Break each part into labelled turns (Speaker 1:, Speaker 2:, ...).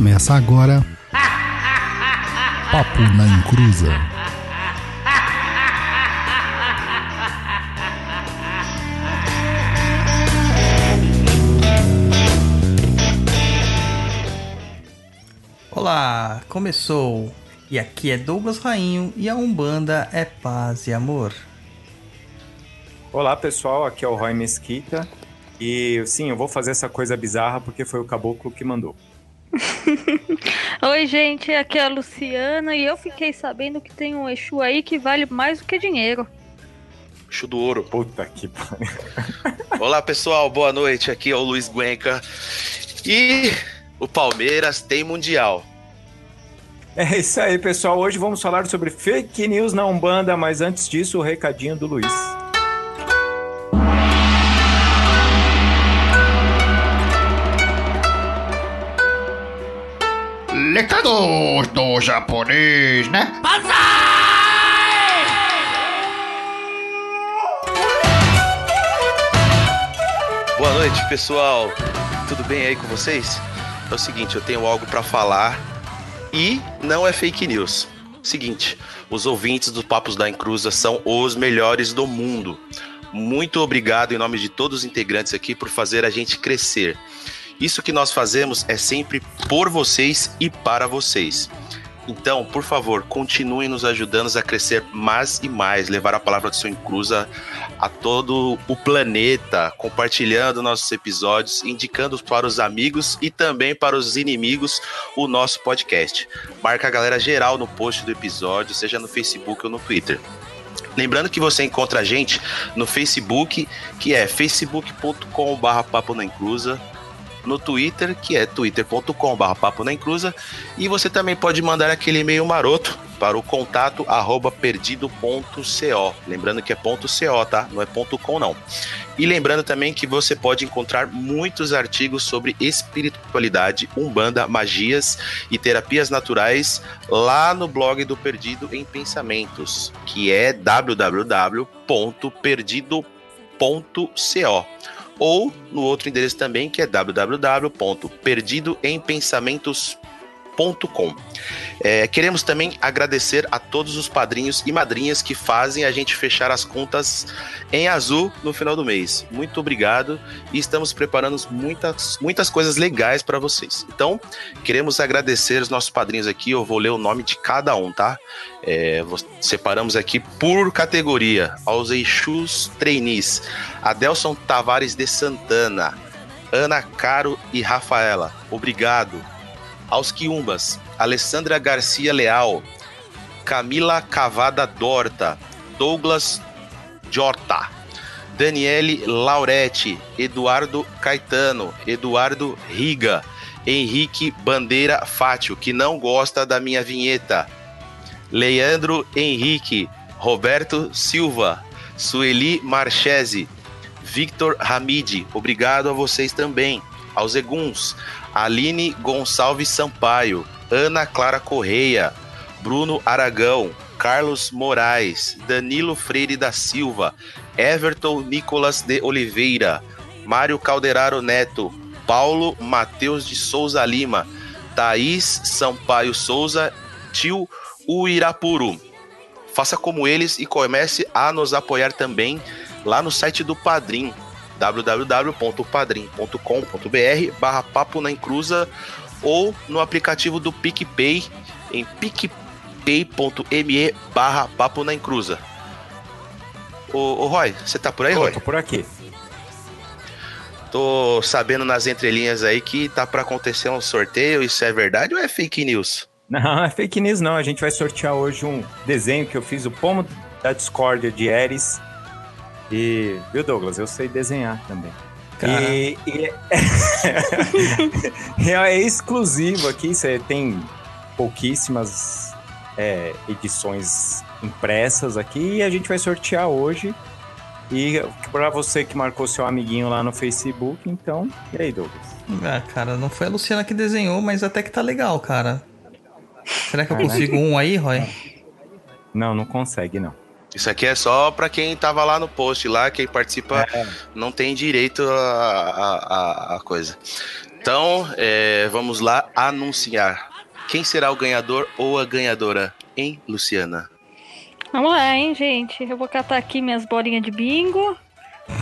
Speaker 1: Começa agora. Papo na Encruza.
Speaker 2: Olá, começou. E aqui é Douglas Rainho e a Umbanda é paz e amor.
Speaker 3: Olá pessoal, aqui é o Roy Mesquita. E sim, eu vou fazer essa coisa bizarra porque foi o caboclo que mandou.
Speaker 4: Oi, gente, aqui é a Luciana e eu fiquei sabendo que tem um Exu aí que vale mais do que dinheiro.
Speaker 5: Exu do ouro.
Speaker 3: Puta que pariu.
Speaker 5: Olá pessoal, boa noite. Aqui é o Luiz Guenca. E o Palmeiras tem Mundial.
Speaker 3: É isso aí, pessoal. Hoje vamos falar sobre fake news na Umbanda, mas antes disso, o recadinho do Luiz.
Speaker 6: Recados do japonês, né?
Speaker 5: Boa noite, pessoal. Tudo bem aí com vocês? É o seguinte, eu tenho algo pra falar e não é fake news. Seguinte, os ouvintes dos Papos da Encruza são os melhores do mundo. Muito obrigado em nome de todos os integrantes aqui por fazer a gente crescer. Isso que nós fazemos é sempre por vocês e para vocês. Então, por favor, continuem nos ajudando a crescer mais e mais, levar a palavra do Senhor Encruza a todo o planeta, compartilhando nossos episódios, indicando para os amigos e também para os inimigos o nosso podcast. Marca a galera geral no post do episódio, seja no Facebook ou no Twitter. Lembrando que você encontra a gente no Facebook, que é facebook.com.br papo na Encruza, no Twitter, que é twitter.com.br papo na e você também pode mandar aquele e-mail maroto para o contato arroba perdido.co. Lembrando que é ponto .co, tá? Não é ponto .com, não. E lembrando também que você pode encontrar muitos artigos sobre espiritualidade, umbanda, magias e terapias naturais lá no blog do Perdido em Pensamentos, que é www.perdido.co ou no outro endereço também, que é www.perdidoempensamentos.com. É, queremos também agradecer a todos os padrinhos e madrinhas que fazem a gente fechar as contas em azul no final do mês. Muito obrigado e estamos preparando muitas, muitas coisas legais para vocês. Então, queremos agradecer os nossos padrinhos aqui. Eu vou ler o nome de cada um, tá? É, separamos aqui por categoria aos Exus Trainees, Adelson Tavares de Santana, Ana Caro e Rafaela. Obrigado. Aos Quiumbas, Alessandra Garcia Leal, Camila Cavada Dorta, Douglas Jorta, Daniele Lauretti, Eduardo Caetano, Eduardo Riga, Henrique Bandeira Fátio, que não gosta da minha vinheta, Leandro Henrique, Roberto Silva, Sueli Marchese, Victor Hamid, obrigado a vocês também. Aos Eguns, Aline Gonçalves Sampaio, Ana Clara Correia, Bruno Aragão, Carlos Moraes, Danilo Freire da Silva, Everton Nicolas de Oliveira, Mário Calderaro Neto, Paulo Mateus de Souza Lima, Thaís Sampaio Souza, tio Uirapuru. Faça como eles e comece a nos apoiar também lá no site do Padrim, www.padrim.com.br barra papo na encruza ou no aplicativo do PicPay em picpay.me barra papo na encruza. Ô, ô Roy, você tá por aí,
Speaker 3: Ô,
Speaker 5: Roy?
Speaker 3: tô por aqui.
Speaker 5: Tô sabendo nas entrelinhas aí que tá pra acontecer um sorteio, isso é verdade ou é fake news?
Speaker 3: Não, é fake news não. A gente vai sortear hoje um desenho que eu fiz, o pomo da discórdia de Eris. E, viu, Douglas? Eu sei desenhar também.
Speaker 2: Cara.
Speaker 3: E, e é, é exclusivo aqui, você tem pouquíssimas é, edições impressas aqui e a gente vai sortear hoje. E para você que marcou seu amiguinho lá no Facebook, então, e aí, Douglas?
Speaker 2: Ah, cara, não foi a Luciana que desenhou, mas até que tá legal, cara. Será que eu
Speaker 3: Ah, né?
Speaker 2: consigo um aí, Roy?
Speaker 3: Não, não consegue, não.
Speaker 5: Isso aqui é só pra quem tava lá no post lá, quem participa
Speaker 3: É.
Speaker 5: não tem direito a, a, a- coisa. Então, é, vamos lá anunciar. Quem será o ganhador ou a ganhadora, hein, Luciana?
Speaker 4: Vamos lá, hein, gente? Eu vou catar aqui minhas bolinhas de bingo.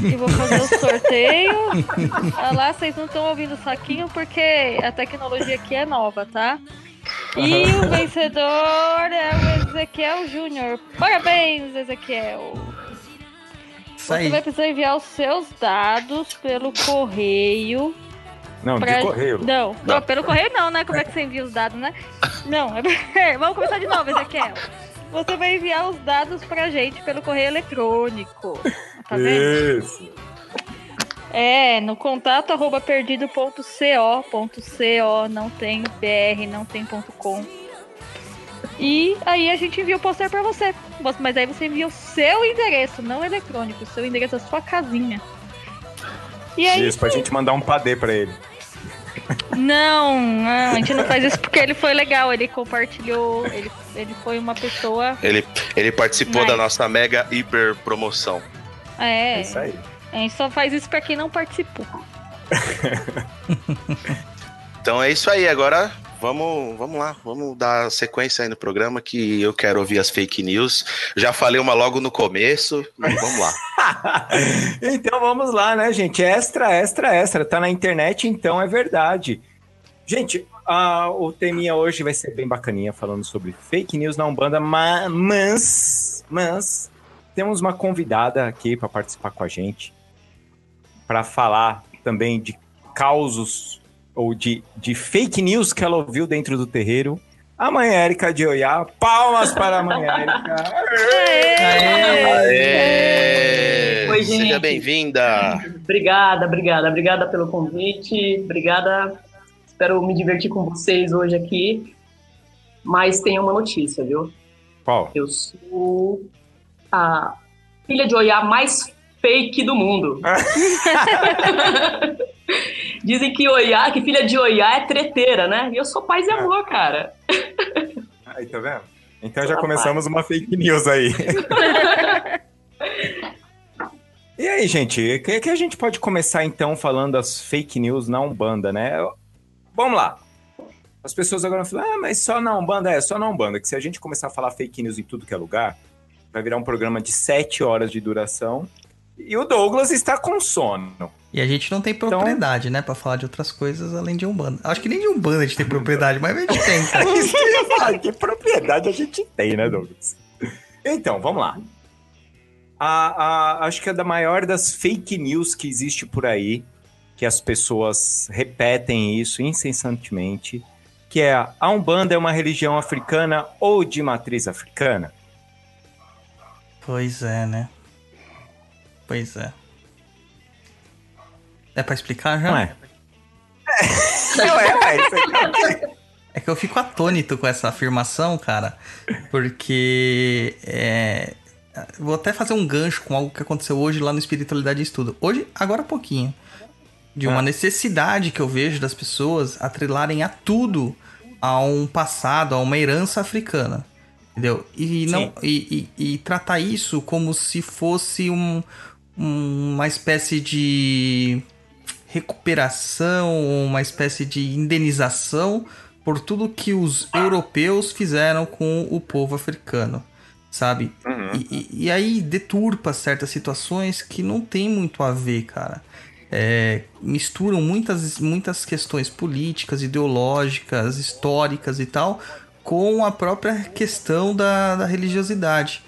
Speaker 4: E vou fazer o sorteio. Ah lá, vocês não estão ouvindo o saquinho porque a tecnologia aqui é nova, tá? E o vencedor é o Ezequiel Júnior. Parabéns, Ezequiel.
Speaker 2: Isso
Speaker 4: Você
Speaker 2: aí.
Speaker 4: vai precisar enviar os seus dados pelo correio.
Speaker 3: Não,
Speaker 4: pra-
Speaker 3: de correio.
Speaker 4: Não, não, pelo correio não, né? Como é que você envia os dados, né? Não, é... vamos começar de novo, Ezequiel. Você vai enviar os dados pra gente pelo correio eletrônico. Tá vendo?
Speaker 3: Isso.
Speaker 4: É, no contato arroba perdido.co, ponto .co, não tem BR, não tem ponto .com. E aí a gente envia o pôster pra você. Mas aí você envia o seu endereço, não eletrônico, o seu endereço da sua casinha. E aí,
Speaker 3: Isso, pra gente mandar um padê pra ele.
Speaker 4: não, não, a gente não faz isso porque ele foi legal, ele compartilhou, ele, ele foi uma pessoa.
Speaker 5: Ele, ele participou
Speaker 4: Nice.
Speaker 5: da nossa mega hiper promoção.
Speaker 4: É,
Speaker 3: É isso aí.
Speaker 4: A gente só faz isso pra quem não participou.
Speaker 5: Então é isso aí, agora vamos, vamos lá, vamos dar sequência aí no programa que eu quero ouvir as fake news. Já falei uma logo no começo, mas vamos lá.
Speaker 3: então vamos lá, né, gente? Extra, extra, extra. Tá na internet, então é verdade. Gente, a- o teminha hoje vai ser bem bacaninha, falando sobre fake news na Umbanda, ma- mas, mas temos uma convidada aqui para participar com a gente, para falar também de causos ou de, de fake news que ela ouviu dentro do terreiro. A mãe Érica de Oiá, palmas para a mãe Érica.
Speaker 5: Aê!
Speaker 7: Oi,
Speaker 5: Seja
Speaker 7: gente.
Speaker 5: bem-vinda!
Speaker 7: Obrigada, obrigada, obrigada pelo convite, obrigada. Espero me divertir com vocês hoje aqui. Mas tem uma notícia, viu?
Speaker 3: Qual?
Speaker 7: Eu sou a filha de Oiá mais fake do mundo. Dizem que Oiá, que filha de Oiá é treteira, né? E eu sou paz e amor, cara.
Speaker 3: Aí, tá vendo? Então já começamos uma fake news aí. e aí, gente, que, que a gente pode começar então falando das fake news na Umbanda, né? Vamos lá. As pessoas agora vão falar, ah, mas só na Umbanda, é, só na Umbanda, que se a gente começar a falar fake news em tudo que é lugar, vai virar um programa de sete horas de duração. E o Douglas está com sono.
Speaker 2: E a gente não tem
Speaker 3: Então-
Speaker 2: propriedade, né, pra falar de outras coisas além de Umbanda. Acho que nem de Umbanda a gente tem propriedade, mas a gente tem, cara.
Speaker 3: Isso que eu ia falar, que propriedade a gente tem, né, Douglas? Então, vamos lá. A, a- acho que é da maior das fake news que existe por aí, que as pessoas repetem isso incessantemente, que é a Umbanda é uma religião africana ou de matriz africana?
Speaker 2: Pois é, né? Pois é. É pra explicar já?
Speaker 3: Não é? Não é, ué, isso aí.
Speaker 2: É que eu fico atônito com essa afirmação, cara, porque é, vou até fazer um gancho com algo que aconteceu hoje lá no Espiritualidade em Estudo. Hoje, agora há pouquinho, de uma
Speaker 3: Ah.
Speaker 2: necessidade que eu vejo das pessoas atrelarem a tudo a um passado, a uma herança africana. Entendeu? E, não, e, e- e tratar isso como se fosse um- uma espécie de recuperação, uma espécie de indenização por tudo que os europeus fizeram com o povo africano, sabe?
Speaker 3: Uhum.
Speaker 2: E, e- aí deturpa certas situações que não tem muito a ver, cara. É, misturam muitas, muitas questões políticas, ideológicas, históricas e tal, com a própria questão da, da religiosidade.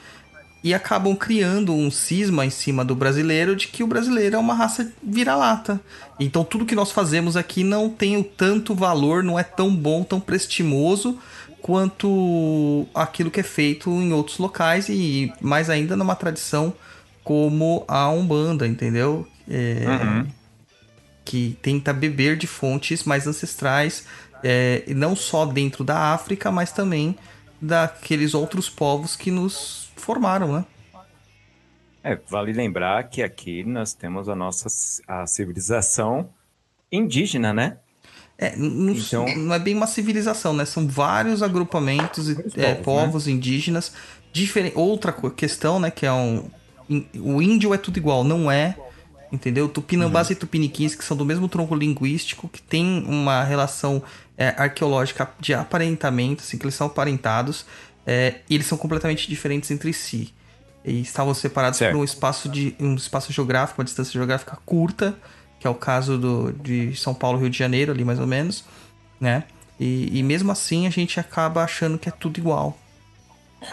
Speaker 2: E acabam criando um cisma em cima do brasileiro de que o brasileiro é uma raça vira-lata. Então tudo que nós fazemos aqui não tem o tanto valor, não é tão bom, tão prestimoso quanto aquilo que é feito em outros locais e mais ainda numa tradição como a Umbanda, entendeu? É,
Speaker 3: Uhum.
Speaker 2: que tenta beber de fontes mais ancestrais, é, não só dentro da África, mas também daqueles outros povos que nos formaram, né?
Speaker 3: É, vale lembrar que aqui nós temos a nossa a civilização indígena, né?
Speaker 2: É, n- n-
Speaker 3: Então-
Speaker 2: não é bem uma civilização, né? São vários agrupamentos e é,
Speaker 3: povos,
Speaker 2: povos indígenas. Diferen... Outra questão, né? Que é um. O índio é tudo igual, não é. Entendeu? Tupinambás e tupiniquins, que são do mesmo tronco linguístico, que tem uma relação é, arqueológica de aparentamento, assim, que eles são aparentados, é, e eles são completamente diferentes entre si. E estavam separados
Speaker 3: Certo.
Speaker 2: por um espaço, de, um espaço geográfico, uma distância geográfica curta, que é o caso do, de São Paulo, Rio de Janeiro, ali mais ou menos, né? E, e mesmo assim a gente acaba achando que é tudo igual.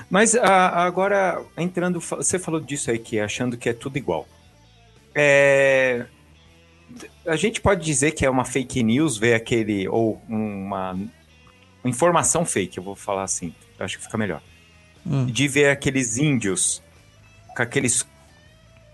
Speaker 3: Mas a- agora, entrando, você falou disso aí, que é achando que é tudo igual. É, a gente pode dizer que é uma fake news ver aquele, ou uma informação fake, eu vou falar assim, eu acho que fica melhor.
Speaker 2: Hum.
Speaker 3: De ver aqueles índios com aqueles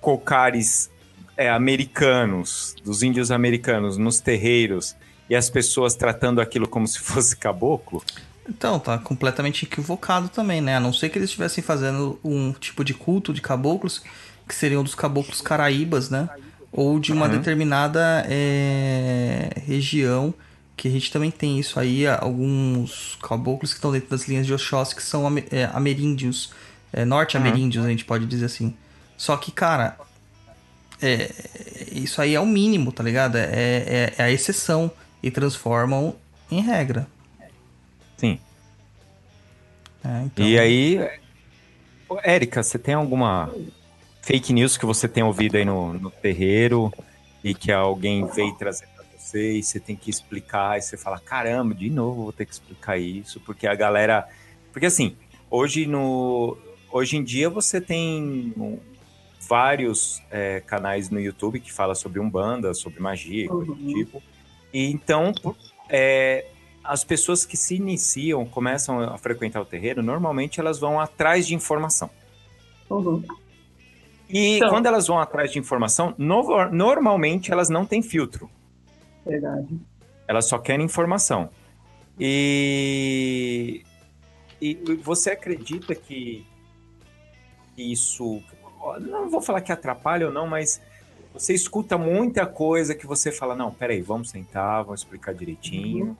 Speaker 3: cocares é, americanos, dos índios americanos, nos terreiros, e as pessoas tratando aquilo como se fosse caboclo.
Speaker 2: Então, tá completamente equivocado também, né? A não ser que eles estivessem fazendo um tipo de culto de caboclos, que seriam dos caboclos caraíbas, né? Ou de uma
Speaker 3: Uhum.
Speaker 2: determinada é, região, que a gente também tem isso aí, alguns caboclos que estão dentro das linhas de Oxóssi, que são é, ameríndios, é, norte-ameríndios, a gente pode dizer assim. Só que, cara, é, isso aí é o mínimo, tá ligado? É, é- é a exceção. E transformam em regra.
Speaker 3: Sim.
Speaker 2: É, então-
Speaker 3: E aí, Érica, você tem alguma fake news que você tem ouvido aí no, no terreiro e que alguém veio trazer você e você tem que explicar e você fala, caramba, de novo vou ter que explicar isso, porque a galera... Porque assim, hoje no... Hoje em dia você tem vários é, canais no YouTube que falam sobre Umbanda, sobre magia, coisa do
Speaker 7: Uhum.
Speaker 3: tipo. E então, é, as pessoas que se iniciam, começam a frequentar o terreiro, normalmente elas vão atrás de informação.
Speaker 7: Uhum.
Speaker 3: E
Speaker 7: Então-
Speaker 3: quando elas vão atrás de informação, no- normalmente elas não têm filtro.
Speaker 7: Verdade.
Speaker 3: Elas só querem informação. E, e você acredita que isso. Não vou falar que atrapalha ou não, mas você escuta muita coisa que você fala: não, peraí, vamos sentar, vamos explicar direitinho.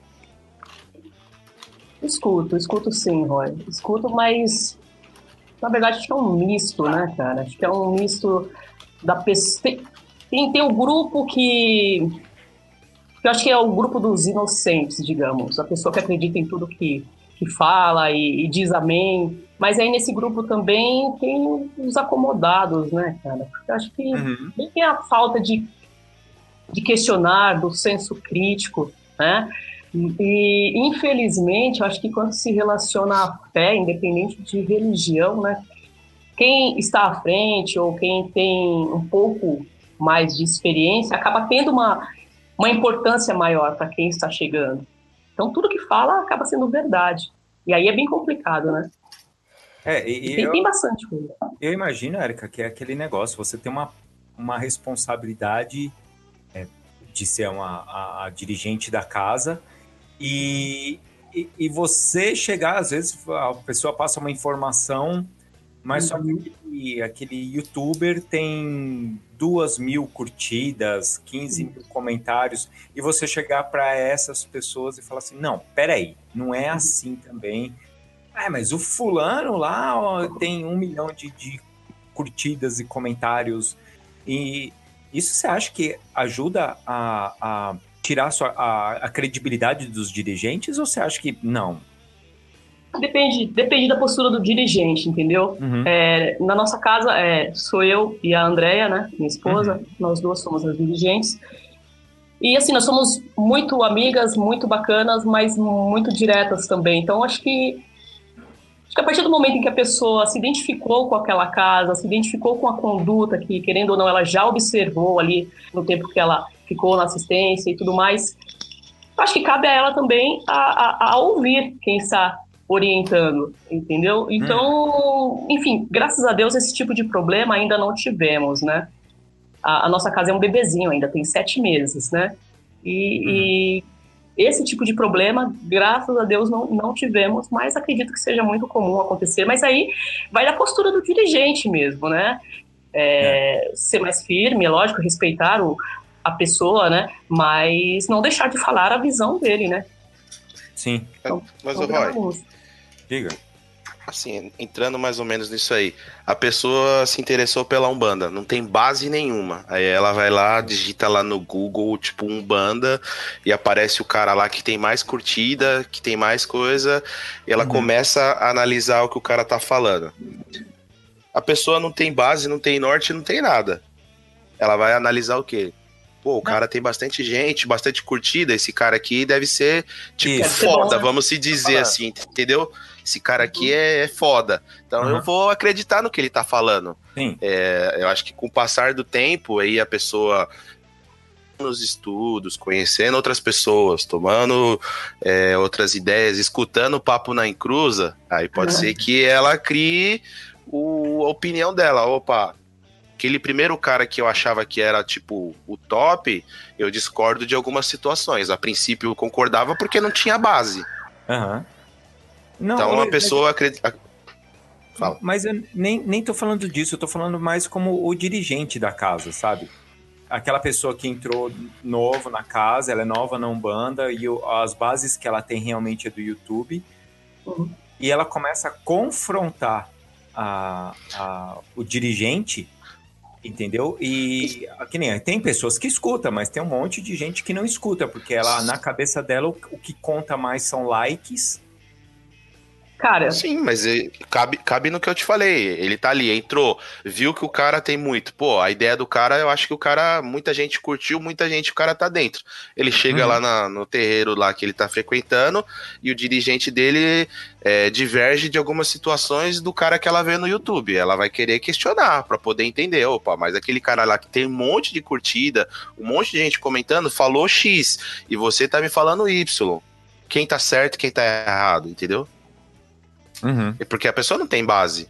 Speaker 7: Escuto, escuto sim, Roy. Escuto, mas na verdade acho que é um misto, né, cara? Acho que é um misto da pessoa. Tem, tem, tem um grupo que. Eu acho que é o grupo dos inocentes, digamos. A pessoa que acredita em tudo que, que fala e, e diz amém. Mas aí nesse grupo também tem os acomodados, né, cara? Porque eu acho que
Speaker 3: Uhum.
Speaker 7: tem a falta de, de questionar, do senso crítico, né? E, infelizmente, eu acho que quando se relaciona à fé, independente de religião, né? Quem está à frente ou quem tem um pouco mais de experiência acaba tendo uma, uma importância maior para quem está chegando. Então, tudo que fala acaba sendo verdade. E aí é bem complicado, né?
Speaker 3: É, e, e
Speaker 7: Tem,
Speaker 3: eu,
Speaker 7: tem bastante coisa.
Speaker 3: eu imagino, Érica, que é aquele negócio, você tem uma, uma responsabilidade é, de ser uma, a, a dirigente da casa e, e, e você chegar, às vezes a pessoa passa uma informação, mas só que aquele, aquele youtuber tem duas mil curtidas, 15 mil comentários, e você chegar para essas pessoas e falar assim, não, peraí, não é assim também. É, mas o fulano lá ó, tem um milhão de, de curtidas e comentários. E isso você acha que ajuda a, a tirar sua, a, a credibilidade dos dirigentes ou você acha que não?
Speaker 7: Depende, depende da postura do dirigente, entendeu?
Speaker 3: Uhum.
Speaker 7: É, na nossa casa, é, sou eu e a Andrea, né, minha esposa, nós duas somos as dirigentes. E assim, nós somos muito amigas, muito bacanas, mas muito diretas também. Então, acho que, acho que a partir do momento em que a pessoa se identificou com aquela casa, se identificou com a conduta que, querendo ou não, ela já observou ali no tempo que ela ficou na assistência e tudo mais, acho que cabe a ela também a, a, a ouvir quem está orientando, entendeu? Então, enfim, graças a Deus esse tipo de problema ainda não tivemos, né? A, a nossa casa é um bebezinho ainda, tem sete meses, né? E, e esse tipo de problema, graças a Deus, não, não tivemos, mas acredito que seja muito comum acontecer. Mas aí vai da postura do dirigente mesmo, né? É, Ser mais firme, é lógico, respeitar o, a pessoa, né? Mas não deixar de falar a visão dele, né?
Speaker 3: Sim,
Speaker 5: Mas,
Speaker 7: Então,
Speaker 5: ô Roy.
Speaker 3: Diga.
Speaker 5: assim, entrando mais ou menos nisso aí, a pessoa se interessou pela Umbanda, não tem base nenhuma. Aí ela vai lá, digita lá no Google, tipo, Umbanda, e aparece o cara lá que tem mais curtida, que tem mais coisa, e ela começa a analisar o que o cara tá falando. A pessoa não tem base, não tem norte, não tem nada. Ela vai analisar o quê? Pô, o cara tem bastante gente, bastante curtida. Esse cara aqui deve ser, tipo,
Speaker 3: Isso.
Speaker 5: foda,
Speaker 7: né?
Speaker 5: vamos se dizer assim, entendeu? Esse cara aqui é, é foda. Então
Speaker 3: Uhum.
Speaker 5: eu vou acreditar no que ele tá falando. É, eu acho que com o passar do tempo, aí a pessoa nos estudos, conhecendo outras pessoas, tomando é, outras ideias, escutando o papo na encruza, aí pode
Speaker 7: Uhum.
Speaker 5: ser que ela crie o, a opinião dela. Opa, aquele primeiro cara que eu achava que era tipo o top, eu discordo de algumas situações. A princípio eu concordava porque não tinha base.
Speaker 3: Aham. Não,
Speaker 5: então
Speaker 3: eu-
Speaker 5: a pessoa acredita. Fala.
Speaker 3: Mas eu nem, nem tô falando disso, eu tô falando mais como o dirigente da casa, sabe? Aquela pessoa que entrou novo na casa, ela é nova na Umbanda e o- as bases que ela tem realmente é do YouTube.
Speaker 7: Uhum.
Speaker 3: E ela começa a confrontar a, a- o dirigente, entendeu? E que nem tem pessoas que escutam, mas tem um monte de gente que não escuta, porque ela na cabeça dela o, o que conta mais são likes.
Speaker 7: Cara,
Speaker 5: Sim, mas eh, cabe, cabe no que eu te falei. Ele tá ali, entrou, viu que o cara tem muito. Pô, a ideia do cara, eu acho que o cara, muita gente curtiu, muita gente, o cara tá dentro. Ele chega
Speaker 3: Uhum.
Speaker 5: lá na- no terreiro lá que ele tá frequentando e o dirigente dele eh, diverge de algumas situações do cara que ela vê no YouTube. Ela vai querer questionar pra poder entender. Opa, mas aquele cara lá que tem um monte de curtida, um monte de gente comentando, falou X e você tá me falando Y. Quem tá certo, quem tá errado, entendeu?
Speaker 3: Uhum.
Speaker 5: É porque a pessoa não tem base.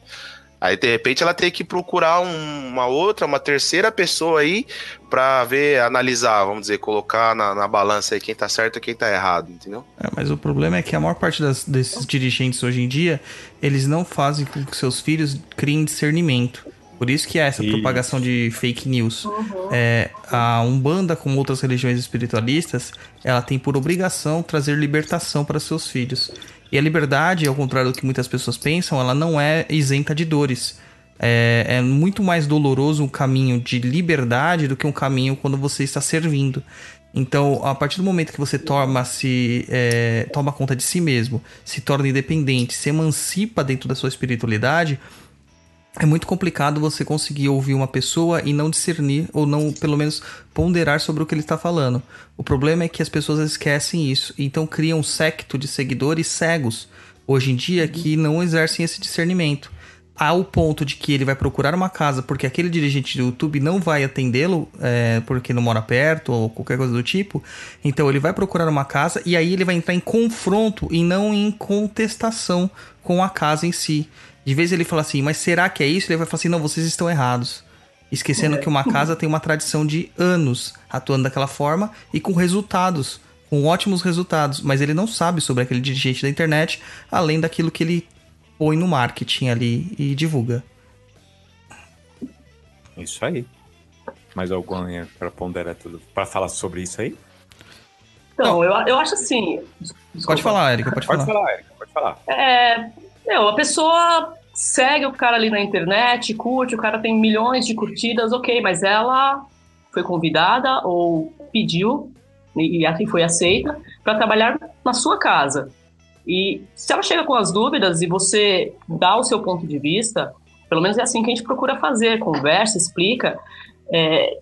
Speaker 5: Aí, de repente, ela tem que procurar um- uma outra, uma terceira pessoa aí pra ver, analisar, vamos dizer, colocar na, na balança aí quem tá certo e quem tá errado, entendeu?
Speaker 2: É, mas o problema é que a maior parte das- desses dirigentes hoje em dia, eles não fazem com que seus filhos criem discernimento. Por isso que há essa
Speaker 3: Isso.
Speaker 2: propagação de fake news. É, a Umbanda, como outras religiões espiritualistas, ela tem por obrigação trazer libertação para seus filhos. E a liberdade, ao contrário do que muitas pessoas pensam, ela não é isenta de dores. É, é muito mais doloroso um caminho de liberdade do que um caminho quando você está servindo. Então, a partir do momento que você toma, se, é, toma conta de si mesmo, se torna independente, se emancipa dentro da sua espiritualidade, é muito complicado você conseguir ouvir uma pessoa e não discernir, ou não, pelo menos, ponderar sobre o que ele está falando. O problema é que as pessoas esquecem isso, então criam um secto de seguidores cegos, hoje em dia, que não exercem esse discernimento. Ao ponto de que ele vai procurar uma casa porque aquele dirigente do YouTube não vai atendê-lo, é, porque não mora perto ou qualquer coisa do tipo. Então ele vai procurar uma casa e aí ele vai entrar em confronto e não em contestação com a casa em si. De vez ele fala assim, mas será que é isso? Ele vai falar assim, não, vocês estão errados. Esquecendo que uma casa tem uma tradição de anos atuando daquela forma e com resultados, com ótimos resultados. Mas ele não sabe sobre aquele dirigente da internet, além daquilo que ele põe no marketing ali e divulga.
Speaker 3: Isso aí. Mais alguma para ponderar tudo? Para falar sobre isso aí?
Speaker 7: então, eu, eu acho assim.
Speaker 2: Pode
Speaker 7: desculpa.
Speaker 2: falar, Erika, pode,
Speaker 3: Pode
Speaker 2: falar.
Speaker 3: falar, Erika, pode falar.
Speaker 7: É, meu, a pessoa segue o cara ali na internet, curte, o cara tem milhões de curtidas, ok, mas ela foi convidada ou pediu e, assim foi aceita para trabalhar na sua casa. E se ela chega com as dúvidas e você dá o seu ponto de vista, pelo menos é assim que a gente procura fazer, conversa, explica. é,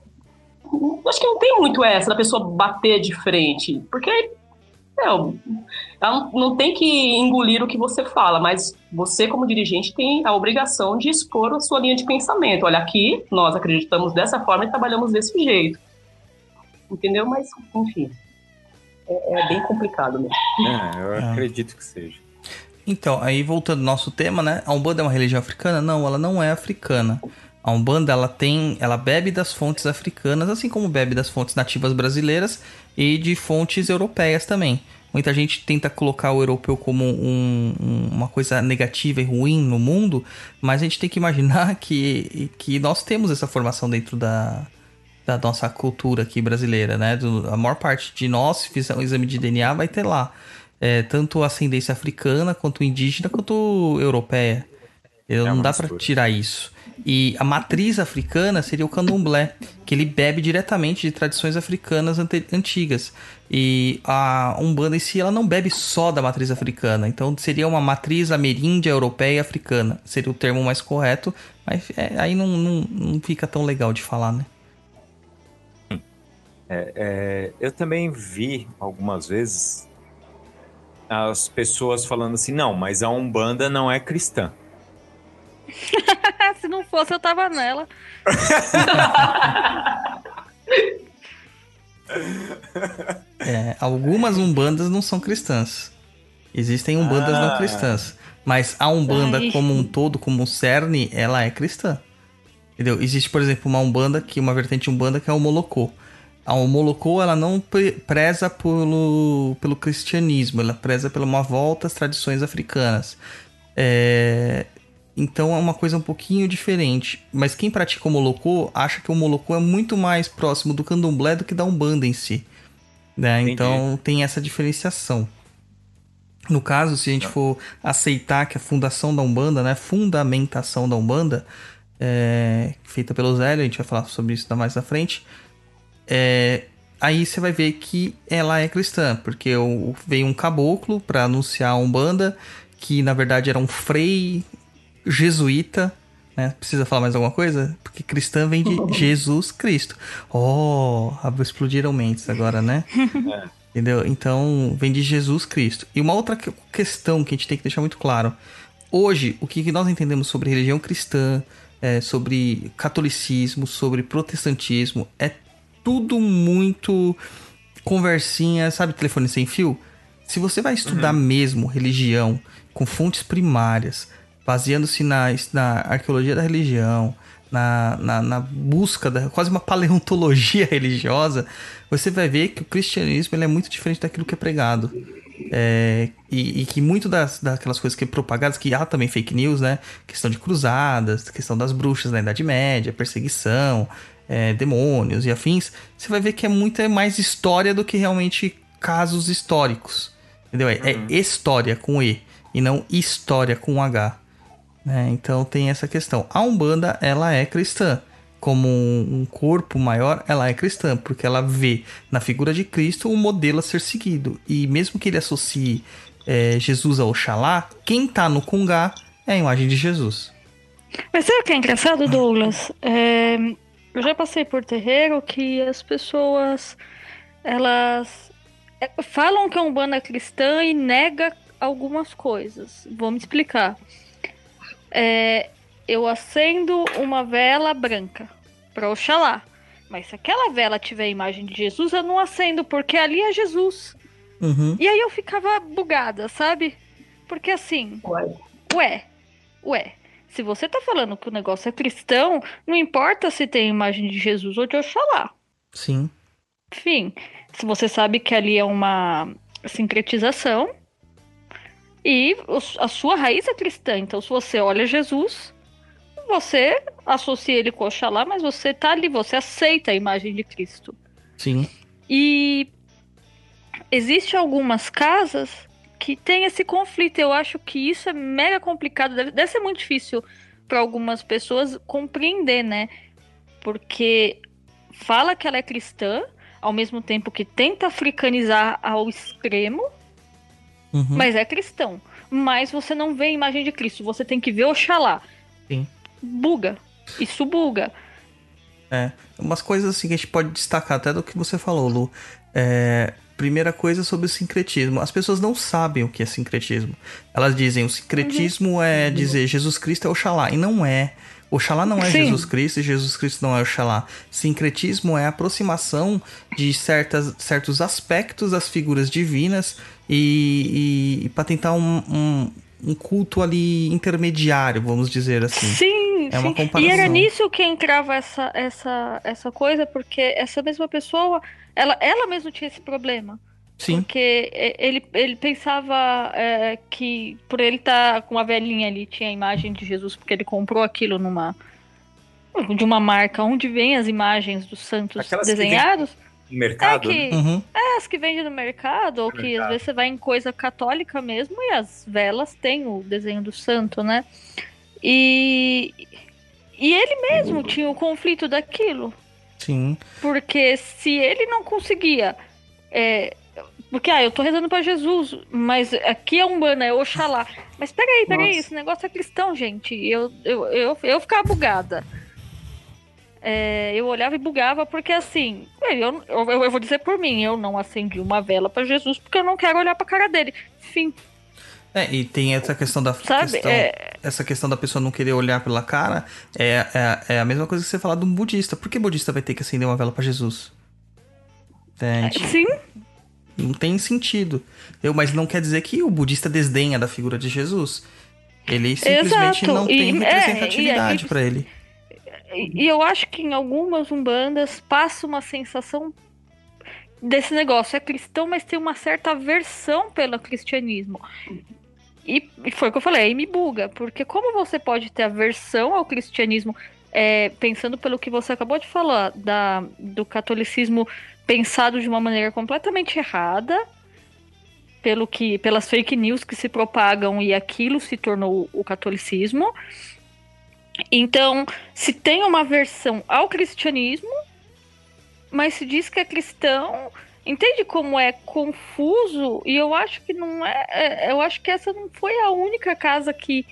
Speaker 7: acho que não tem muito essa da pessoa bater de frente, porque ela não, não tem que engolir o que você fala, mas você, como dirigente, tem a obrigação de expor a sua linha de pensamento. Olha, aqui nós acreditamos dessa forma e trabalhamos desse jeito. Entendeu? Mas, enfim, é, é bem complicado mesmo.
Speaker 3: É, eu
Speaker 2: É.
Speaker 3: acredito que seja.
Speaker 2: Então, aí voltando ao nosso tema, né? A Umbanda é uma religião africana? Não, ela não é africana. A Umbanda, ela tem, ela bebe das fontes africanas, assim como bebe das fontes nativas brasileiras e de fontes europeias também. Muita gente tenta colocar o europeu como um- um- uma coisa negativa e ruim no mundo, mas a gente tem que imaginar que, que nós temos essa formação dentro da, da nossa cultura aqui brasileira, né? Do- a maior parte de nós, se fizer um exame de DNA, vai ter lá. é, tanto ascendência africana, quanto indígena, quanto europeia. Eu,
Speaker 3: É
Speaker 2: não dá
Speaker 3: mistura.
Speaker 2: tirar isso. E a matriz africana seria o candomblé, que ele bebe diretamente de tradições africanas antigas. E a Umbanda em si, ela não bebe só da matriz africana. Então seria uma matriz ameríndia, europeia e africana. Seria o termo mais correto, mas é, aí não, não, não fica tão legal de falar, né?
Speaker 3: É, eu também vi algumas vezes as pessoas falando assim, não, mas a Umbanda não é cristã.
Speaker 4: Se não fosse, eu tava nela.
Speaker 2: É, algumas umbandas não são cristãs. Existem umbandas
Speaker 3: Ah.
Speaker 2: não cristãs. Mas a umbanda
Speaker 4: Ai.
Speaker 2: como um todo, como um cerne, ela é cristã. Entendeu? Existe, por exemplo, uma umbanda, que uma vertente umbanda que é o molocô. A molocô, ela não pre- preza pelo, pelo cristianismo, ela preza por uma volta às tradições africanas. É, Então é uma coisa um pouquinho diferente. Mas quem pratica o molocô acha que o molocô é muito mais próximo do candomblé do que da umbanda em si. Né? Então tem essa diferenciação. No caso, se a gente for aceitar que a fundação da Umbanda, né, fundamentação da Umbanda, é, feita pelo Zélio, a gente vai falar sobre isso mais na frente, é, aí você vai ver que ela é cristã, porque veio um caboclo para anunciar a Umbanda, que na verdade era um frei jesuíta, né? Precisa falar mais alguma coisa? Porque cristã vem de Jesus Cristo. Oh, explodiram mentes agora, né? Entendeu? Então, vem de Jesus Cristo. E uma outra que- questão que a gente tem que deixar muito claro. Hoje, o que nós entendemos sobre religião cristã, é, sobre catolicismo, sobre protestantismo, é tudo muito conversinha, sabe, telefone sem fio? Se você vai estudar mesmo religião com fontes primárias, baseando-se na, na arqueologia da religião, na, na, na busca da quase uma paleontologia religiosa, você vai ver que o cristianismo ele é muito diferente daquilo que é pregado. É, e, e que muito das, daquelas coisas que é propagadas, que há também fake news, né? Questão de cruzadas, questão das bruxas na Idade Média, perseguição, é, demônios e afins, você vai ver que é muito é mais história do que realmente casos históricos. Entendeu? É, é história com E e não história com H. né? Então tem essa questão. A Umbanda, ela é cristã. Como um corpo maior, ela é cristã, porque ela vê na figura de Cristo um modelo a ser seguido. E mesmo que ele associe é, Jesus a Oxalá, quem tá no Cungá é a imagem de Jesus.
Speaker 4: Mas sabe o que é engraçado, Douglas? É, eu já passei por terreiro que as pessoas elas é, falam que é um banda cristã e nega algumas coisas. Vou me explicar. É, eu acendo uma vela branca para Oxalá. Mas se aquela vela tiver a imagem de Jesus, eu não acendo, porque ali é Jesus.
Speaker 2: Uhum.
Speaker 4: E aí eu ficava bugada, sabe? Porque assim,
Speaker 7: Ué.
Speaker 4: Ué, ué, se você tá falando que o negócio é cristão, não importa se tem imagem de Jesus ou de Oxalá.
Speaker 2: Sim.
Speaker 4: Enfim, se você sabe que ali é uma sincretização e a sua raiz é cristã, então se você olha Jesus, você associa ele com Oxalá, mas você tá ali, você aceita a imagem de Cristo.
Speaker 2: Sim.
Speaker 4: E existe algumas casas que tem esse conflito. Eu acho que isso é mega complicado. Deve, deve ser muito difícil para algumas pessoas compreender, né? Porque fala que ela é cristã, ao mesmo tempo que tenta africanizar ao extremo,
Speaker 2: Uhum.
Speaker 4: mas é cristão. Mas você não vê a imagem de Cristo, você tem que ver Oxalá.
Speaker 2: Sim.
Speaker 4: Buga. Isso buga.
Speaker 2: Umas coisas assim que a gente pode destacar até do que você falou, Lu. É, primeira coisa sobre o sincretismo. As pessoas não sabem o que é sincretismo. Elas dizem o sincretismo é dizer Jesus Cristo é Oxalá. E não é. Oxalá não é
Speaker 4: Sim.
Speaker 2: Jesus Cristo e Jesus Cristo não é Oxalá. Sincretismo é a aproximação de certas, certos aspectos das figuras divinas e, e, para tentar um, um, um culto ali intermediário, vamos dizer assim.
Speaker 4: Sim,
Speaker 2: É uma
Speaker 4: sim.
Speaker 2: comparação.
Speaker 4: E era nisso que entrava essa, essa, essa coisa, porque essa mesma pessoa, ela, ela mesma tinha esse problema.
Speaker 2: Sim,
Speaker 4: Porque ele, ele pensava é, que por ele estar com a velhinha ali, tinha a imagem de Jesus, porque ele comprou aquilo numa. de uma marca onde vem as imagens dos santos
Speaker 3: Aquelas
Speaker 4: desenhados.
Speaker 3: mercado.
Speaker 4: É que-
Speaker 3: né?
Speaker 2: Uhum.
Speaker 4: É, as que vendem no mercado, ou que às vezes você vai em coisa católica mesmo, e as velas têm o desenho do santo, né? E, e ele mesmo tinha o conflito daquilo.
Speaker 2: Sim.
Speaker 4: Porque se ele não conseguia. é, porque, ah, eu tô rezando pra Jesus, mas aqui é Umbanda, é Oxalá. Mas peraí, peraí,
Speaker 3: Nossa.
Speaker 4: esse negócio é cristão, gente. Eu, eu, eu, eu ficava bugada. É, eu olhava e bugava porque, assim, eu, eu, eu vou dizer por mim, eu não acendi uma vela pra Jesus porque eu não quero olhar pra cara dele. Fim,
Speaker 2: É, e tem essa questão da
Speaker 4: sabe?
Speaker 2: questão,
Speaker 4: É,
Speaker 2: essa questão da pessoa não querer olhar pela cara é, é, é a mesma coisa que você falar de um budista. Por que budista vai ter que acender uma vela pra Jesus? Entende?
Speaker 4: sim,
Speaker 2: Não tem sentido. Eu, mas não quer dizer que o budista desdenha da figura de Jesus. Ele simplesmente
Speaker 4: Exato.
Speaker 2: não tem
Speaker 4: E- é,
Speaker 2: representatividade
Speaker 4: e-
Speaker 2: pra ele.
Speaker 4: E e eu acho que em algumas umbandas passa uma sensação desse negócio. É cristão, mas tem uma certa aversão pelo cristianismo. E, e foi o que eu falei, aí me buga. Porque como você pode ter aversão ao cristianismo, é, pensando pelo que você acabou de falar, da, do catolicismo pensado de uma maneira completamente errada, pelo que, pelas fake news que se propagam e aquilo se tornou o catolicismo. Então, se tem uma versão ao cristianismo, mas se diz que é cristão, entende como é confuso? E eu acho que não é, é- eu acho que essa não foi a única casa que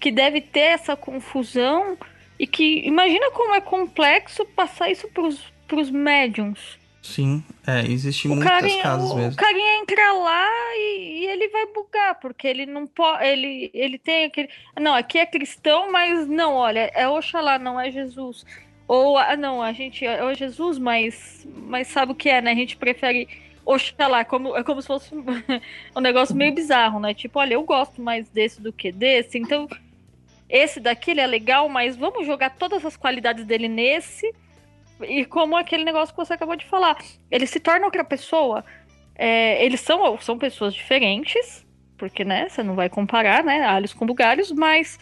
Speaker 4: que deve ter essa confusão e que imagina como é complexo passar isso pros, pros médiums.
Speaker 2: Sim, é, existe
Speaker 4: O
Speaker 2: muitas
Speaker 4: carinha,
Speaker 2: casas mesmo.
Speaker 4: o carinha entra lá e, e ele vai bugar, porque ele não pode. Ele, ele tem aquele. Não, aqui é cristão, mas não, olha, é Oxalá, não é Jesus. Ou, ah, não, a gente é o Jesus, mas, mas sabe o que é, né? A gente prefere Oxalá, como, é como se fosse um, um negócio meio bizarro, né? Tipo, olha, eu gosto mais desse do que desse, então esse daqui ele é legal, mas vamos jogar todas as qualidades dele nesse. E como aquele negócio que você acabou de falar, ele se torna outra pessoa. É, eles são, são pessoas diferentes, porque, né, você não vai comparar, né, alhos com bugalhos, mas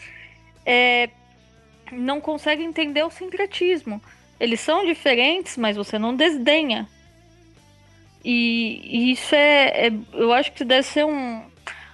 Speaker 4: é, não consegue entender o sincretismo. Eles são diferentes, mas você não desdenha. E, e isso é, é- Eu acho que deve ser um,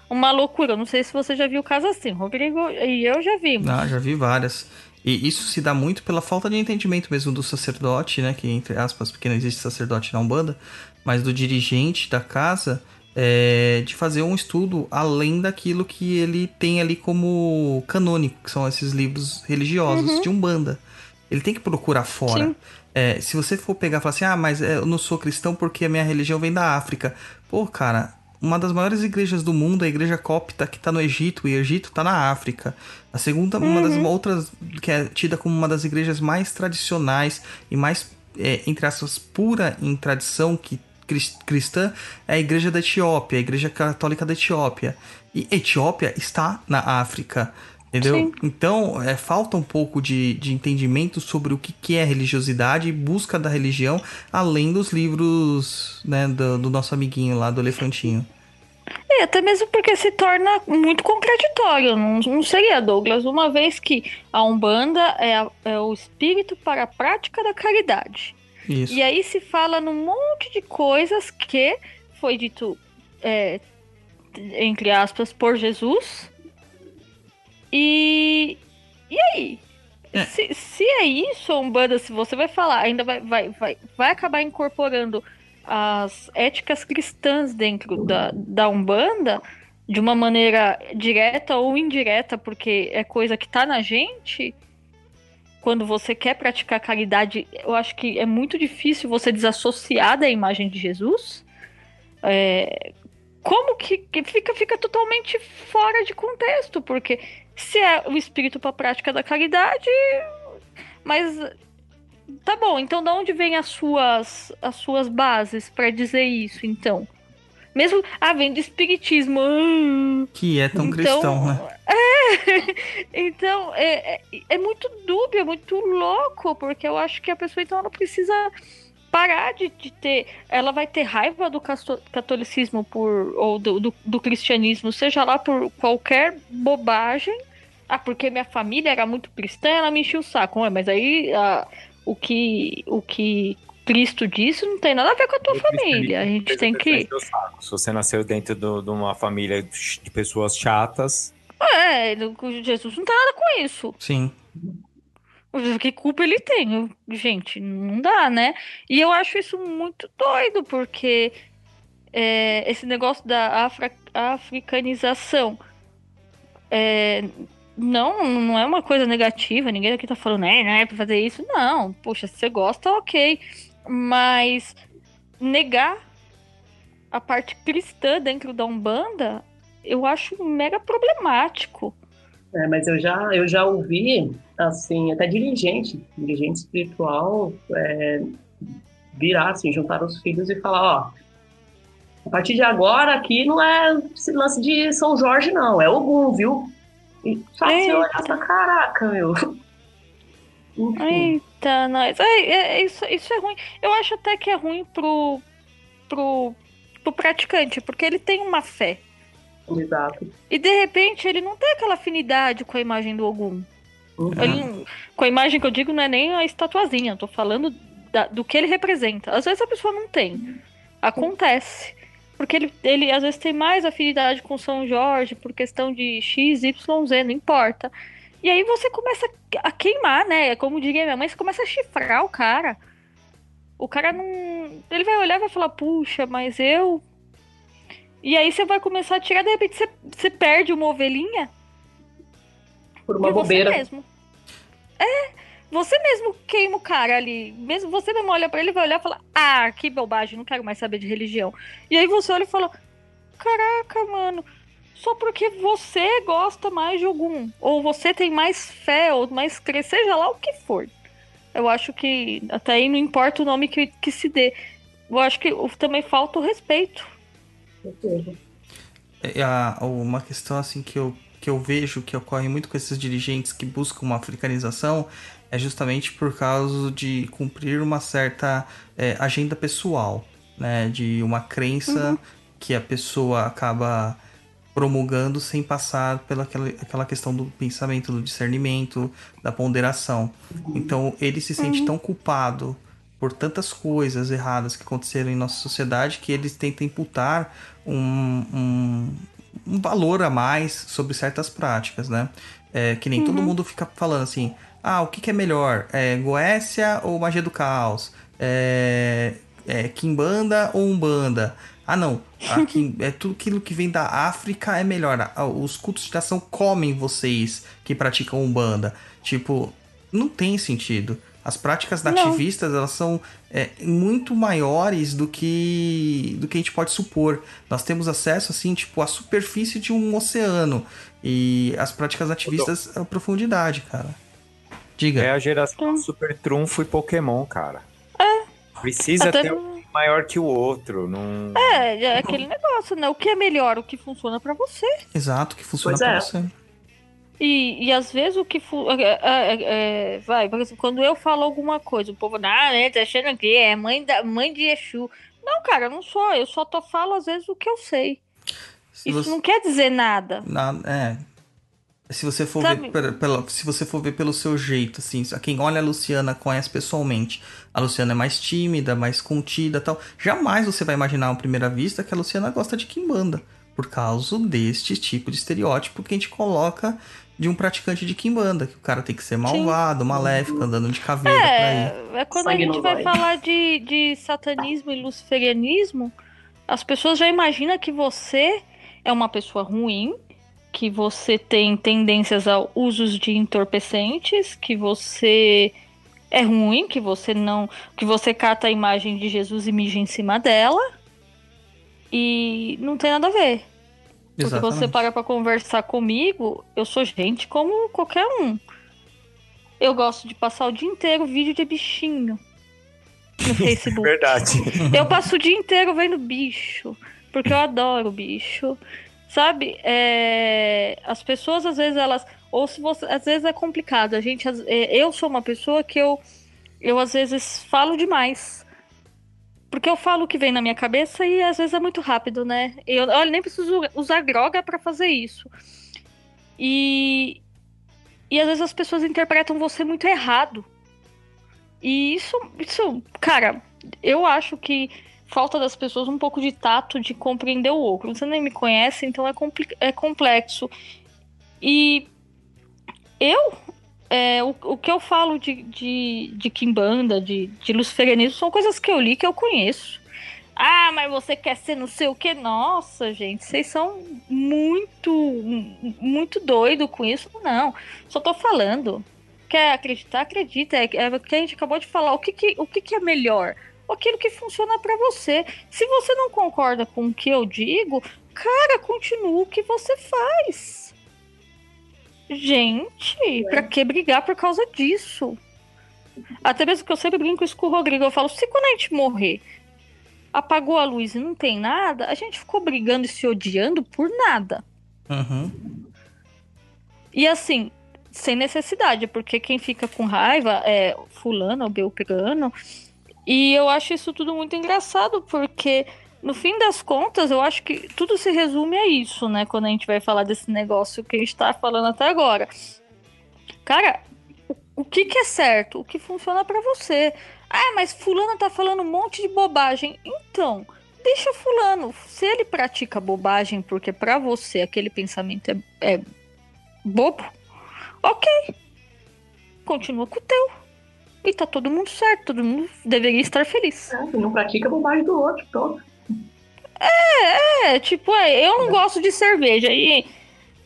Speaker 4: uma loucura. Não sei se você já viu caso assim. Rodrigo e eu já vimos.
Speaker 2: Ah, já vi várias. E isso se dá muito pela falta de entendimento mesmo do sacerdote, né? Que, entre aspas, porque não existe sacerdote na Umbanda, mas do dirigente da casa, é, de fazer um estudo além daquilo que ele tem ali como canônico, que são esses livros religiosos de Umbanda. Ele tem que procurar fora. É, se você for pegar e falar assim, ah, mas é, eu não sou cristão porque a minha religião vem da África. Pô, cara, uma das maiores igrejas do mundo é a igreja copta que tá no Egito, e o Egito tá na África. A segunda, uma das outras, que é tida como uma das igrejas mais tradicionais e mais, é, entre aspas, pura em tradição que cris- cristã, é a igreja da Etiópia, a igreja católica da Etiópia. E Etiópia está na África. Entendeu?
Speaker 4: Sim.
Speaker 2: Então, é, falta um pouco de, de entendimento sobre o que, que é religiosidade e busca da religião, além dos livros né, do, do nosso amiguinho lá, do Elefantinho.
Speaker 4: E até mesmo porque se torna muito contraditório, não, não seria, Douglas? Uma vez que a Umbanda é, a- é o espírito para a prática da caridade.
Speaker 2: Isso.
Speaker 4: E aí se fala num monte de coisas que foi dito, é, entre aspas, por Jesus. E. E aí?
Speaker 2: É.
Speaker 4: Se, se é isso, Umbanda, se você vai falar, ainda vai, vai, vai, vai acabar incorporando as éticas cristãs dentro da, da Umbanda de uma maneira direta ou indireta, porque é coisa que tá na gente. Quando você quer praticar caridade, eu acho que é muito difícil você desassociar da imagem de Jesus. É, como que, que fica, fica totalmente fora de contexto, porque se é o espírito para a prática da caridade, mas tá bom, então de onde vem as suas as suas bases para dizer isso, então? Mesmo, ah, vem do espiritismo.
Speaker 2: Que é tão
Speaker 4: então,
Speaker 2: cristão, né?
Speaker 4: É, então, é, é, é muito dúbio, é muito louco, porque eu acho que a pessoa, então, ela precisa parar de, de ter. Ela vai ter raiva do catolicismo por, ou do, do, do cristianismo, seja lá por qualquer bobagem. Ah, porque minha família era muito cristã, ela me enchia o saco. Ué, mas aí ah, o, que, o que Cristo disse não tem nada a ver com a tua família. A gente tem que.
Speaker 3: Se você nasceu dentro do- de uma família de pessoas chatas,
Speaker 4: É, Jesus não tem nada com isso.
Speaker 2: Sim.
Speaker 4: Que culpa ele tem? Gente, não dá, né? E eu acho isso muito doido, porque é, esse negócio da afra- africanização é, não, não é uma coisa negativa, ninguém aqui tá falando, né, não é pra fazer isso. Não, poxa, se você gosta, ok. Mas negar a parte cristã dentro da Umbanda, eu acho mega problemático.
Speaker 7: É, mas eu já, eu já ouvi, assim, até dirigente, dirigente espiritual, é, virar, assim, juntar os filhos e falar, ó, a partir de agora aqui não é esse lance de São Jorge, não, é Ogum, viu? E
Speaker 4: Eita.
Speaker 7: olhar pra caraca, meu. Enfim,
Speaker 4: Eita, nós. É, é, isso, isso é ruim. Eu acho até que é ruim pro, pro, pro praticante, porque ele tem uma fé.
Speaker 7: Exato.
Speaker 4: E de repente ele não tem aquela afinidade com a imagem do Ogum.
Speaker 7: Uhum.
Speaker 4: Ele com a imagem que eu digo não é nem a estatuazinha, eu tô falando da- do que ele representa. Às vezes a pessoa não tem. Acontece. Porque ele, ele às vezes tem mais afinidade com São Jorge por questão de X, Y, Z, não importa. E aí você começa a queimar, né? É Como diria minha mãe, você começa a chifrar o cara. O cara não. Ele vai olhar e vai falar, puxa, mas eu. E aí você vai começar a tirar, de repente você, você perde uma ovelhinha
Speaker 7: Por uma
Speaker 4: por
Speaker 7: bobeira.
Speaker 4: você mesmo. É, você mesmo queima o cara ali. Mesmo você mesmo olha pra ele vai olhar e falar: Ah, que bobagem, não quero mais saber de religião. E aí você olha e fala: Caraca, mano, só porque você gosta mais de algum, ou você tem mais fé, ou mais crer, seja lá o que for. Eu acho que até aí não importa o nome que, que se dê. Eu acho que também falta o respeito.
Speaker 2: É, a- uma questão assim que eu, que eu vejo que ocorre muito com esses dirigentes que buscam uma africanização é justamente por causa de cumprir uma certa é, agenda pessoal, né? De uma crença que a pessoa acaba promulgando sem passar pela aquela, aquela questão do pensamento, do discernimento, da ponderação. Então ele se sente tão culpado por tantas coisas erradas que aconteceram em nossa sociedade que eles tentam imputar um, um, um valor a mais sobre certas práticas, né? É, que nem todo mundo fica falando assim, ah, o que, que é melhor? É Goécia ou Magia do Caos? É, é Kimbanda ou Umbanda? Ah, não. A Kim- é tudo aquilo que vem da África é melhor. Os cultos de ação comem vocês que praticam Umbanda. Tipo, não tem sentido. As práticas
Speaker 4: Não.
Speaker 2: nativistas, elas são é, muito maiores do que do que a gente pode supor. Nós temos acesso, assim, tipo, à superfície de um oceano. E as práticas nativistas, a profundidade, cara. Diga.
Speaker 3: é a geração
Speaker 4: Hum.
Speaker 3: Super Trunfo e Pokémon, cara. Precisa
Speaker 4: Até
Speaker 3: ter um maior que o outro. Não...
Speaker 4: É, é aquele negócio, né? O que é melhor, o que funciona pra você.
Speaker 2: Exato, que funciona
Speaker 7: Pois
Speaker 2: pra
Speaker 7: é.
Speaker 2: você.
Speaker 4: E, e às vezes o que. Fu é, é, é, vai, por exemplo, quando eu falo alguma coisa, o povo, ah, né, tá achando que é mãe, da, mãe de Exu. Não, cara, não sou. Eu só tô, falo às vezes o que eu sei.
Speaker 2: Se
Speaker 4: Isso
Speaker 2: você-
Speaker 4: não quer dizer nada.
Speaker 2: Na- é. Se você for
Speaker 4: Sabe-
Speaker 2: ver pela, se você for ver pelo seu jeito, assim, quem olha a Luciana conhece pessoalmente. A Luciana é mais tímida, mais contida, tal. Jamais você vai imaginar à primeira vista que a Luciana gosta de kimbanda, por causa deste tipo de estereótipo que a gente coloca de um praticante de kimbanda, que o cara tem que ser malvado, maléfico, andando de caveira por aí.
Speaker 4: É, é quando a
Speaker 7: Sangue
Speaker 4: gente
Speaker 7: não
Speaker 4: vai
Speaker 7: dói.
Speaker 4: falar de, de satanismo e luciferianismo, as pessoas já imaginam que você é uma pessoa ruim, que você tem tendências a usos de entorpecentes, que você é ruim, que você não. que você cata a imagem de Jesus e mija em cima dela. E não tem nada a ver. Porque você
Speaker 2: Exatamente.
Speaker 4: para pra conversar comigo, eu sou gente como qualquer um. Eu gosto de passar o dia inteiro vídeo de bichinho no Facebook.
Speaker 3: Verdade.
Speaker 4: eu passo o dia inteiro vendo bicho, porque eu adoro bicho. Sabe? É, As pessoas às vezes elas. Ou se você. Às vezes é complicado. A gente. é, Eu sou uma pessoa que eu. Eu às vezes falo demais. Porque eu falo o que vem na minha cabeça e às vezes é muito rápido, né? Eu, olha, nem preciso usar droga pra fazer isso. E, e às vezes as pessoas interpretam você muito errado. E isso, isso, cara, eu acho que falta das pessoas um pouco de tato de compreender o outro. Você nem me conhece, então é, é complexo. E eu, é, o, o que eu falo de, de, de Kimbanda, de, de luciferianismo, são coisas que eu li que eu conheço. Ah, mas você quer ser não sei o que? Nossa, gente, vocês são muito, muito doido com isso. Não, só tô falando. Quer acreditar? Acredita. É, é que a gente acabou de falar. O que, que, o que, que é melhor? Aquilo que funciona pra você. Se você não concorda com o que eu digo, cara, continua o que você faz. Gente, pra que brigar por causa disso? Até mesmo que eu sempre brinco isso com o Rodrigo. Eu falo, se quando a gente morrer, apagou a luz e não tem nada, a gente ficou brigando e se odiando por nada.
Speaker 2: Uhum.
Speaker 4: E assim, sem necessidade, porque quem fica com raiva é fulano ou beltrano. E eu acho isso tudo muito engraçado, porque no fim das contas, eu acho que tudo se resume a isso, né? Quando a gente vai falar desse negócio que a gente tá falando até agora. Cara, o, que que é certo? O que funciona pra você? Ah, mas fulano tá falando um monte de bobagem. Então, deixa fulano. Se ele pratica bobagem porque pra você aquele pensamento é, é bobo, ok. Continua com o teu. E tá todo mundo certo, todo mundo deveria estar feliz.
Speaker 7: É, não pratica bobagem do outro, pronto.
Speaker 4: É, tipo, é, eu não gosto de cerveja. E,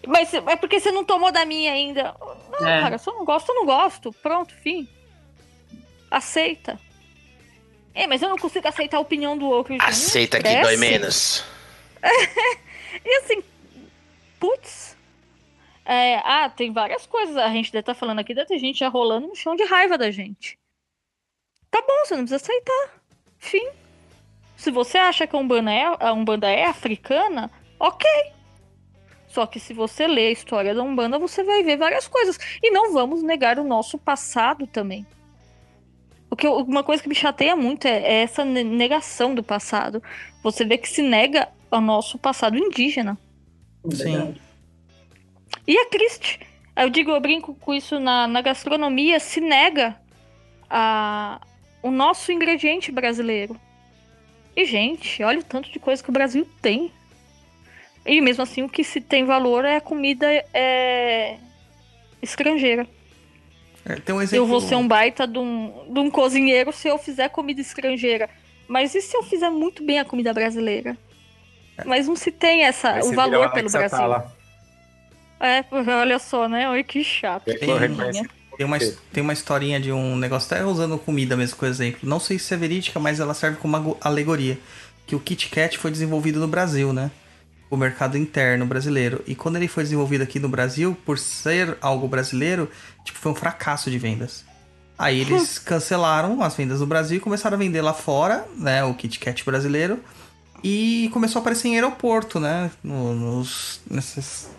Speaker 4: mas é porque você não tomou da minha ainda. Não,
Speaker 7: É.
Speaker 4: cara, se eu não gosto, eu não gosto. Pronto, fim. Aceita. É, mas eu não consigo aceitar a opinião do outro.
Speaker 5: Aceita que dói menos.
Speaker 4: E assim, putz. É, ah, tem várias coisas. A gente deve estar falando aqui, deve ter gente já rolando no chão de raiva da gente. Tá bom, você não precisa aceitar. Fim. Se você acha que a Umbanda é, a Umbanda é africana, ok. Só que se você ler a história da Umbanda, você vai ver várias coisas. E não vamos negar o nosso passado também. O que eu- uma coisa que me chateia muito é, é essa ne- negação do passado. Você vê que se nega ao nosso passado indígena.
Speaker 2: Sim.
Speaker 4: E é triste. Eu digo, eu brinco com isso na, na gastronomia, se nega a, o nosso ingrediente brasileiro. E, gente, olha o tanto de coisa que o Brasil tem. E mesmo assim, o que se tem valor é a comida é, estrangeira.
Speaker 2: É, tem um exemplo.
Speaker 4: Eu vou ser um baita de um, de um cozinheiro se eu fizer comida estrangeira. Mas e se eu fizer muito bem a comida brasileira? Mas não se tem essa, o valor pelo
Speaker 3: Alexa
Speaker 4: Brasil.
Speaker 3: Tala.
Speaker 4: É, olha só, né? Olha que chato.
Speaker 3: Tem-.
Speaker 2: Tem uma, tem uma historinha de um negócio, até usando comida mesmo como exemplo. Não sei se é verídica, mas ela serve como ago- alegoria. Que o Kit Kat foi desenvolvido no Brasil, né? O mercado interno brasileiro. E quando ele foi desenvolvido aqui no Brasil, por ser algo brasileiro, tipo, foi um fracasso de vendas. Aí eles cancelaram as vendas no Brasil e começaram a vender lá fora, né? O Kit Kat brasileiro. E começou a aparecer em aeroporto, né? No- nos, nesses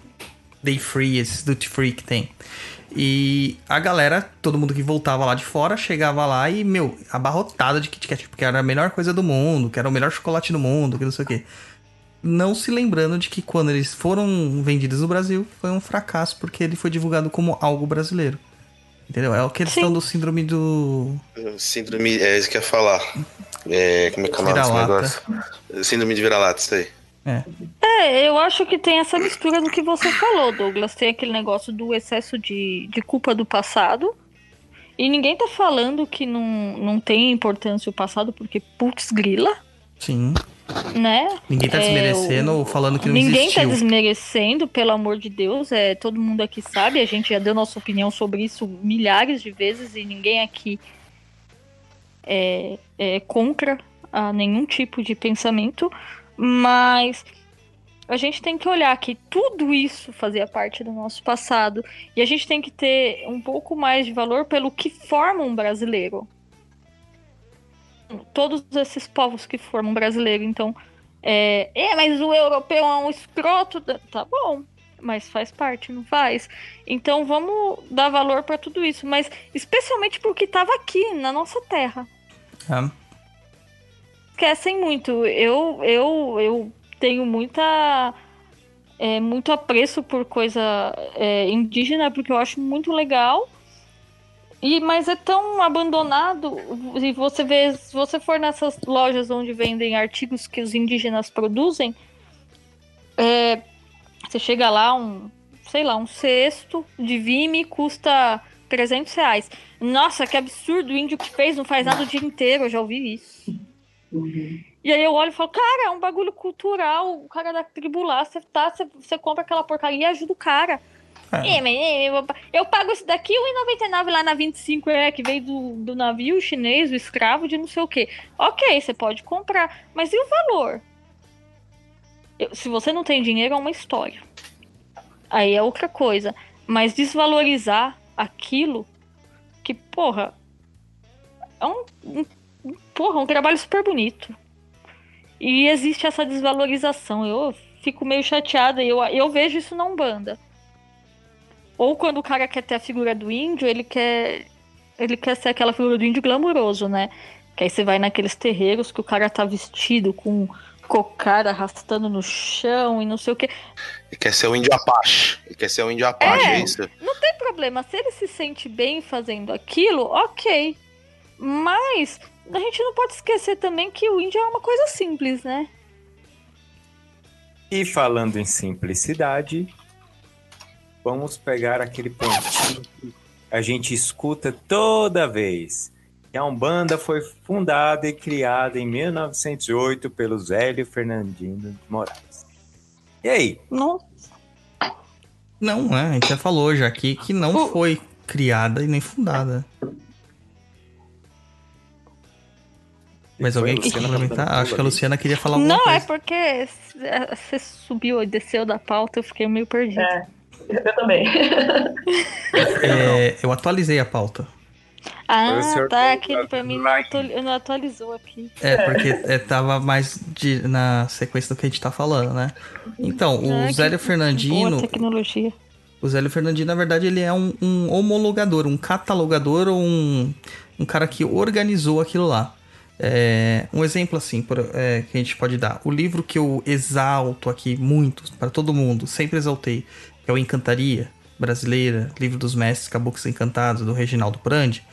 Speaker 2: day free, esses duty free que tem. E a galera, todo mundo que voltava lá de fora, chegava lá e, meu, abarrotada de Kit Kat, porque era a melhor coisa do mundo, que era o melhor chocolate do mundo, que não sei o quê. Não se lembrando de que quando eles foram vendidos no Brasil, foi um fracasso, porque ele foi divulgado como algo brasileiro. Entendeu? É a questão
Speaker 4: Sim.
Speaker 2: do síndrome do.
Speaker 5: Síndrome, é isso que eu ia falar. É, como é que é o nome desse negócio? Síndrome de vira-lata, isso aí.
Speaker 2: É.
Speaker 4: É, eu acho que tem essa mistura do que você falou, Douglas. Tem aquele negócio do excesso de, de culpa do passado. E ninguém tá falando que não, não tem importância o passado, porque putz grila,
Speaker 2: Sim.
Speaker 4: né?
Speaker 2: Ninguém tá
Speaker 4: É,
Speaker 2: desmerecendo
Speaker 4: o-
Speaker 2: ou falando que não
Speaker 4: Ninguém
Speaker 2: existiu.
Speaker 4: tá desmerecendo, pelo amor de Deus. É, todo mundo aqui sabe, a gente já deu nossa opinião sobre isso milhares de vezes e ninguém aqui é, é contra a nenhum tipo de pensamento. Mas a gente tem que olhar que tudo isso fazia parte do nosso passado e a gente tem que ter um pouco mais de valor pelo que forma um brasileiro. Todos esses povos que formam um brasileiro, então é, é, mas o europeu é um escroto. Tá bom, mas faz parte, não faz? Então vamos dar valor pra tudo isso, mas especialmente porque tava aqui, na nossa terra.
Speaker 2: Ah,
Speaker 4: Esquecem muito. Eu, eu, eu tenho muita. é, muito apreço por coisa é, indígena, porque eu acho muito legal. E, mas é tão abandonado. E você vê, se você for nessas lojas onde vendem artigos que os indígenas produzem, é, você chega lá, um, sei lá, um cesto de vime custa 300 reais. Nossa, que absurdo, o índio que fez não faz nada o dia inteiro, eu já ouvi isso. E aí eu olho e falo, cara, é um bagulho cultural, o cara da tribo lá, você tá, você, compra aquela porcaria e ajuda o cara.
Speaker 2: É.
Speaker 4: É, é, eu, pago esse daqui 1,99 lá na 25, é, que veio do, do navio chinês, o escravo de não sei o quê. Ok, você pode comprar, mas e o valor? Eu- se você não tem dinheiro, é uma história. Aí é outra coisa. Mas desvalorizar aquilo que, porra, é um- um- porra, um trabalho super bonito. E existe essa desvalorização. Eu fico meio chateada. Eu, eu vejo isso na Umbanda. Ou quando o cara quer ter a figura do índio, ele quer. Ele quer ser aquela figura do índio glamuroso, né? Que aí você vai naqueles terreiros que o cara tá vestido com cocar arrastando no chão e não sei o que.
Speaker 5: Ele quer ser o índio Apache. Ele quer ser o índio Apache, é,
Speaker 4: É.
Speaker 5: isso?
Speaker 4: Não tem problema. Se ele se sente bem fazendo aquilo, ok. Mas a gente não pode esquecer também que o índio é uma coisa simples, né?
Speaker 3: E falando em simplicidade, vamos pegar aquele pontinho que a gente escuta toda vez. Que a Umbanda foi fundada e criada em 1908 pelo Zélio Fernandino de Moraes. E aí?
Speaker 4: Não,
Speaker 2: Não, né? A gente já falou já aqui que não foi criada e nem fundada. Mas alguém
Speaker 3: a
Speaker 2: quer
Speaker 3: dando
Speaker 2: Acho que a. Luciana queria falar alguma
Speaker 4: não é
Speaker 2: coisa.
Speaker 4: porque é, você subiu e desceu da pauta, eu fiquei meio perdida.
Speaker 7: É, eu também.
Speaker 2: É, eu atualizei a pauta.
Speaker 4: Ah, tá.
Speaker 3: que
Speaker 4: Aquele pra mim não, atu- não atualizou aqui.
Speaker 2: É, porque é, tava mais de- na sequência do que a gente tá falando, né? Então, o
Speaker 4: Ah, que
Speaker 2: Zélio
Speaker 4: Boa
Speaker 2: Fernandino,
Speaker 4: tecnologia.
Speaker 2: o Zélio Fernandino, na verdade, ele é um, um homologador, um catalogador ou um, um cara que organizou aquilo lá. É, um exemplo assim por- é, que a gente pode dar. O livro que eu exalto aqui muito, para todo mundo, sempre exaltei, que é o Encantaria Brasileira, Livro dos Mestres Caboclos Encantados, do Reginaldo Prandi.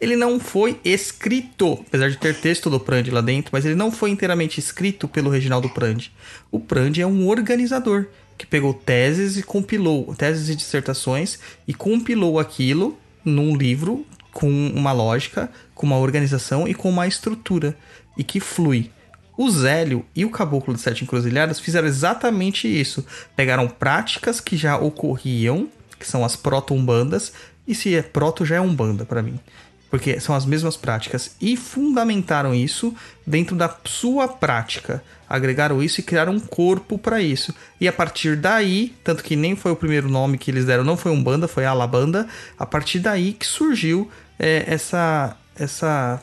Speaker 2: Ele não foi escrito, apesar de ter texto do Prandi lá dentro, mas ele não foi inteiramente escrito pelo Reginaldo Prandi. O Prandi é um organizador que pegou teses e compilou, teses e dissertações, e compilou aquilo num livro com uma lógica, com uma organização e com uma estrutura, e que flui. O Zélio e o Caboclo de Sete Encruzilhadas fizeram exatamente isso. Pegaram práticas que já ocorriam, que são as proto-umbandas, e se é proto já é umbanda para mim. Porque são as mesmas práticas. E fundamentaram isso dentro da sua prática. Agregaram isso e criaram um corpo para isso. E a partir daí, tanto que nem foi o primeiro nome que eles deram, não foi Umbanda, foi Alabanda. A partir daí que surgiu é, essa, essa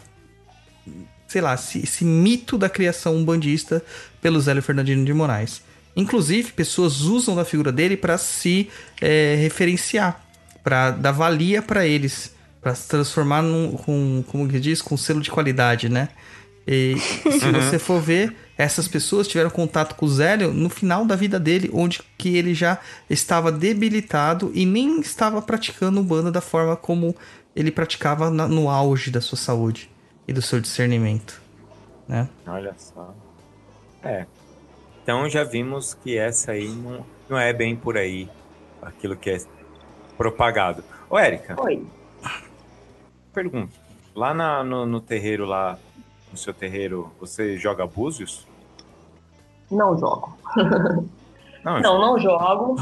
Speaker 2: sei lá, esse, esse mito da criação umbandista pelo Zélio Fernandino de Moraes. Inclusive, pessoas usam da figura dele para se é, referenciar, para dar valia para eles, para se transformar num, com, como que diz, com selo de qualidade, né? E se você for ver, essas pessoas tiveram contato com o Zélio no final da vida dele, onde que ele já estava debilitado e nem estava praticando Umbanda da forma como ele praticava na- no auge da sua saúde e do seu discernimento, né?
Speaker 3: Olha só. É. Então já vimos que essa aí não, não é bem por aí aquilo que é propagado. Ô, Érica,
Speaker 7: Oi.
Speaker 3: pergunta. Lá na- no, no terreiro, lá, no seu terreiro, você joga búzios?
Speaker 7: Não jogo.
Speaker 3: Não,
Speaker 7: Não, não jogo.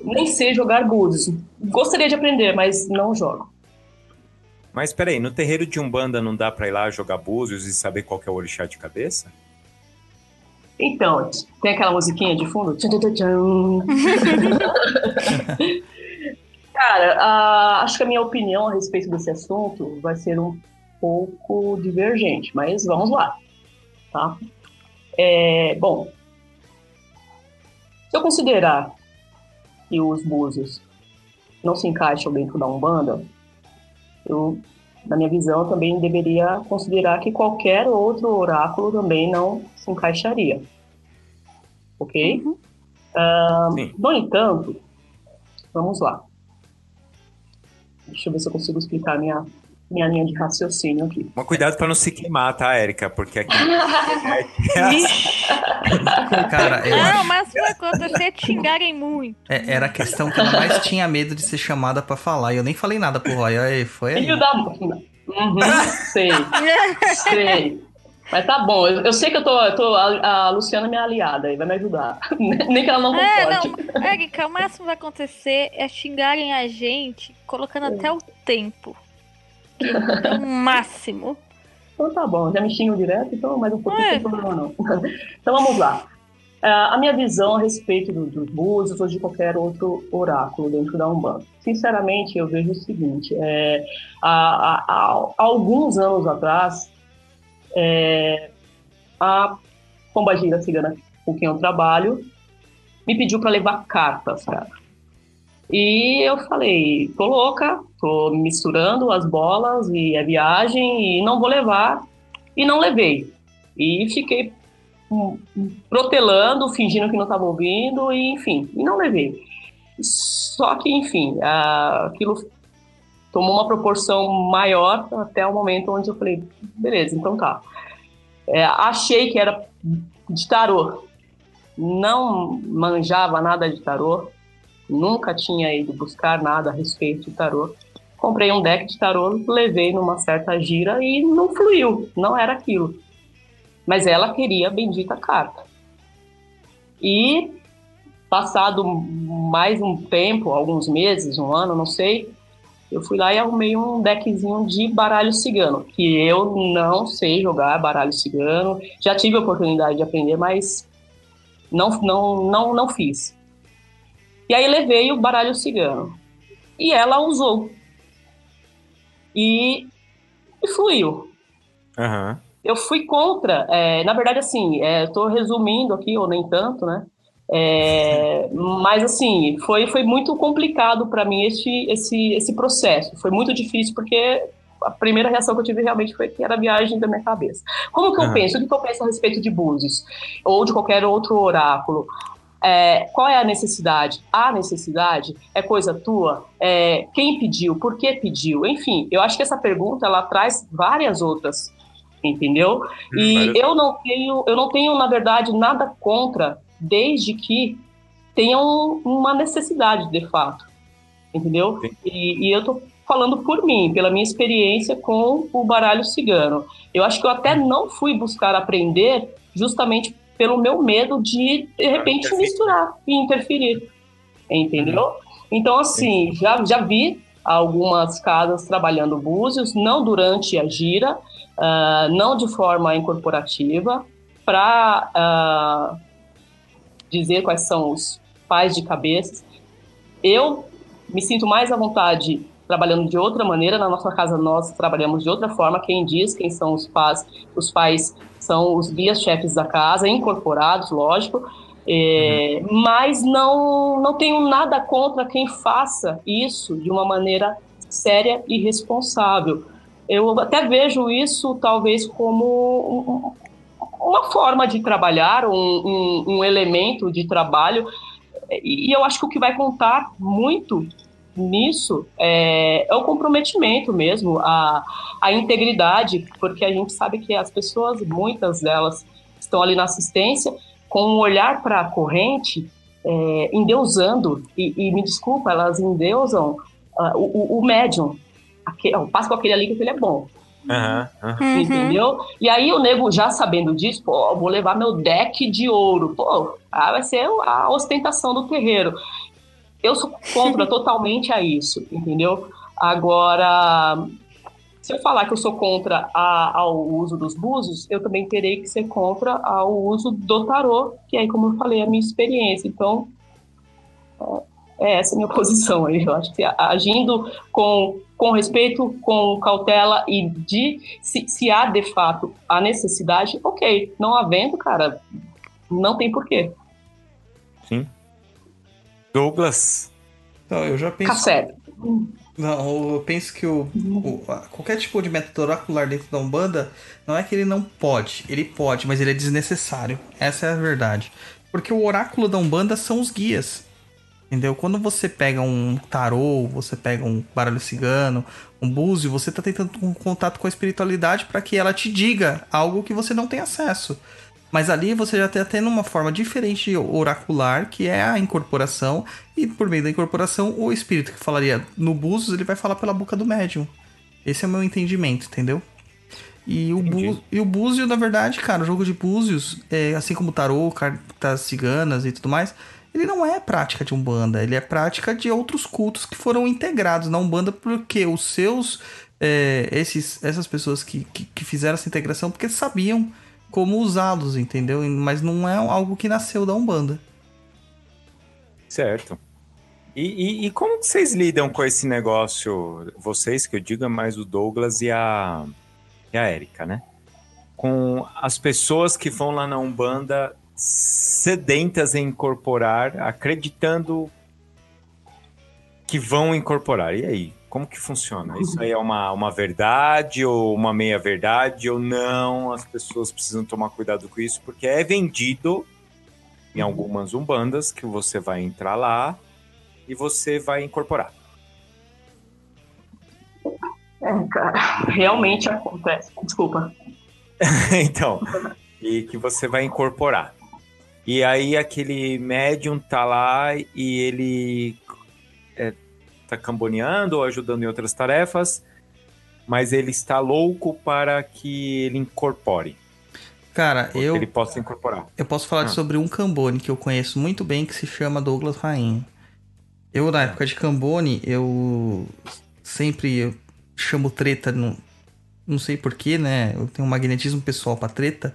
Speaker 7: Nem sei jogar búzios. Gostaria de aprender, mas não jogo.
Speaker 3: Mas peraí, no terreiro de Umbanda não dá pra ir lá jogar búzios e saber qual que é o orixá de cabeça?
Speaker 7: Então, tem aquela musiquinha de fundo? Cara, ah, acho que a minha opinião a respeito desse assunto vai ser um pouco divergente, mas vamos lá, tá? É, bom, se eu considerar que os búzios não se encaixam dentro da Umbanda, eu, na minha visão, também deveria considerar que qualquer outro oráculo também não se encaixaria. Ok? Ah,
Speaker 3: Sim.
Speaker 7: no entanto, vamos lá. Deixa eu ver se eu consigo explicar minha, minha linha de raciocínio aqui.
Speaker 3: Mas cuidado pra não se queimar, tá, Érica? Porque aqui.
Speaker 2: Cara, eu
Speaker 4: Não, mas foi acontecer te xingarem muito.
Speaker 2: é- era a questão que ela mais tinha medo de ser chamada pra falar. E eu nem falei nada pro Roy. Aí, foi aí.
Speaker 7: Filho da. Uhum, sei, sei. Mas tá bom, eu, eu sei que eu tô. eu tô a, a Luciana é minha aliada aí, vai me ajudar. Nem que ela não
Speaker 4: É,
Speaker 7: concorde.
Speaker 4: não, Érica, o máximo que vai acontecer é xingarem a gente colocando até o tempo. Que é o máximo.
Speaker 7: Então tá bom, já me xingam direto, então mais um pouquinho
Speaker 4: É.
Speaker 7: tem problema não. então vamos lá. Ah, a minha visão a respeito do- dos búzios ou de qualquer outro oráculo dentro da Umbanda. Sinceramente, eu vejo o seguinte: é, há, há- há- há alguns anos atrás, é, a Pombagira Cigana com quem eu trabalho me pediu para levar cartas, cara. E eu falei, tô louca, tô misturando as bolas e a viagem e não vou levar. E não levei. E fiquei hum, protelando, fingindo que não estava ouvindo, e enfim, e não levei. Só que, enfim, aquilo tomou uma proporção maior até o momento onde eu falei, beleza, então tá. É, achei que era de tarô. Não manjava nada de tarô, nunca tinha ido buscar nada a respeito de tarô. Comprei um deck de tarô, levei numa certa gira e não fluiu, não era aquilo. Mas ela queria a bendita carta. E passado mais um tempo, alguns meses, um ano, não sei, eu fui lá e arrumei um deckzinho de baralho cigano, que eu não sei jogar baralho cigano. Já tive a oportunidade de aprender, mas não, não, não, não fiz. E aí levei o baralho cigano. E ela usou. E, e fluiu.
Speaker 3: Aham.
Speaker 7: Eu fui contra, é, na verdade, assim, estou resumindo aqui, ou nem tanto, né? É, mas, assim, foi, foi muito complicado para mim esse, esse, esse processo. Foi muito difícil, porque a primeira reação que eu tive realmente foi que era a viagem da minha cabeça. Como que eu penso? O que eu penso a respeito de Búzios? Ou de qualquer outro oráculo? É, qual é a necessidade? A necessidade é coisa tua? É, quem pediu? Por que pediu? Enfim, eu acho que essa pergunta ela traz várias outras, entendeu? E
Speaker 3: várias.
Speaker 7: eu não tenho, eu não tenho na verdade nada contra, desde que tenham uma necessidade de fato, entendeu? E, e eu tô falando por mim, pela minha experiência com o baralho cigano. Eu acho que eu até não fui buscar aprender justamente pelo meu medo de, de repente, misturar e interferir. Entendeu? Então, assim, já, já vi algumas casas trabalhando búzios, não durante a gira, ah, não de forma incorporativa, para dizer quais são os pais de cabeça. Eu me sinto mais à vontade trabalhando de outra maneira. Na nossa casa, nós trabalhamos de outra forma. Quem diz quem são os pais, os pais são os guias-chefes da casa, incorporados, lógico. É, Mas não, não tenho nada contra quem faça isso de uma maneira séria e responsável. Eu até vejo isso, talvez, como um- uma forma de trabalhar, um, um- um elemento de trabalho. E eu acho que o que vai contar muito nisso é, é o comprometimento mesmo, a, a integridade, porque a gente sabe que as pessoas, muitas delas, estão ali na assistência com um olhar para a corrente, é, endeusando, e, e me desculpa, elas endeusam ah, o, o, o médium. Aque- ó, passa com aquele ali que aquele é bom
Speaker 3: aham.
Speaker 4: Uhum.
Speaker 7: entendeu? E aí o nego já sabendo disso, pô, vou levar meu deck de ouro, pô, ah, vai ser a ostentação do terreiro. Eu sou contra totalmente a isso, entendeu? Agora, se eu falar que eu sou contra a- ao uso dos búzios, eu também terei que ser contra ao uso do tarô, que aí, como eu falei, é a minha experiência. Então, é essa a minha posição aí. Eu acho que agindo com, com respeito, com cautela e de se, se há de fato a necessidade, ok. Não havendo, cara, não tem porquê.
Speaker 3: Douglas.
Speaker 2: Então, eu já penso.
Speaker 7: Café.
Speaker 2: Não, eu penso que o, o- qualquer tipo de método oracular dentro da Umbanda não é que ele não pode, ele pode, mas ele é desnecessário. Essa é a verdade. Porque o oráculo da Umbanda são os guias. Entendeu? Quando você pega um tarô, você pega um baralho cigano, um búzio, você tá tentando um contato com a espiritualidade para que ela te diga algo que você não tem acesso. Mas ali você já está tendo uma forma diferente oracular, que é a incorporação, e por meio da incorporação, o espírito que falaria no búzios, ele vai falar pela boca do médium. Esse é o meu entendimento, entendeu? E o, bu e o búzio, na verdade, cara, o jogo de búzios, é, assim como o tarô, cartas ciganas e tudo mais, ele não é prática de Umbanda, ele é prática de outros cultos que foram integrados na Umbanda porque os seus. É, esses, essas pessoas que, que, que, fizeram essa integração porque sabiam como usá-los, entendeu? Mas não é algo que nasceu da Umbanda.
Speaker 3: Certo. E, e, e como vocês lidam com esse negócio? Vocês, que eu digo, é mais o Douglas e a, e a Erika, né? Com as pessoas que vão lá na Umbanda sedentas em incorporar, acreditando que vão incorporar. E aí, como que funciona? Isso aí é uma, uma verdade ou uma meia-verdade ou não? As pessoas precisam tomar cuidado com isso, porque é vendido em algumas umbandas que você vai entrar lá e você vai incorporar.
Speaker 7: É, cara, realmente acontece. Desculpa.
Speaker 3: então, e que você vai incorporar. E aí aquele médium tá lá e ele é, tá camboneando ou ajudando em outras tarefas, mas ele está louco para que ele incorpore.
Speaker 2: Cara, eu.
Speaker 3: Ele possa incorporar.
Speaker 2: Eu posso falar ah. sobre um Cambone que eu conheço muito bem, que se chama Douglas Rainha. Eu, na época de Cambone, eu sempre chamo treta, não, não sei porquê, né? Eu tenho um magnetismo pessoal pra treta.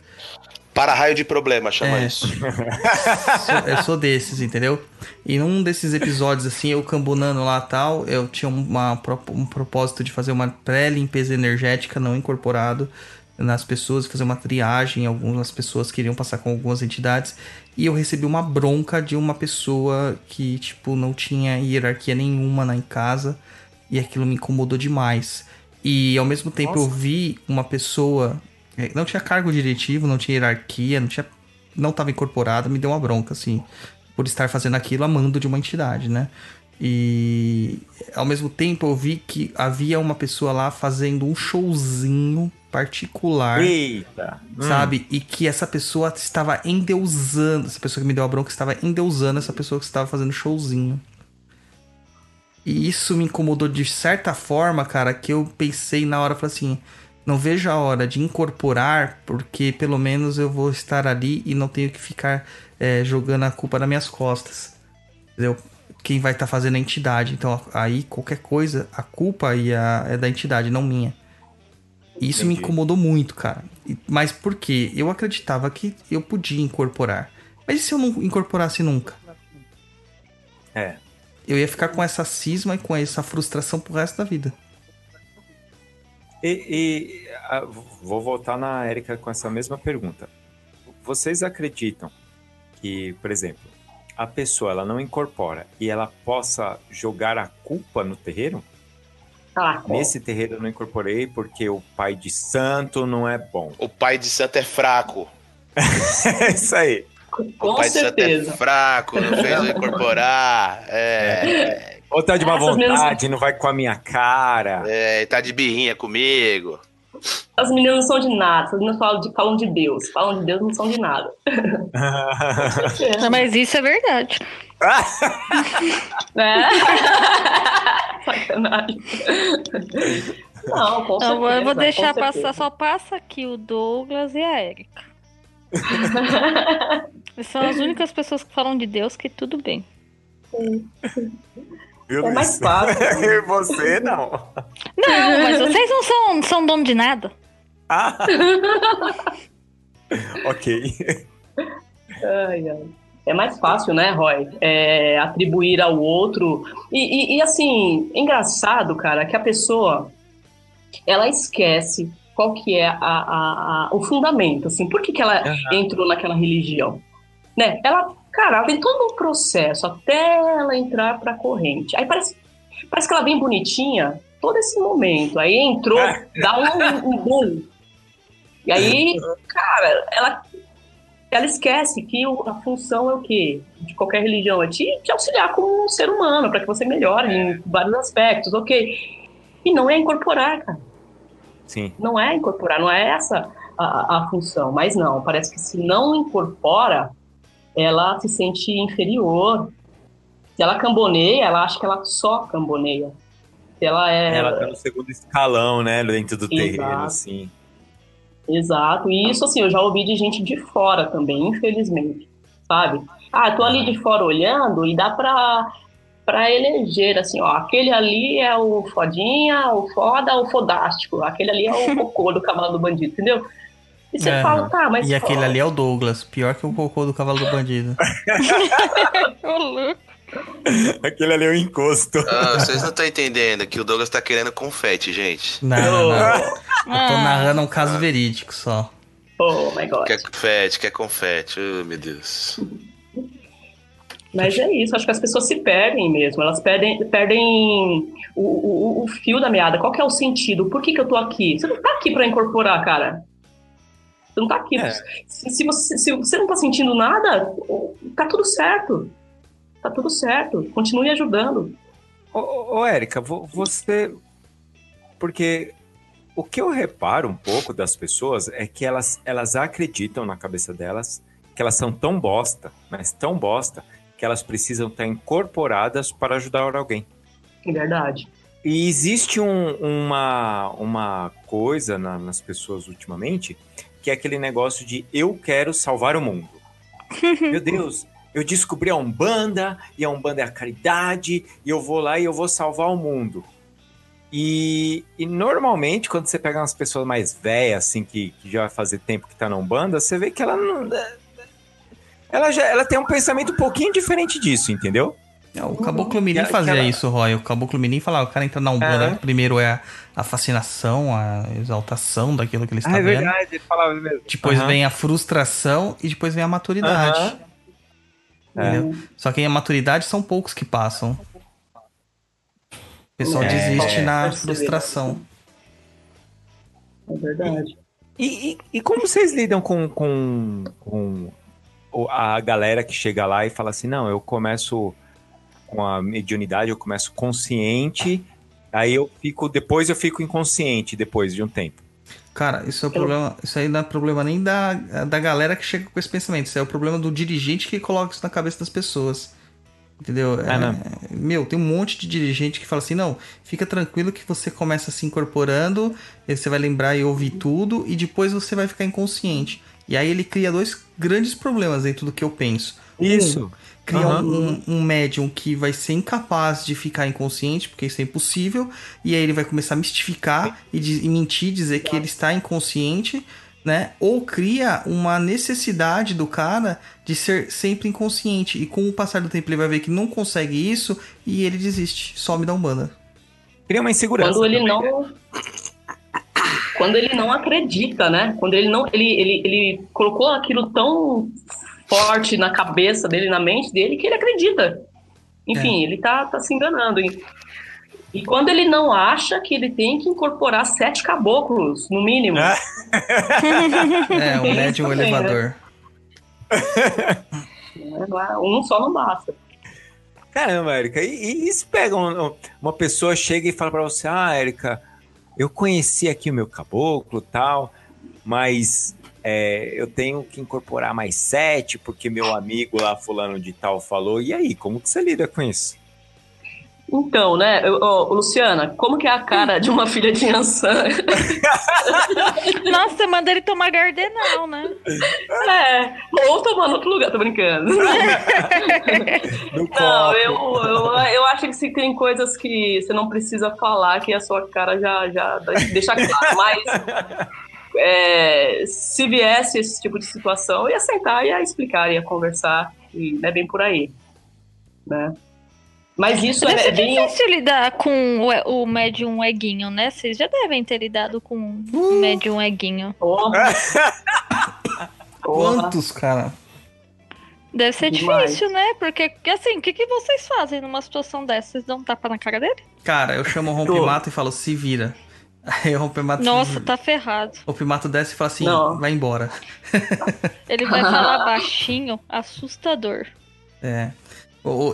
Speaker 5: Para raio de problema, chama é. isso.
Speaker 2: sou, eu sou desses, entendeu? E num desses episódios, assim, eu cambonando lá tal, eu tinha uma, um propósito de fazer uma pré-limpeza energética não incorporado nas pessoas, fazer uma triagem. Algumas pessoas queriam passar com algumas entidades. E eu recebi uma bronca de uma pessoa que, tipo, não tinha hierarquia nenhuma na em casa. E aquilo me incomodou demais. E ao mesmo tempo Nossa. eu vi uma pessoa não tinha cargo diretivo, não tinha hierarquia, não tinha. Não estava incorporado, me deu uma bronca, assim, por estar fazendo aquilo a mando de uma entidade, né? E ao mesmo tempo eu vi que havia uma pessoa lá fazendo um showzinho particular.
Speaker 3: Eita!
Speaker 2: Sabe? Hum. E que essa pessoa estava endeusando. Essa pessoa que me deu a bronca estava endeusando essa pessoa que estava fazendo showzinho. E isso me incomodou de certa forma, cara, que eu pensei na hora, falei assim não vejo a hora de incorporar, porque pelo menos eu vou estar ali e não tenho que ficar é, jogando a culpa nas minhas costas. Entendeu? Quem vai estar tá fazendo a entidade. Então aí qualquer coisa, a culpa e a, é da entidade, não minha. Isso Entendi. me incomodou muito, cara. Mas por quê? Eu acreditava que eu podia incorporar. Mas e se eu não incorporasse nunca?
Speaker 3: É.
Speaker 2: Eu ia ficar com essa cisma e com essa frustração pro resto da vida.
Speaker 3: E, e a, vou voltar na Érica com essa mesma pergunta. Vocês acreditam que, por exemplo, a pessoa ela não incorpora e ela possa jogar a culpa no terreiro?
Speaker 7: Ah,
Speaker 3: Nesse terreiro eu não incorporei porque o pai de santo não é bom.
Speaker 5: O pai de santo é fraco.
Speaker 3: é isso aí.
Speaker 7: Com
Speaker 5: o pai
Speaker 7: certeza.
Speaker 5: de santo é fraco, não fez eu incorporar. É.
Speaker 3: Ou tá de má Essas vontade, não vai com a minha cara.
Speaker 5: É, tá de birrinha comigo.
Speaker 7: As meninas não são de nada, as meninas falam de, falam de Deus. Falam de Deus, não são de nada.
Speaker 4: não, mas isso é verdade.
Speaker 7: é? Sacanagem. Não, com certeza,
Speaker 4: então, eu vou deixar passar, só passa aqui o Douglas e a Erika. são as únicas pessoas que falam de Deus que tudo bem.
Speaker 7: Sim. Viu, é mais fácil.
Speaker 3: e você não.
Speaker 4: Não, mas vocês não são, são dono de nada.
Speaker 3: Ah. ok.
Speaker 7: Ai, ai. É mais fácil, né, Roy? É, atribuir ao outro. E, e, e, assim, engraçado, cara, que a pessoa ela esquece qual que é a, a, a o fundamento, assim, por que, que ela uhum. entrou naquela religião? Né? Ela Cara, tem todo um processo até ela entrar pra corrente. Aí parece, parece que ela vem bonitinha todo esse momento. Aí entrou, dá um, um boom. E aí, cara, ela, ela esquece que a função é o quê? De qualquer religião é te, te auxiliar como um ser humano, para que você melhore em vários aspectos, ok? E não é incorporar, cara.
Speaker 3: Sim.
Speaker 7: Não é incorporar, não é essa a, a- a função. Mas não, parece que se não incorpora, ela se sente inferior. Se ela camboneia, ela acha que ela só camboneia. Se ela é.
Speaker 3: Ela tá no segundo escalão, né? Dentro do
Speaker 7: Exato.
Speaker 3: terreno, assim.
Speaker 7: Exato. E isso, assim, eu já ouvi de gente de fora também, infelizmente. Sabe? Ah, tô ali de fora olhando e dá pra, pra eleger, assim, ó, aquele ali é o fodinha, o foda, o fodástico. Aquele ali é o cocô do cavalo do bandido, entendeu? E você
Speaker 2: É.
Speaker 7: fala, tá, mas.
Speaker 2: E aquele ali é o Douglas, pior que o cocô do cavalo do bandido.
Speaker 3: Aquele ali é o encosto.
Speaker 5: Ah, vocês não estão entendendo que o Douglas tá querendo confete, gente.
Speaker 2: Não, não, não. Eu tô
Speaker 4: Ah,
Speaker 2: narrando um caso verídico só.
Speaker 7: Oh my god.
Speaker 5: Quer confete, quer confete. Oh, meu Deus.
Speaker 7: Mas é isso, acho que as pessoas se perdem mesmo, elas perdem, perdem o, o, o fio da meada. Qual que é o sentido? Por que, que eu tô aqui? Você não tá aqui pra incorporar, cara. Você não tá aqui.
Speaker 3: É.
Speaker 7: Se, se você, se você não tá sentindo nada, tá tudo certo. Tá tudo certo. Continue ajudando.
Speaker 3: Ô, ô, ô, Érica, vo- você. Porque o que eu reparo um pouco das pessoas é que elas, elas acreditam na cabeça delas que elas são tão bosta, mas tão bosta, que elas precisam estar incorporadas para ajudar alguém.
Speaker 7: É verdade.
Speaker 3: E existe um- uma, uma coisa na- nas pessoas ultimamente, que é aquele negócio de eu quero salvar o mundo. Meu Deus, eu descobri a Umbanda, e a Umbanda é a caridade, e eu vou lá e eu vou salvar o mundo. E, e normalmente, quando você pega umas pessoas mais velhas, assim, que, que já vai fazer tempo que tá na Umbanda, você vê que ela não. Ela, já, ela tem um pensamento um pouquinho diferente disso, entendeu?
Speaker 2: É, O Caboclo Mirim
Speaker 3: Aquela-
Speaker 2: fazia isso, Roy. O Caboclo Mirim falava, o cara entra na Umbanda,
Speaker 3: Aham.
Speaker 2: primeiro é a, fascinação, a exaltação daquilo que ele está vendo.
Speaker 3: ele falava mesmo.
Speaker 2: Depois
Speaker 3: Aham.
Speaker 2: vem a frustração e depois vem a maturidade.
Speaker 3: Aham.
Speaker 2: Entendeu? Só que a maturidade são poucos que passam. O pessoal
Speaker 3: É.
Speaker 2: desiste na
Speaker 7: Perceber.
Speaker 2: frustração.
Speaker 7: É verdade.
Speaker 3: E, e- e como vocês lidam com, com, com a galera que chega lá e fala assim, não, eu começo com a mediunidade, eu começo consciente, aí eu fico, depois eu fico inconsciente depois de um tempo.
Speaker 2: Cara, isso é o problema. Isso aí não é problema nem da, da galera que chega com esse pensamento. Isso é o problema do dirigente que coloca isso na cabeça das pessoas. Entendeu? É,
Speaker 3: não.
Speaker 2: meu, tem um monte de dirigente que fala assim: não, fica tranquilo que você começa se incorporando, você vai lembrar e ouvir tudo, e depois você vai ficar inconsciente. E aí ele cria dois grandes problemas dentro do que eu penso. Um, cria
Speaker 3: Aham.
Speaker 2: um, um médium que vai ser incapaz de ficar inconsciente, porque isso é impossível, e aí ele vai começar a mistificar e, di- e mentir, dizer que ele está inconsciente, né? Ou cria uma necessidade do cara de ser sempre inconsciente, e com o passar do tempo ele vai ver que não consegue isso, e ele desiste, some da Umbanda.
Speaker 3: Cria uma insegurança.
Speaker 7: Quando ele
Speaker 3: também, né?
Speaker 7: não. Quando ele não acredita, né? Quando ele não. Ele, ele, ele colocou aquilo tão forte na cabeça dele, na mente dele, que ele acredita. Enfim, ele tá, tá se enganando. E, e quando ele não acha que ele tem que incorporar sete caboclos, no mínimo.
Speaker 3: Ah.
Speaker 2: É, um
Speaker 7: isso também, né?
Speaker 2: elevador.
Speaker 7: né? É- Um só não basta.
Speaker 3: Caramba, Érica, e, e se pega um- uma pessoa chega e fala pra você, ah, Érica, eu conheci aqui o meu caboclo tal, mas é, eu tenho que incorporar mais sete, porque meu amigo lá, fulano de tal, falou. E aí, como que você lida com isso?
Speaker 7: Então, né, eu- ô, Luciana, como que é a cara de uma filha de Ansan?
Speaker 4: Nossa, manda ele tomar gardenal, né?
Speaker 7: É, ou tomar no outro lugar, tô brincando.
Speaker 3: No
Speaker 7: Não, eu, eu, eu acho que se tem coisas que você não precisa falar, que a sua cara já, já deixa claro. Mas é, se viesse esse tipo de situação, eu ia sentar, ia explicar, ia conversar, e é bem por aí. Né? Mas isso
Speaker 4: Deve
Speaker 7: é,
Speaker 4: ser
Speaker 7: é bem.
Speaker 4: difícil lidar com o, o médium eguinho, né? Vocês já devem ter lidado com o médium eguinho.
Speaker 7: Porra.
Speaker 2: Quantos, cara?
Speaker 4: Deve ser
Speaker 7: Demais.
Speaker 4: difícil, né? Porque, assim, o que, que vocês fazem numa situação dessa? Vocês dão um tapa na cara dele?
Speaker 2: Cara, eu chamo o rompe-mato e falo, se vira. Aí o Pimato,
Speaker 4: Nossa, tá ferrado.
Speaker 2: o Pimato desce e fala assim,
Speaker 7: Não.
Speaker 2: vai embora.
Speaker 4: Ele vai falar baixinho, assustador.
Speaker 2: É.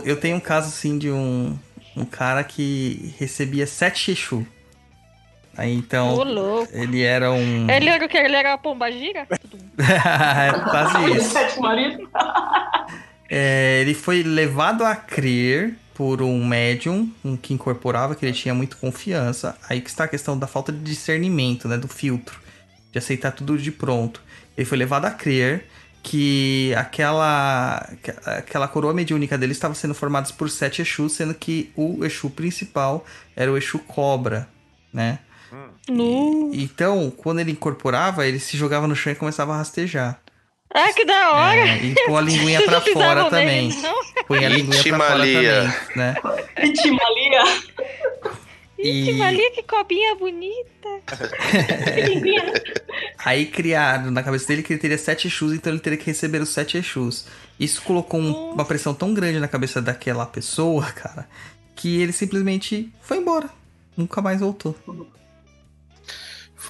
Speaker 2: Eu tenho um caso assim de um, um cara que recebia sete Exu. Aí então.
Speaker 4: Ô, louco.
Speaker 2: Ele era um.
Speaker 4: Ele era o quê? Ele era a pomba gira?
Speaker 2: É, Quase isso.
Speaker 7: Sete maridos.
Speaker 2: É, ele foi levado a crer por um médium um que incorporava, que ele tinha muito confiança. Aí que está a questão da falta de discernimento, né? Do filtro. De aceitar tudo de pronto. Ele foi levado a crer que aquela, aquela coroa mediúnica dele estava sendo formada por sete Exus, sendo que o Exu principal era o Exu Cobra, né?
Speaker 4: Nu.
Speaker 2: Então, quando ele incorporava, ele se jogava no chão e começava a rastejar.
Speaker 4: Ah, que da hora!
Speaker 2: É, e com a linguinha pra fora também.
Speaker 4: não?
Speaker 2: Põe a linguinha pra fora
Speaker 5: Itimalia.
Speaker 2: também, né?
Speaker 7: Itimalia.
Speaker 4: Que ali, que cobinha bonita.
Speaker 2: Aí criaram na cabeça dele que ele teria sete Exus, então ele teria que receber os sete Exus. Isso colocou um- uma pressão tão grande na cabeça daquela pessoa, cara, que ele simplesmente foi embora. Nunca mais voltou.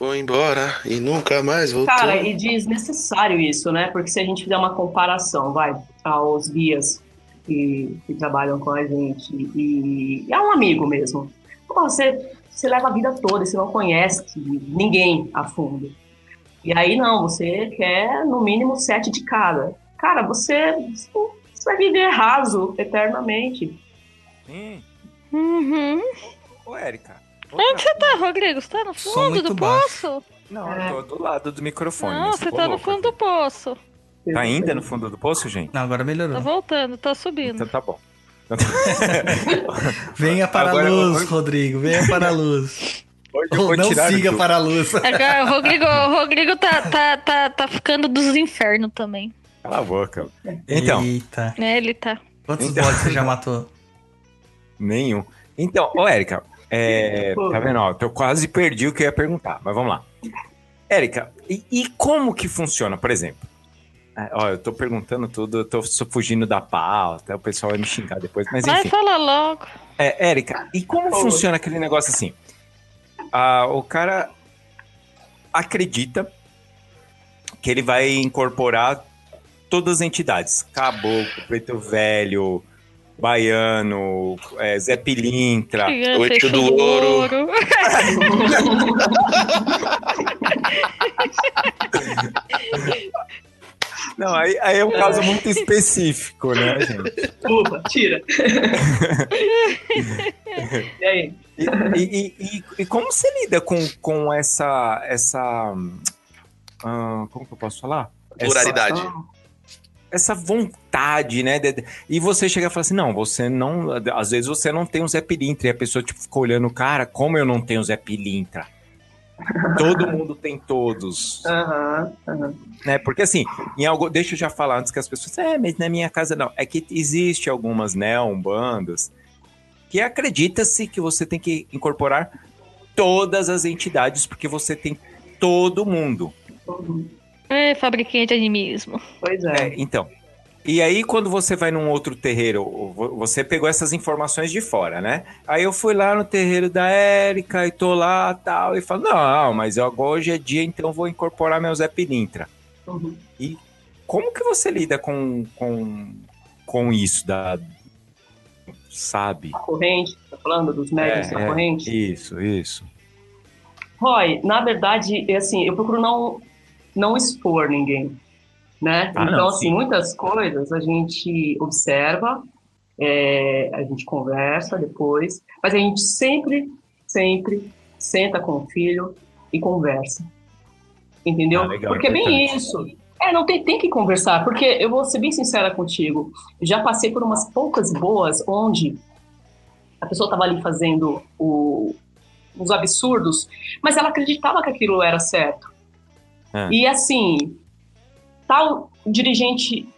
Speaker 5: Foi embora e nunca mais voltou.
Speaker 7: Cara, e desnecessário isso, né? Porque se a gente fizer uma comparação, vai, aos guias que, que trabalham com a gente, e é um amigo mesmo. Pô, você, você leva a vida toda e você não conhece ninguém a fundo. E aí, não, você quer no mínimo sete de cada. Cara, você, você vai viver raso eternamente.
Speaker 3: Sim.
Speaker 4: Uhum.
Speaker 3: Ô, Érica.
Speaker 4: Onde você tá, Rodrigo? Você tá no fundo do
Speaker 2: baixo.
Speaker 4: poço?
Speaker 3: Não, eu tô do lado do microfone.
Speaker 4: Não, você tá no fundo do poço.
Speaker 3: Tá ainda no fundo do poço, gente?
Speaker 2: Não, agora
Speaker 4: Tá
Speaker 2: melhorou.
Speaker 4: voltando, tá subindo.
Speaker 3: Então tá bom.
Speaker 2: Venha para
Speaker 3: Agora
Speaker 2: a luz,
Speaker 3: vou-
Speaker 2: Rodrigo. Venha para a luz.
Speaker 3: Hoje eu
Speaker 2: Ou
Speaker 3: vou
Speaker 2: não
Speaker 3: tirar
Speaker 2: siga
Speaker 3: do-
Speaker 2: para a luz.
Speaker 4: Agora, o Rodrigo, o Rodrigo tá, tá, tá, tá ficando dos infernos também.
Speaker 3: Cala a boca. Então,
Speaker 2: Eita.
Speaker 4: É, ele tá.
Speaker 2: Quantos
Speaker 3: Então.
Speaker 2: bodes você já matou?
Speaker 3: nenhum. Então, ô Érica, é, tá vendo? Ó, eu quase perdi o que eu ia perguntar, mas vamos lá. Érica, e, e como que funciona, por exemplo? É, ó, eu tô perguntando tudo, eu tô só fugindo da pauta, o pessoal vai me xingar depois, mas
Speaker 4: Vai
Speaker 3: enfim.
Speaker 4: falar logo.
Speaker 3: É, Érica, e como
Speaker 7: Oi.
Speaker 3: funciona aquele negócio assim? Ah, o cara acredita que ele vai incorporar todas as entidades. Caboclo, Preto Velho, Baiano, é, Zé Pilintra.
Speaker 4: Criança,
Speaker 5: o eixo
Speaker 4: eixo
Speaker 5: do ouro.
Speaker 3: Não, aí, aí é um caso muito específico, né, gente?
Speaker 7: Opa, tira. e aí?
Speaker 3: E, e- e- e como você lida com, com essa. essa ah, como que eu posso falar?
Speaker 5: Pluralidade.
Speaker 3: essa vontade, né? de- de- e você chega e fala assim: não, você não. Às vezes você não tem um Zé Pilintra. E a pessoa tipo, fica olhando, cara, como eu não tenho Zé Pilintra? Todo mundo tem todos.
Speaker 7: Aham, aham.
Speaker 3: Né? Porque assim, em algo, deixa eu já falar antes que as pessoas. É, mas na minha casa não. É que existe algumas neombandas que acredita-se que você tem que incorporar todas as entidades, porque você tem todo mundo.
Speaker 4: É, fabriquinha de animismo.
Speaker 7: Pois é.
Speaker 3: É, então. E aí, quando você vai num outro terreiro, vo- você pegou essas informações de fora, né? Aí eu fui lá no terreiro da Érica e tô lá tal, e falo, não, mas eu- agora hoje é dia, então vou incorporar meu Zé Pilintra.
Speaker 7: Uhum.
Speaker 3: Como que você lida com, com, com isso da. Sabe?
Speaker 7: A corrente, tá falando dos médios
Speaker 3: É,
Speaker 7: da
Speaker 3: é.
Speaker 7: corrente?
Speaker 3: Isso, isso.
Speaker 7: Roy, na verdade, é assim, eu procuro não, não expor ninguém, né?
Speaker 3: Ah,
Speaker 7: então,
Speaker 3: não,
Speaker 7: assim,
Speaker 3: sim.
Speaker 7: muitas coisas a gente observa, é, a gente conversa depois, mas a gente sempre, sempre senta com o filho e conversa, entendeu?
Speaker 3: Ah, legal,
Speaker 7: porque é bem isso. É, não tem, tem que conversar, porque eu vou ser bem sincera contigo, já passei por umas poucas boas onde a pessoa estava ali fazendo o, os absurdos, mas ela acreditava que aquilo era certo.
Speaker 3: É.
Speaker 7: E assim, tá o dirigente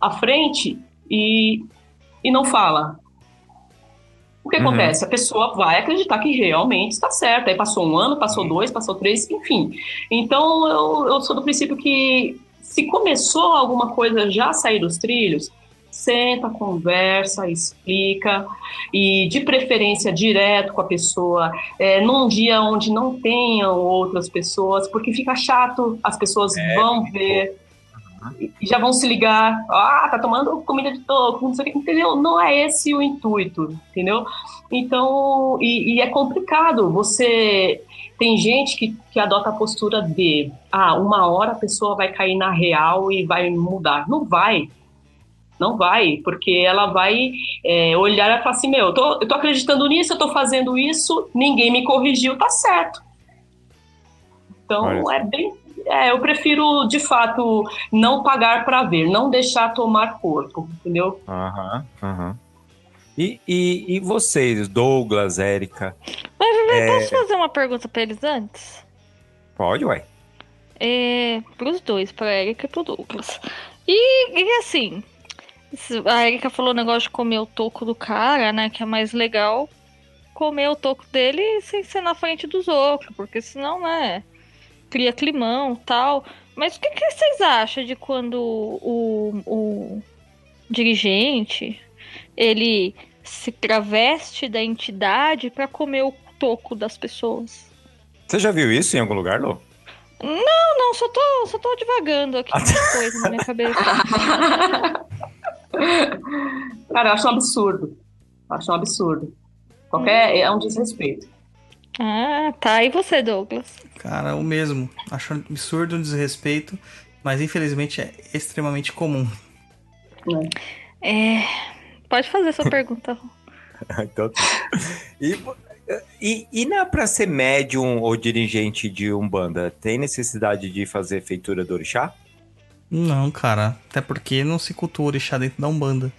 Speaker 7: à frente e, e não fala. O que
Speaker 3: Uhum.
Speaker 7: acontece? A pessoa vai acreditar que realmente está certo. Aí passou um ano, passou dois, passou três, enfim. Então eu, eu sou do princípio que se começou alguma coisa já a sair dos trilhos, Senta, conversa, explica e de preferência direto com a pessoa, é, num dia onde não tenham outras pessoas, porque fica chato, as pessoas
Speaker 3: É,
Speaker 7: vão ver e e já vão se ligar, ah, tá tomando comida de toco, não sei o que, entendeu? Não é esse o intuito, entendeu? Então, e, e é complicado, você tem gente que, que adota a postura de, ah, uma hora a pessoa vai cair na real e vai mudar. Não vai, não vai, porque ela vai é, olhar e falar assim, meu, eu tô, eu tô acreditando nisso, eu tô fazendo isso, ninguém me corrigiu, tá certo. Então,
Speaker 3: Olha.
Speaker 7: é bem... É, eu prefiro, de fato, não pagar para ver, não deixar tomar corpo, entendeu?
Speaker 3: Aham, aham. E, e, e vocês, Douglas, Érica?
Speaker 4: Mas,
Speaker 3: É.
Speaker 4: posso fazer uma pergunta pra eles antes?
Speaker 3: Pode, ué.
Speaker 4: É, pros dois, pra Erika e pro Douglas. E, e assim, a Erika falou o negócio de comer o toco do cara, né? Que é mais legal comer o toco dele sem ser na frente dos outros, porque senão, né? Cria climão tal. Mas o que, que vocês acham de quando o, o dirigente ele se traveste da entidade pra comer o toco das pessoas?
Speaker 3: Você já viu isso em algum lugar, Lô?
Speaker 4: Não, só tô, só tô divagando aqui uma coisa na minha cabeça.
Speaker 7: Cara, eu acho um absurdo. Eu acho um absurdo. Qualquer. É um desrespeito.
Speaker 4: Ah, tá. E você, Douglas?
Speaker 2: Cara, o mesmo. Acho um absurdo, um desrespeito, mas infelizmente é extremamente comum.
Speaker 7: Né?
Speaker 4: É. Pode fazer sua pergunta.
Speaker 3: então, tá. e, e, e na, pra ser médium ou dirigente de Umbanda, tem necessidade de fazer feitura do orixá?
Speaker 2: Não, cara. Até porque não se cultua orixá dentro da Umbanda.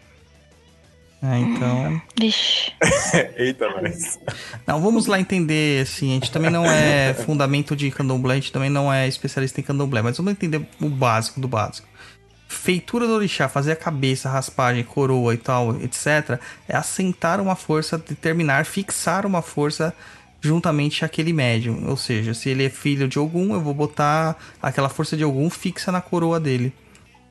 Speaker 2: É, então.
Speaker 4: Vixe.
Speaker 3: Eita, mas...
Speaker 2: Não, vamos lá entender, assim, a gente também não é fundamento de candomblé, a gente também não é especialista em candomblé, mas vamos entender o básico do básico. Feitura do orixá, fazer a cabeça, raspagem, coroa e tal, etc., é assentar uma força, determinar, fixar uma força juntamente àquele médium. Ou seja, se ele é filho de algum, eu vou botar aquela força de algum fixa na coroa dele.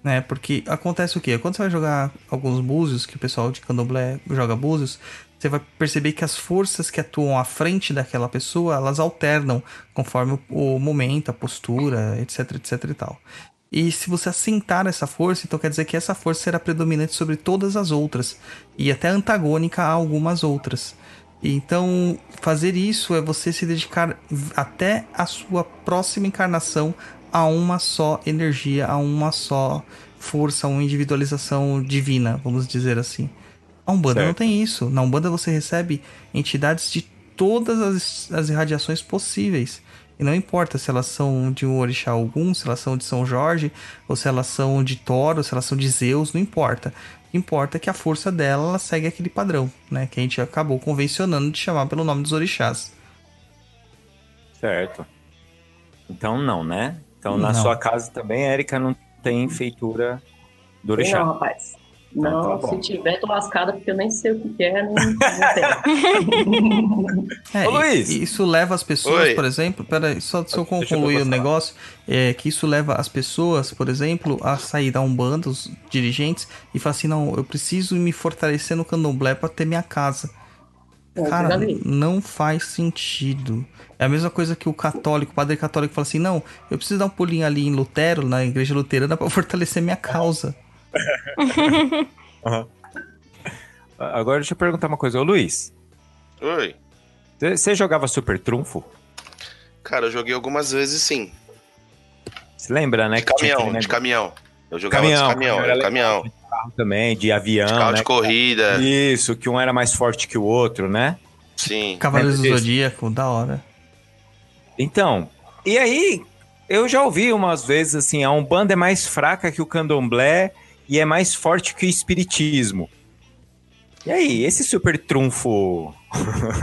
Speaker 2: Né? Porque acontece o quê? Quando você vai jogar alguns búzios, que o pessoal de candomblé joga búzios, você vai perceber que as forças que atuam à frente daquela pessoa, elas alternam conforme o momento, a postura, etc, etc e tal. E se você assentar essa força, então quer dizer que essa força será predominante sobre todas as outras e até antagônica a algumas outras. Então, fazer isso é você se dedicar até a sua próxima encarnação a uma só energia, a uma só força, a uma individualização divina, vamos dizer assim. A Umbanda
Speaker 3: Certo.
Speaker 2: não tem isso. Na Umbanda você recebe entidades de todas as, as irradiações possíveis. E não importa se elas são de um orixá algum, se elas são de São Jorge, ou se elas são de Thor, ou se elas são de Zeus, não importa. Importa é que a força dela ela segue aquele padrão, né? Que a gente acabou convencionando de chamar pelo nome dos orixás.
Speaker 3: Certo. Então não, né? Então na
Speaker 2: Não.
Speaker 3: sua casa também, Érica, não tem feitura do orixá.
Speaker 7: Não, rapaz. Não,
Speaker 3: tá
Speaker 7: se tiver, tô lascada, porque eu nem sei o que é, não, não tem.
Speaker 2: É,
Speaker 3: Ô, Luiz!
Speaker 2: isso leva as pessoas,
Speaker 5: Oi.
Speaker 2: por exemplo, peraí, só se eu concluir o negócio, é que isso leva as pessoas, por exemplo, a sair da Umbanda, os dirigentes, e falar assim, não, eu preciso me fortalecer no candomblé pra ter minha casa.
Speaker 7: É,
Speaker 2: Cara, não faz sentido. É a mesma coisa que o católico, o padre católico fala assim, não, eu preciso dar um pulinho ali em Lutero, na igreja luterana, pra fortalecer minha causa.
Speaker 3: Agora deixa eu perguntar uma coisa. Ô Luiz,
Speaker 5: Oi.
Speaker 3: você- jogava Super Trunfo?
Speaker 5: Cara, eu joguei algumas vezes sim.
Speaker 3: Você lembra, né?
Speaker 5: De caminhão, de caminhão. Eu jogava
Speaker 3: Caminhão,
Speaker 5: de caminhão,
Speaker 3: era
Speaker 5: caminhão.
Speaker 3: de carro também, de avião,
Speaker 5: De carro
Speaker 3: né?
Speaker 5: de corrida.
Speaker 3: Isso, que um era mais forte que o outro, né?
Speaker 5: Sim.
Speaker 2: Cavaleiros do? Zodíaco, da hora.
Speaker 3: Então, e aí, eu já ouvi umas vezes assim, a Umbanda é mais fraca que o Candomblé e é mais forte que o Espiritismo. E aí, esse super trunfo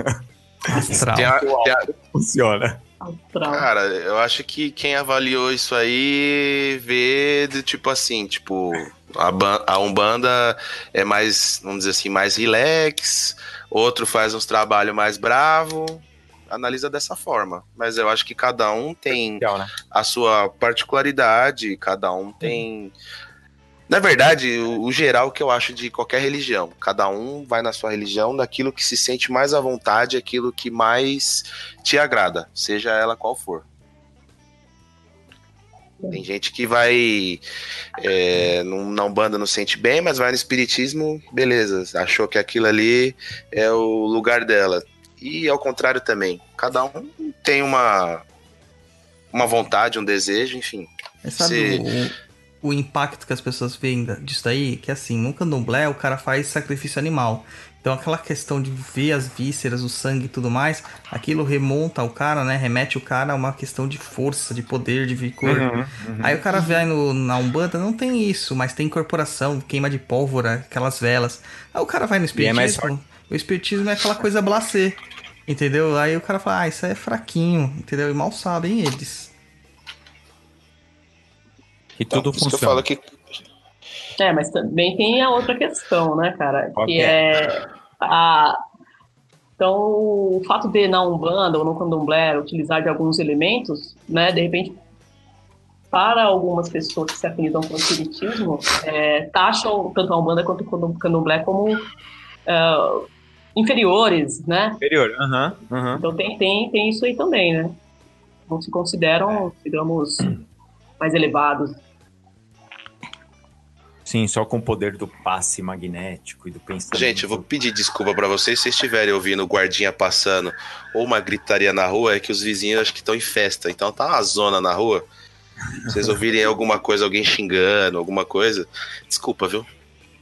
Speaker 2: Astral.
Speaker 5: Tem a- tem a-
Speaker 3: funciona?
Speaker 7: Astral.
Speaker 5: Cara, eu acho que quem avaliou isso aí vê de tipo assim, tipo, a, a Umbanda é mais, vamos dizer assim, mais relax, outro faz uns trabalhos mais bravo, analisa dessa forma. Mas eu acho que cada um tem
Speaker 3: Legal, né?
Speaker 5: a sua particularidade, cada um tem Na verdade, o, o geral que eu acho de qualquer religião. Cada um vai na sua religião daquilo que se sente mais à vontade, aquilo que mais te agrada, seja ela qual for. Tem gente que vai é, na Umbanda não sente bem, mas vai no Espiritismo, beleza. Achou que aquilo ali é o lugar dela. E ao contrário também. Cada um tem uma, uma vontade, um desejo, enfim.
Speaker 2: Mas sabe o, impacto que as pessoas veem da- disso daí? Que assim, no candomblé o cara faz sacrifício animal. Então aquela questão de ver as vísceras, o sangue e tudo mais, aquilo remonta o cara, né? Remete o cara a uma questão de força, de poder, de vigor.
Speaker 3: Uhum,
Speaker 2: Aí o cara vai no, na Umbanda, não tem isso, mas tem incorporação, queima de pólvora, aquelas velas. Aí o cara vai no
Speaker 3: é
Speaker 2: espiritismo. o espiritismo é aquela coisa blasé. Entendeu? Aí o cara fala, ah, isso aí é fraquinho, entendeu? E mal sabem eles.
Speaker 3: E
Speaker 5: Então,
Speaker 3: tudo
Speaker 5: por isso que eu
Speaker 3: funciona.
Speaker 5: falo que
Speaker 7: É, mas também tem a outra questão, né, cara?
Speaker 3: Qual
Speaker 7: que
Speaker 3: que
Speaker 7: é a. Então, o fato de na Umbanda ou no Candomblé utilizar de alguns elementos, né, de repente, para algumas pessoas que se afinizam com o espiritismo, é, taxam tanto a Umbanda quanto o Candomblé como é, inferiores, né?
Speaker 3: Superior, aham, aham.
Speaker 7: Então tem, tem, tem isso aí também, né? Não se consideram, digamos, mais elevados.
Speaker 3: Sim, só com o poder do passe magnético e do pensamento.
Speaker 5: Gente, eu vou pedir desculpa pra vocês se vocês estiverem ouvindo o guardinha passando ou uma gritaria na rua, é que os vizinhos acho que estão em festa, então tá uma zona na rua. Se vocês ouvirem alguma coisa, alguém xingando, alguma coisa, desculpa, viu?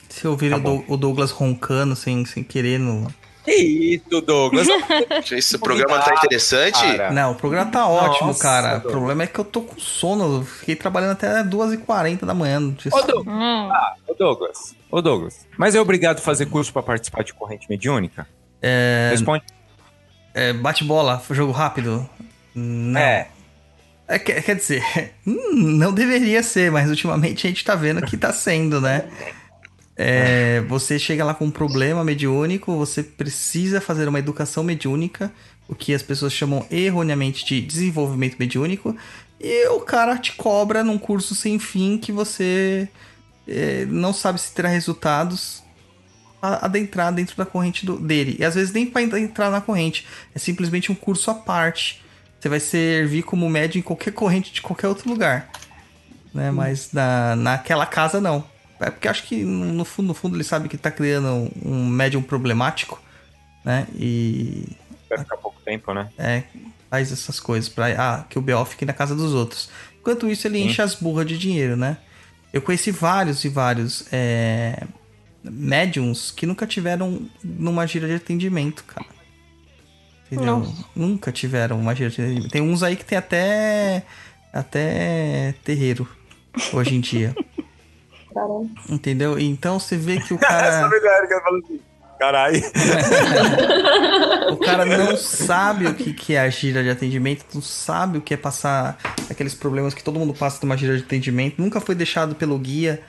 Speaker 2: Se ouvirem
Speaker 3: Tá
Speaker 2: o Douglas roncando sem, sem querer no.
Speaker 3: Que isso, Douglas?
Speaker 5: Esse programa tá interessante.
Speaker 3: Cara.
Speaker 2: Não, o programa tá ótimo,
Speaker 3: Nossa,
Speaker 2: cara. O
Speaker 3: Douglas.
Speaker 2: problema é que eu tô com sono. Eu fiquei trabalhando até 2h40 da manhã.
Speaker 3: Ô, Douglas,
Speaker 4: Hum,
Speaker 3: ô, Douglas, ô, Douglas. Mas é obrigado a fazer curso pra participar de corrente mediúnica?
Speaker 2: É,
Speaker 3: Responde.
Speaker 2: é, bate-bola, jogo rápido? Não.
Speaker 3: É.
Speaker 2: É, quer, quer dizer, hum, não deveria ser, mas ultimamente a gente tá vendo que tá sendo, né? É, você chega lá com um problema mediúnico, você precisa fazer uma educação mediúnica, o que as pessoas chamam erroneamente de desenvolvimento mediúnico, e o cara te cobra num curso sem fim que você é, não sabe se terá resultados adentrar dentro da corrente do- dele. E às vezes nem para entrar na corrente, é simplesmente um curso à parte. Você vai servir como médium em qualquer corrente de qualquer outro lugar. Né? Mas na, naquela casa não. É porque acho que no fundo, no fundo ele sabe que tá criando um, um médium problemático, né? E
Speaker 3: Vai ficar pouco tempo, né?
Speaker 2: é, faz essas coisas pra ah, que o BO fique na casa dos outros. Enquanto isso, ele
Speaker 3: Sim.
Speaker 2: enche as burras de dinheiro, né? Eu conheci vários e vários é, médiums que nunca tiveram numa gira de atendimento, cara. Entendeu?
Speaker 4: Nossa.
Speaker 2: Nunca tiveram uma gira de atendimento. Tem uns aí que tem até até terreiro hoje em dia.
Speaker 7: Caramba.
Speaker 2: Entendeu? Então você vê que o cara.
Speaker 3: melhor que eu falo assim. Caralho.
Speaker 2: O cara não sabe o que, que é a gira de atendimento, não sabe o que é passar aqueles problemas que todo mundo passa numa gira de atendimento, nunca foi deixado pelo guia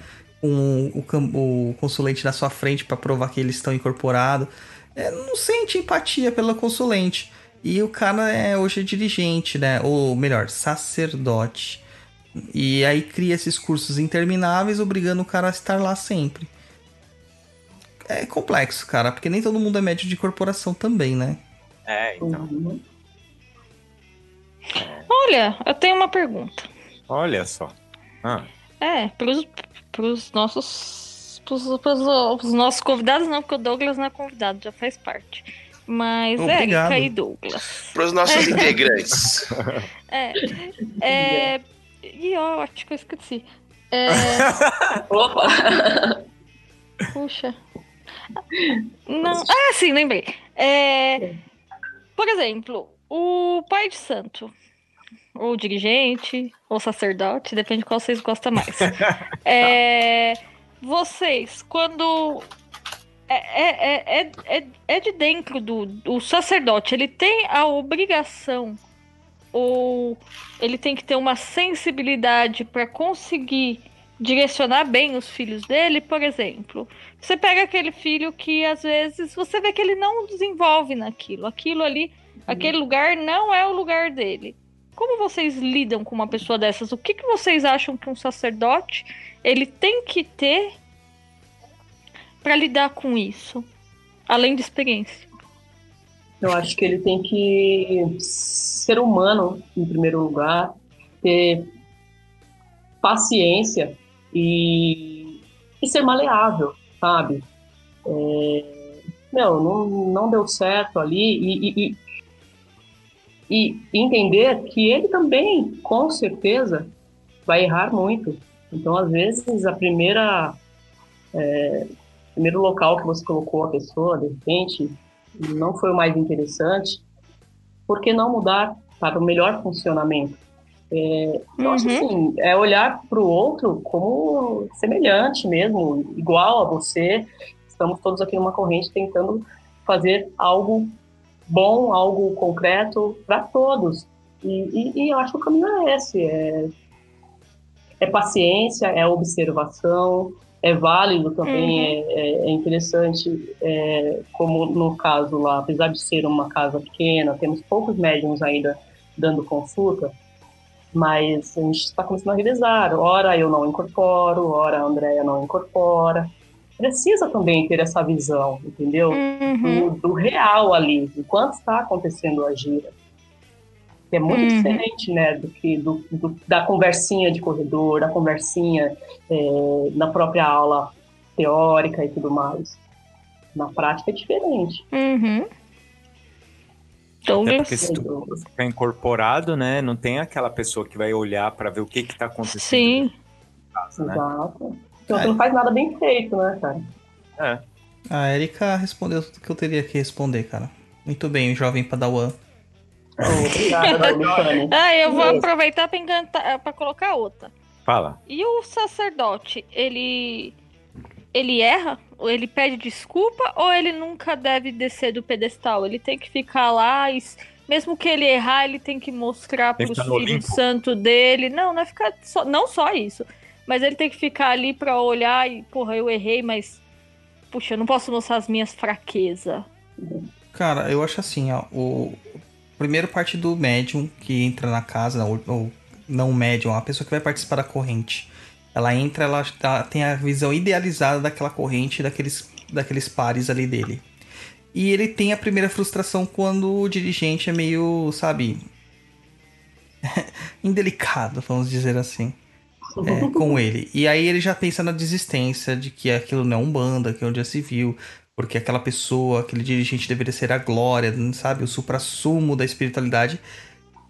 Speaker 2: com o, o consulente na sua frente para provar que eles estão incorporados. É, não sente empatia pelo consulente. E o cara é hoje é dirigente, né? Ou melhor, sacerdote. E aí cria esses cursos intermináveis, obrigando o cara a estar lá sempre. É complexo, cara, porque nem todo mundo é médio de corporação também, né?
Speaker 3: É, então.
Speaker 7: Uhum.
Speaker 4: Olha, eu tenho uma pergunta.
Speaker 3: Olha só. Ah,
Speaker 4: É, pros, pros nossos. Pros, pros, pros nossos convidados, não, porque o Douglas não é convidado, já faz parte. Mas
Speaker 2: Obrigado.
Speaker 4: Érica e Douglas.
Speaker 5: Para os nossos integrantes.
Speaker 4: É. é e ó, acho que eu esqueci. É,
Speaker 7: Opa!
Speaker 4: puxa. Não. Ah, sim, lembrei. É, por exemplo, o pai de santo, ou dirigente, ou sacerdote, depende de qual vocês gostam mais. É, vocês, quando. É, é, é, é, é de dentro do, do sacerdote, ele tem a obrigação ou ele tem que ter uma sensibilidade para conseguir direcionar bem os filhos dele, por exemplo. Você pega aquele filho que às vezes você vê que ele não desenvolve naquilo, aquilo ali, aquele lugar não é o lugar dele. como vocês lidam com uma pessoa dessas? O que, que vocês acham que um sacerdote ele tem que ter para lidar com isso, além de experiência?
Speaker 7: Eu acho que ele tem que ser humano, em primeiro lugar, ter paciência e, e ser maleável, sabe? É, meu, não, não deu certo ali e, e, e, e entender que ele também, com certeza, vai errar muito. Então, às vezes, a primeira é, primeiro local que você colocou a pessoa, de repente, não foi o mais interessante, por que não mudar para o melhor funcionamento? É, eu acho
Speaker 4: Uhum.
Speaker 7: assim, é olhar para o outro como semelhante mesmo, igual a você. Estamos todos aqui numa corrente tentando fazer algo bom, algo concreto para todos. E, e- e eu acho que o caminho é esse: é, é paciência, é observação, é válido também, é, é- é interessante, é, como no caso lá, apesar de ser uma casa pequena, temos poucos médiums ainda dando consulta, mas a gente está começando a revezar. Ora eu não incorporo, ora a Andrea não incorpora. Precisa também ter essa visão, entendeu?
Speaker 4: Uhum.
Speaker 7: do, do real ali, do quanto está acontecendo a gira. Que é muito
Speaker 4: Uhum.
Speaker 7: diferente, né, do que do, do- da conversinha de corredor, da conversinha é, na própria aula teórica e tudo mais. Na prática é diferente.
Speaker 4: Uhum. Então,
Speaker 3: Até porque se tu ficar incorporado, né? Não tem aquela pessoa que vai olhar pra ver o que que tá acontecendo.
Speaker 4: sim.
Speaker 3: casa, né?
Speaker 7: Exato. Então você não faz nada bem feito, né, cara?
Speaker 3: É.
Speaker 2: A Erika respondeu tudo que eu teria que responder, cara. Muito bem, jovem padawan.
Speaker 7: Oh.
Speaker 4: Ah, eu vou aproveitar para encantar, para colocar outra.
Speaker 3: Fala.
Speaker 4: E o sacerdote, ele ele erra? Ou ele pede desculpa ou ele nunca deve descer do pedestal? Ele tem que ficar lá e mesmo que ele errar, ele tem que mostrar
Speaker 3: no
Speaker 4: Espírito
Speaker 3: Olimpo?
Speaker 4: Santo dele. Não, não é ficar só, não só isso, mas ele tem que ficar ali pra olhar e, porra, eu errei, mas puxa, eu não posso mostrar as minhas fraquezas.
Speaker 2: Cara, eu acho assim, ó. O primeiro parte do médium que entra na casa, ou, ou não médium, a pessoa que vai participar da corrente. Ela entra, ela, ela tem a visão idealizada daquela corrente, daqueles, daqueles pares ali dele. E ele tem a primeira frustração quando o dirigente é meio, sabe, indelicado, vamos dizer assim, é, com ele. E aí ele já pensa na desistência de que aquilo não é um banda, que é onde já se viu, porque aquela pessoa, aquele dirigente deveria ser a glória, sabe, o supra-sumo da espiritualidade.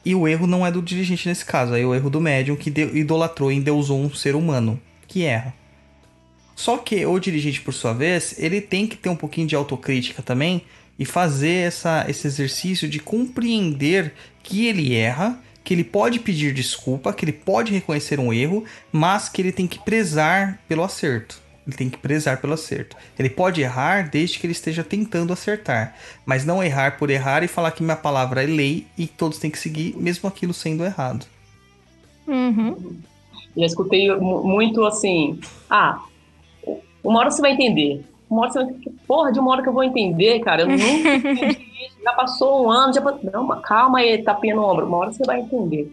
Speaker 2: E o erro não é do dirigente nesse caso, é o erro do médium que idolatrou e endeusou um ser humano, que erra. Só que o dirigente, por sua vez, ele tem que ter um pouquinho de autocrítica também e fazer essa, esse exercício de compreender que ele erra, que ele pode pedir desculpa, que ele pode reconhecer um erro, mas que ele tem que prezar pelo acerto. Ele tem que prezar pelo acerto. Ele pode errar desde que ele esteja tentando acertar, mas não errar por errar e falar que minha palavra é lei e todos têm que seguir, mesmo aquilo sendo errado.
Speaker 4: Uhum.
Speaker 7: Já escutei mu- muito assim, ah, uma hora você vai entender. Uma hora você vai entender. Porra, de uma hora que eu vou entender, cara. Eu nunca entendi isso. Já passou um ano, já passou... Não, mas calma aí, tapinha no ombro. Uma hora você vai entender.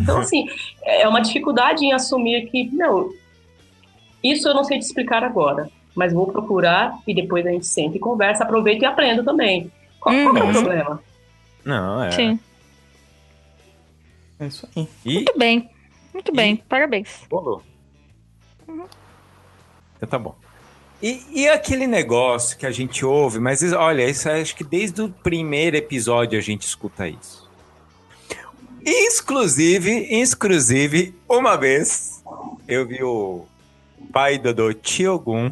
Speaker 7: Então, assim, é uma dificuldade em assumir que, meu, isso eu não sei te explicar agora, mas vou procurar e depois a gente senta e conversa, aproveito e aprendo também. Qual, qual é o
Speaker 4: Uhum.
Speaker 7: problema?
Speaker 3: Não, é.
Speaker 4: Sim.
Speaker 2: É isso aí.
Speaker 3: E
Speaker 4: Muito bem. Muito bem. Parabéns.
Speaker 3: Rolou. Então tá bom. E, e aquele negócio que a gente ouve, mas olha, isso acho que desde o primeiro episódio a gente escuta isso. Exclusive, exclusive, uma vez eu vi o pai do do Tiogun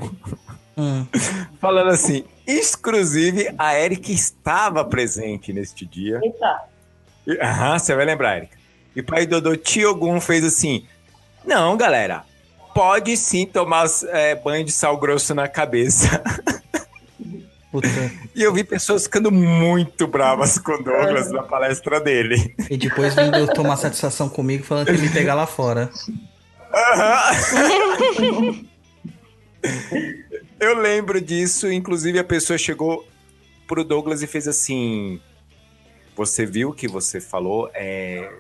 Speaker 2: Hum.
Speaker 3: falando assim, exclusive a Erika estava presente neste dia.
Speaker 7: Eita,
Speaker 3: Aham, você vai lembrar, Erika. E o pai do Tiogun fez assim: Não, galera, pode sim tomar é, banho de sal grosso na cabeça.
Speaker 2: Puta.
Speaker 3: E eu vi pessoas ficando muito bravas com o Douglas na palestra dele.
Speaker 2: E depois vindo tomar satisfação comigo falando que ele me pegar lá fora.
Speaker 3: Eu lembro disso, inclusive a pessoa chegou pro Douglas e fez assim: Você viu o que você falou? É,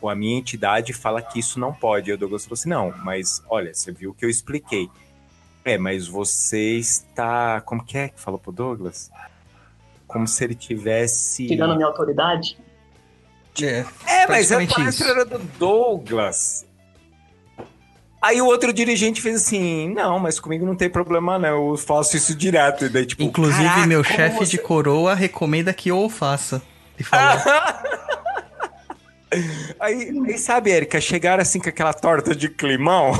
Speaker 3: o- a minha entidade fala que isso não pode. E o Douglas falou assim: não, mas olha, você viu que eu expliquei. É, mas você está. Como que é que falou pro Douglas? Como se ele tivesse.
Speaker 7: Tirando a minha autoridade.
Speaker 2: É,
Speaker 3: É, mas a palestra
Speaker 2: isso.
Speaker 3: era do Douglas. Aí o outro dirigente fez assim: não, mas comigo não tem problema, não. Eu faço isso direto. E daí, tipo,
Speaker 2: Inclusive,
Speaker 3: "Caraca,
Speaker 2: meu chefe
Speaker 3: você-
Speaker 2: de coroa recomenda que eu o faça. Ele falou.
Speaker 3: Aí, aí sabe, Érica, chegaram assim com aquela torta de climão.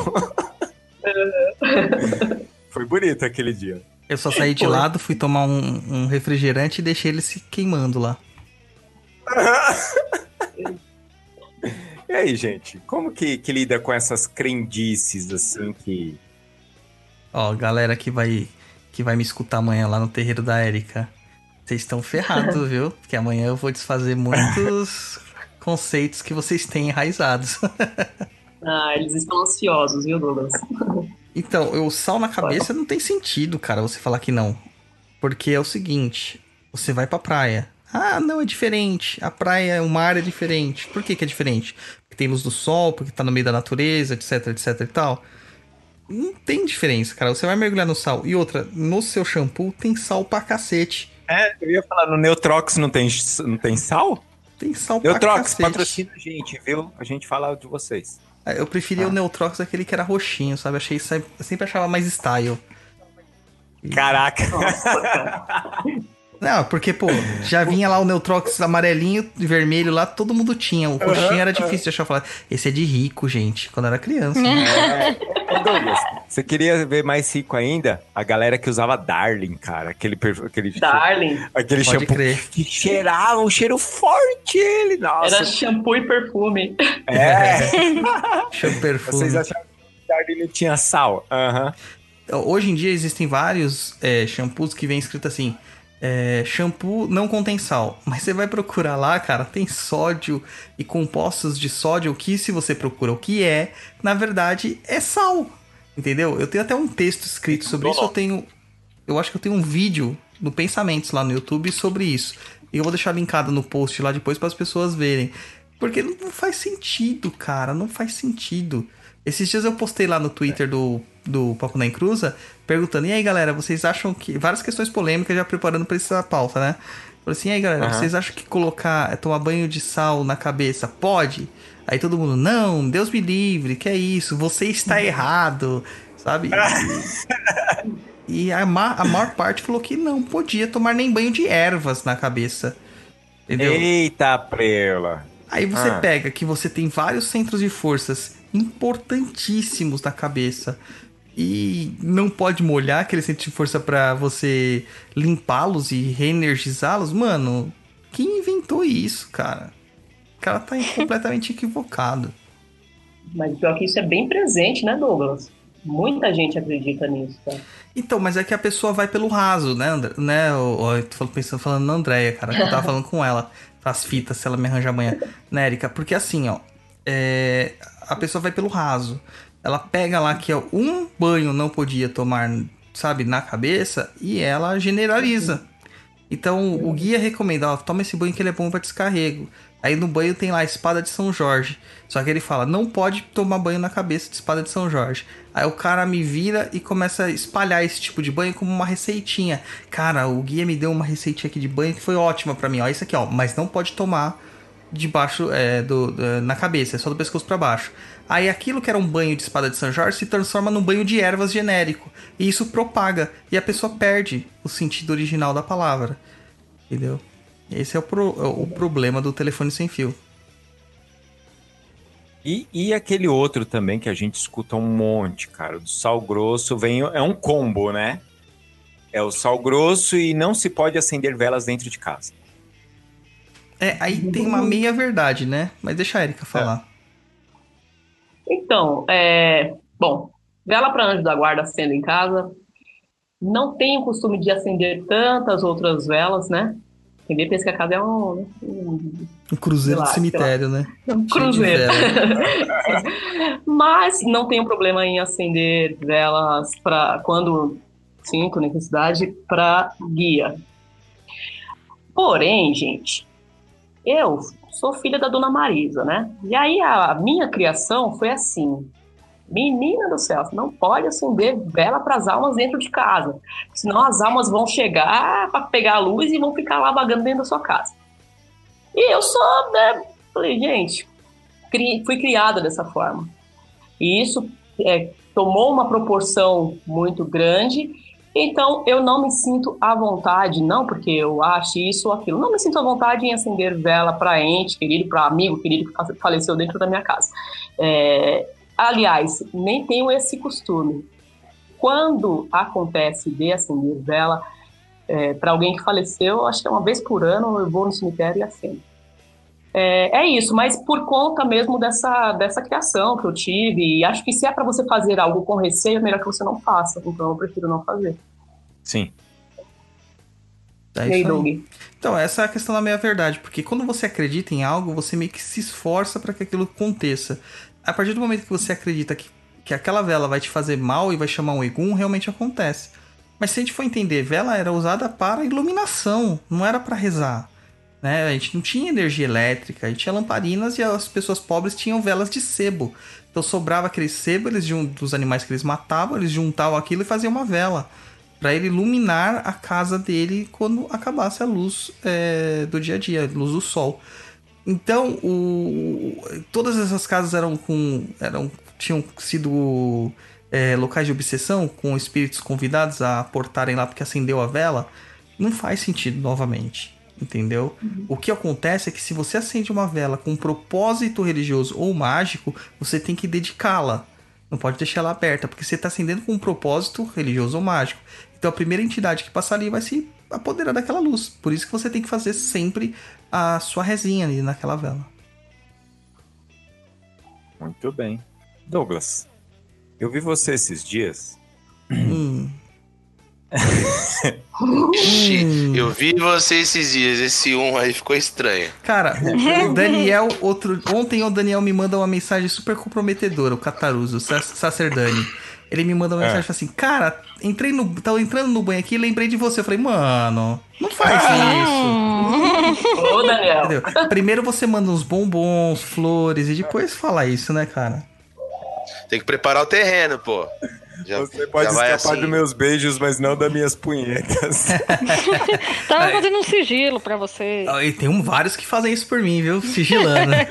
Speaker 3: Foi bonito aquele dia.
Speaker 2: Eu só saí de lado, fui tomar um, um refrigerante e deixei ele se queimando lá.
Speaker 3: E aí, gente, como que, que lida com essas crendices assim que.
Speaker 2: Ó, galera que vai que vai me escutar amanhã lá no terreiro da Érica. Vocês estão ferrados, viu? Porque amanhã eu vou desfazer muitos conceitos que vocês têm enraizados.
Speaker 7: Ah, eles estão ansiosos, viu, Douglas?
Speaker 2: Então, o sal na cabeça não tem sentido, cara, você falar que não. Porque é o seguinte, você vai pra praia. Ah, não, é diferente. A praia, o mar é diferente. Por que, que é diferente? Tem luz do sol, porque tá no meio da natureza, etc, etc e tal. Não tem diferença, cara. Você vai mergulhar no sal. E outra, no seu shampoo tem sal pra cacete.
Speaker 3: É, eu ia falar, no Neutrox não tem, não tem sal?
Speaker 2: Tem sal pra
Speaker 3: Neutrox,
Speaker 2: cacete.
Speaker 3: patrocina a gente, viu? A gente fala de vocês.
Speaker 2: É, Eu preferia o Neutrox aquele que era roxinho, sabe? Achei, eu sempre achava mais style.
Speaker 3: Caraca.
Speaker 7: Nossa, cara.
Speaker 2: Não, porque, pô, já vinha lá o Neutrox amarelinho e vermelho lá, todo mundo tinha. O roxinho era difícil de achar falar. Esse é de rico, gente, quando eu era criança.
Speaker 3: Ô, Douglas, você queria ver mais rico ainda? A galera que usava Darling, cara. Aquele, aquele,
Speaker 7: Darling.
Speaker 3: aquele
Speaker 2: Pode
Speaker 3: shampoo
Speaker 2: crer.
Speaker 3: que cheirava um cheiro forte ele. Nossa.
Speaker 7: Era shampoo e perfume.
Speaker 3: É.
Speaker 2: Deixa eu perfume.
Speaker 3: Vocês achavam que Darling não tinha sal? Aham.
Speaker 2: Hoje em dia existem vários é, shampoos que vem escrito assim: é, shampoo não contém sal. Mas você vai procurar lá, cara, tem sódio e compostos de sódio que, se você procura o que é, na verdade é sal. Entendeu? Eu tenho até um texto escrito sobre isso. Eu tenho. Eu acho que eu tenho um vídeo no Pensamentos lá no YouTube sobre isso. E eu vou deixar linkado no post lá depois para as pessoas verem. Porque não faz sentido, cara. Não faz sentido. Esses dias eu postei lá no Twitter do, do Papo na Encruza, perguntando, e aí galera, vocês acham que. Várias questões polêmicas já preparando pra essa pauta, né? Falei assim, e aí galera,
Speaker 3: Aham.
Speaker 2: vocês acham que colocar, é, tomar banho de sal na cabeça pode? Aí todo mundo, não, Deus me livre, que é isso, você está errado, sabe? E a, ma a maior parte falou que não podia tomar nem banho de ervas na cabeça. Entendeu?
Speaker 3: Eita, preula.
Speaker 2: Aí você
Speaker 3: Ah.
Speaker 2: pega que você tem vários centros de forças importantíssimos na cabeça e não pode molhar aquele centro de força pra você limpá-los e reenergizá-los. Mano, quem inventou isso, cara? O cara tá completamente equivocado.
Speaker 7: Mas pior que isso é bem presente, né, Douglas? Muita gente acredita nisso, tá?
Speaker 2: Então, mas é que a pessoa vai pelo raso, né, André? Né, eu tô pensando falando na Andréia, cara, que eu tava falando com ela, as fitas, se ela me arranja amanhã, né, Erika? Porque assim, ó, é, a pessoa vai pelo raso. Ela pega lá que ó, um banho não podia tomar, sabe, na cabeça, e ela generaliza. Então, o guia recomenda, ó, toma esse banho que ele é bom pra descarrego. Aí no banho tem lá a espada de São Jorge. Só que ele fala, não pode tomar banho na cabeça de espada de São Jorge. Aí o cara me vira e começa a espalhar esse tipo de banho como uma receitinha. Cara, o guia me deu uma receitinha aqui de banho que foi ótima pra mim. Ó, isso aqui, ó. Mas não pode tomar debaixo é, do, do- na cabeça, é só do pescoço pra baixo. Aí aquilo que era um banho de espada de São Jorge se transforma num banho de ervas genérico. E isso propaga. E a pessoa perde o sentido original da palavra. Entendeu? Esse é o, pro- o problema do telefone sem fio.
Speaker 3: E, e aquele outro também que a gente escuta um monte, cara, do sal grosso, vem, é um combo, né? É o sal grosso e não se pode acender velas dentro de casa.
Speaker 2: É, aí tem uma meia verdade, né? Mas deixa a Erika falar.
Speaker 7: Então, é, bom, vela para anjo da guarda acendo em casa. Não tenho o costume de acender tantas outras velas, né? Quem vê pensa que a casa é um, um,
Speaker 2: Um cruzeiro
Speaker 7: lá,
Speaker 2: de cemitério, né?
Speaker 7: um cruzeiro. Mas não tenho problema em acender velas para quando sinto necessidade para guia. Porém, gente, eu sou filha da dona Marisa, né? E aí a minha criação foi assim: menina do céu, não pode acender vela para as almas dentro de casa, senão as almas vão chegar para pegar a luz e vão ficar lá vagando dentro da sua casa. E eu só, né, falei, gente, cri, fui criada dessa forma. E isso é, tomou uma proporção muito grande então, eu não me sinto à vontade, não porque eu acho isso ou aquilo, não me sinto à vontade em acender vela para ente querido, para amigo querido que faleceu dentro da minha casa. É, aliás, nem tenho esse costume. Quando acontece de acender vela é, para alguém que faleceu, acho que é uma vez por ano eu vou no cemitério e acendo. É, é, isso, mas por conta mesmo dessa, dessa criação que eu tive, e acho que se é para você fazer algo com receio, é melhor que você não faça. Então eu prefiro não fazer.
Speaker 3: Sim.
Speaker 2: É
Speaker 7: e aí, Doug?
Speaker 2: Então, essa é a questão da meia verdade, porque quando você acredita em algo, você meio que se esforça para que aquilo aconteça. A partir do momento que você acredita que, que aquela vela vai te fazer mal e vai chamar um egum, realmente acontece. Mas se a gente for entender, vela era usada para iluminação, não era para rezar. Né? A gente não tinha energia elétrica, a gente tinha lamparinas e as pessoas pobres tinham velas de sebo. Então sobrava aquele sebo, eles dos animais que eles matavam, eles juntavam aquilo e faziam uma vela para ele iluminar a casa dele quando acabasse a luz é, do dia a dia, a luz do sol. Então, o, todas essas casas eram com, eram, tinham sido é, locais de obsessão, com espíritos convidados a portarem lá porque acendeu a vela. Não faz sentido novamente entendeu? Uhum. O que acontece é que se você acende uma vela com um propósito religioso ou mágico, você tem que dedicá-la. Não pode deixar ela aberta, porque você está acendendo com um propósito religioso ou mágico. Então a primeira entidade que passar ali vai se apoderar daquela luz. Por isso que você tem que fazer sempre a sua resinha ali naquela vela.
Speaker 3: Muito bem. Douglas, eu vi você esses dias.
Speaker 2: Hum.
Speaker 5: Hum. Eu vi você esses dias, esse um aí ficou estranho.
Speaker 2: Cara, o Daniel, outro. Ontem o Daniel me manda uma mensagem super comprometedora, o Cataruso, o Sacerdani. Ele me manda uma mensagem é. assim, cara, entrei no. Tava entrando no banho aqui e lembrei de você. Eu falei, mano, não faz ah.
Speaker 7: isso. Ô, Daniel.
Speaker 2: Entendeu? Primeiro você manda uns bombons, flores, e depois fala isso, né, cara?
Speaker 5: Tem que preparar o terreno, pô.
Speaker 3: Já, Você pode escapar assim... dos meus beijos, mas não das minhas punhetas.
Speaker 4: Tava fazendo um sigilo pra você.
Speaker 2: E tem um, vários que fazem isso por mim, viu? Sigilando.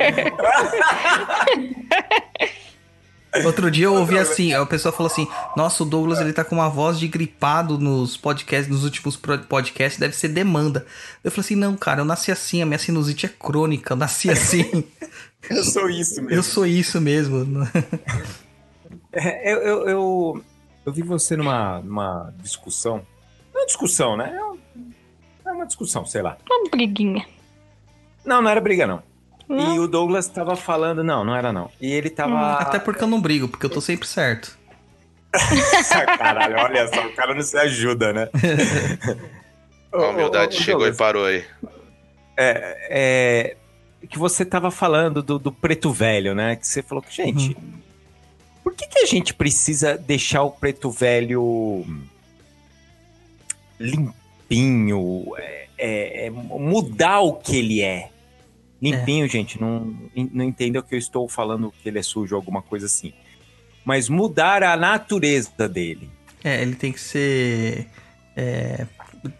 Speaker 2: Outro dia eu ouvi assim, a pessoa falou assim: Nossa, o Douglas ele tá com uma voz de gripado nos podcasts, nos últimos podcasts, deve ser demanda. Eu falei assim: Não, cara, eu nasci assim, a minha sinusite é crônica, eu nasci assim.
Speaker 3: eu sou isso mesmo.
Speaker 2: Eu sou isso mesmo.
Speaker 3: É, eu, eu, eu, eu, vi você numa, numa discussão. Não é uma discussão, né? É, é uma discussão, sei lá.
Speaker 4: Uma briguinha.
Speaker 3: Não, não era briga, não. E o Douglas tava falando, não, não era não. E ele tava. Hum,
Speaker 2: até porque eu não brigo, porque eu tô sempre certo.
Speaker 3: Caralho, olha só, o cara não se ajuda, né?
Speaker 5: A humildade ô, ô, chegou Douglas, e parou aí.
Speaker 3: É, é, que você tava falando do, do preto velho, né? Que você falou que, gente, uhum. Por que, que a gente precisa deixar o preto velho limpinho, é, é, é, mudar o que ele é? Limpinho, é. gente, não, não entenda que eu estou falando que ele é sujo alguma coisa assim. Mas mudar a natureza dele.
Speaker 2: É, ele tem que ser é,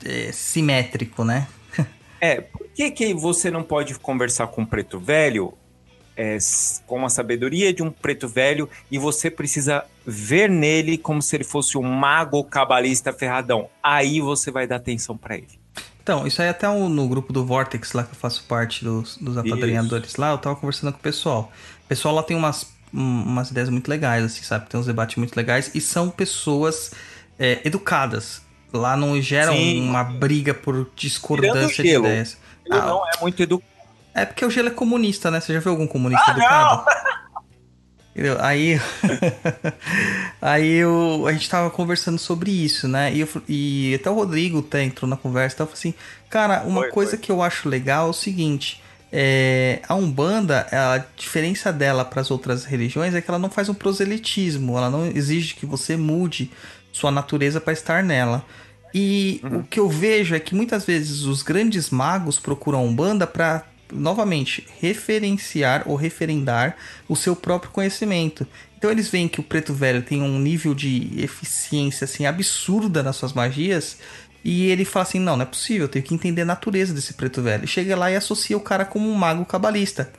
Speaker 2: é, simétrico, né?
Speaker 3: é, por que, que você não pode conversar com o preto velho é, com a sabedoria de um preto velho e você precisa ver nele como se ele fosse um mago cabalista ferradão. Aí você vai dar atenção para ele.
Speaker 2: Então, isso aí até no grupo do Vortex lá que eu faço parte dos, dos apadrinhadores lá, eu tava conversando com o pessoal. O pessoal lá tem umas, umas ideias muito legais, assim, sabe? Tem uns debates muito legais e são pessoas é, educadas. Lá não geram Sim. uma briga por discordância de ideias.
Speaker 3: Ele ah, não é muito educado
Speaker 2: é porque o gelo é comunista, né? Você já viu algum comunista ah, educado? Entendeu? Aí, aí eu, a gente tava conversando sobre isso, né? E, eu, e até o Rodrigo até entrou na conversa e falou assim: Cara, uma foi, coisa foi. que eu acho legal é o seguinte: é, a Umbanda, a diferença dela para as outras religiões é que ela não faz um proselitismo, ela não exige que você mude sua natureza para estar nela. E uhum. o que eu vejo é que muitas vezes os grandes magos procuram a Umbanda para novamente, referenciar ou referendar o seu próprio conhecimento. Então eles veem que o preto velho tem um nível de eficiência assim absurda nas suas magias e ele fala assim: não, não é possível, eu tenho que entender a natureza desse preto velho. Chega lá e associa o cara como um mago cabalista.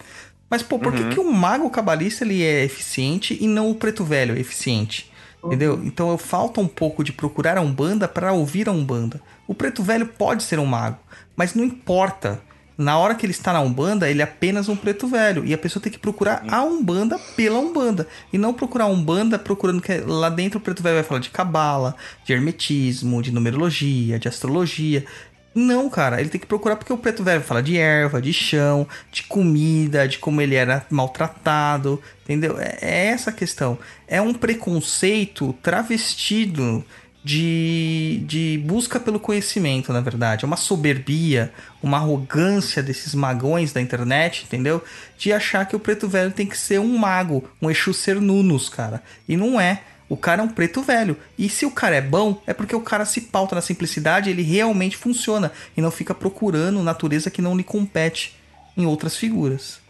Speaker 2: Mas, pô, por que, que um mago cabalista ele é eficiente e não o preto velho é eficiente? Entendeu? Então eu falta um pouco de procurar a Umbanda para ouvir a Umbanda. O preto velho pode ser um mago, mas não importa. Na hora que ele está na Umbanda, ele é apenas um preto velho. E a pessoa tem que procurar a Umbanda pela Umbanda. E não procurar a Umbanda procurando que lá dentro o preto velho vai falar de cabala, de hermetismo, de numerologia, de astrologia. Não, cara, ele tem que procurar porque o preto velho fala de erva, de chão, de comida, de como ele era maltratado, entendeu? É, é essa a questão. É um preconceito travestido de, de busca pelo conhecimento, na verdade. É uma soberbia, uma arrogância desses magões da internet, entendeu? De achar que o preto velho tem que ser um mago, um Exu ser Nunus, cara. E não é. O cara é um preto velho. E se o cara é bom, é porque o cara se pauta na simplicidade, ele realmente funciona. E não fica procurando natureza que não lhe compete em outras figuras.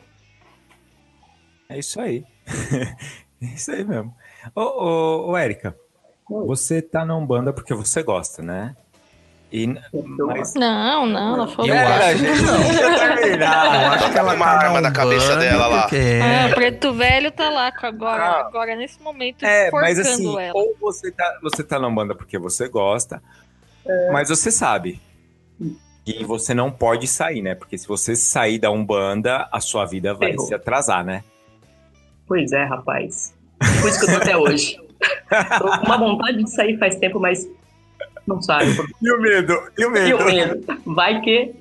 Speaker 3: É isso aí. é isso aí mesmo. Ô, ô, ô Érica, você tá na Umbanda porque você gosta, né? E, mas,
Speaker 4: Não, não, não foi
Speaker 2: Eu
Speaker 3: É,
Speaker 2: acho
Speaker 3: a gente
Speaker 2: que não.
Speaker 3: terminar.
Speaker 2: Eu acho que ela
Speaker 5: Uma
Speaker 2: tá na
Speaker 5: arma na cabeça dela lá.
Speaker 4: Ah, o preto velho tá lá agora,
Speaker 3: Ah.
Speaker 4: agora nesse momento,
Speaker 3: É, mas assim,
Speaker 4: ela.
Speaker 3: ou você tá, você tá na Umbanda porque você gosta, mas você sabe que você não pode sair, né? Porque se você sair da Umbanda, a sua vida vai
Speaker 7: Ferrou.
Speaker 3: se atrasar, né?
Speaker 7: Pois é, rapaz. Por isso que eu tô até hoje. Tô com uma vontade de sair faz tempo, mas não saio.
Speaker 3: E o medo? E o
Speaker 7: E o medo? Vai que.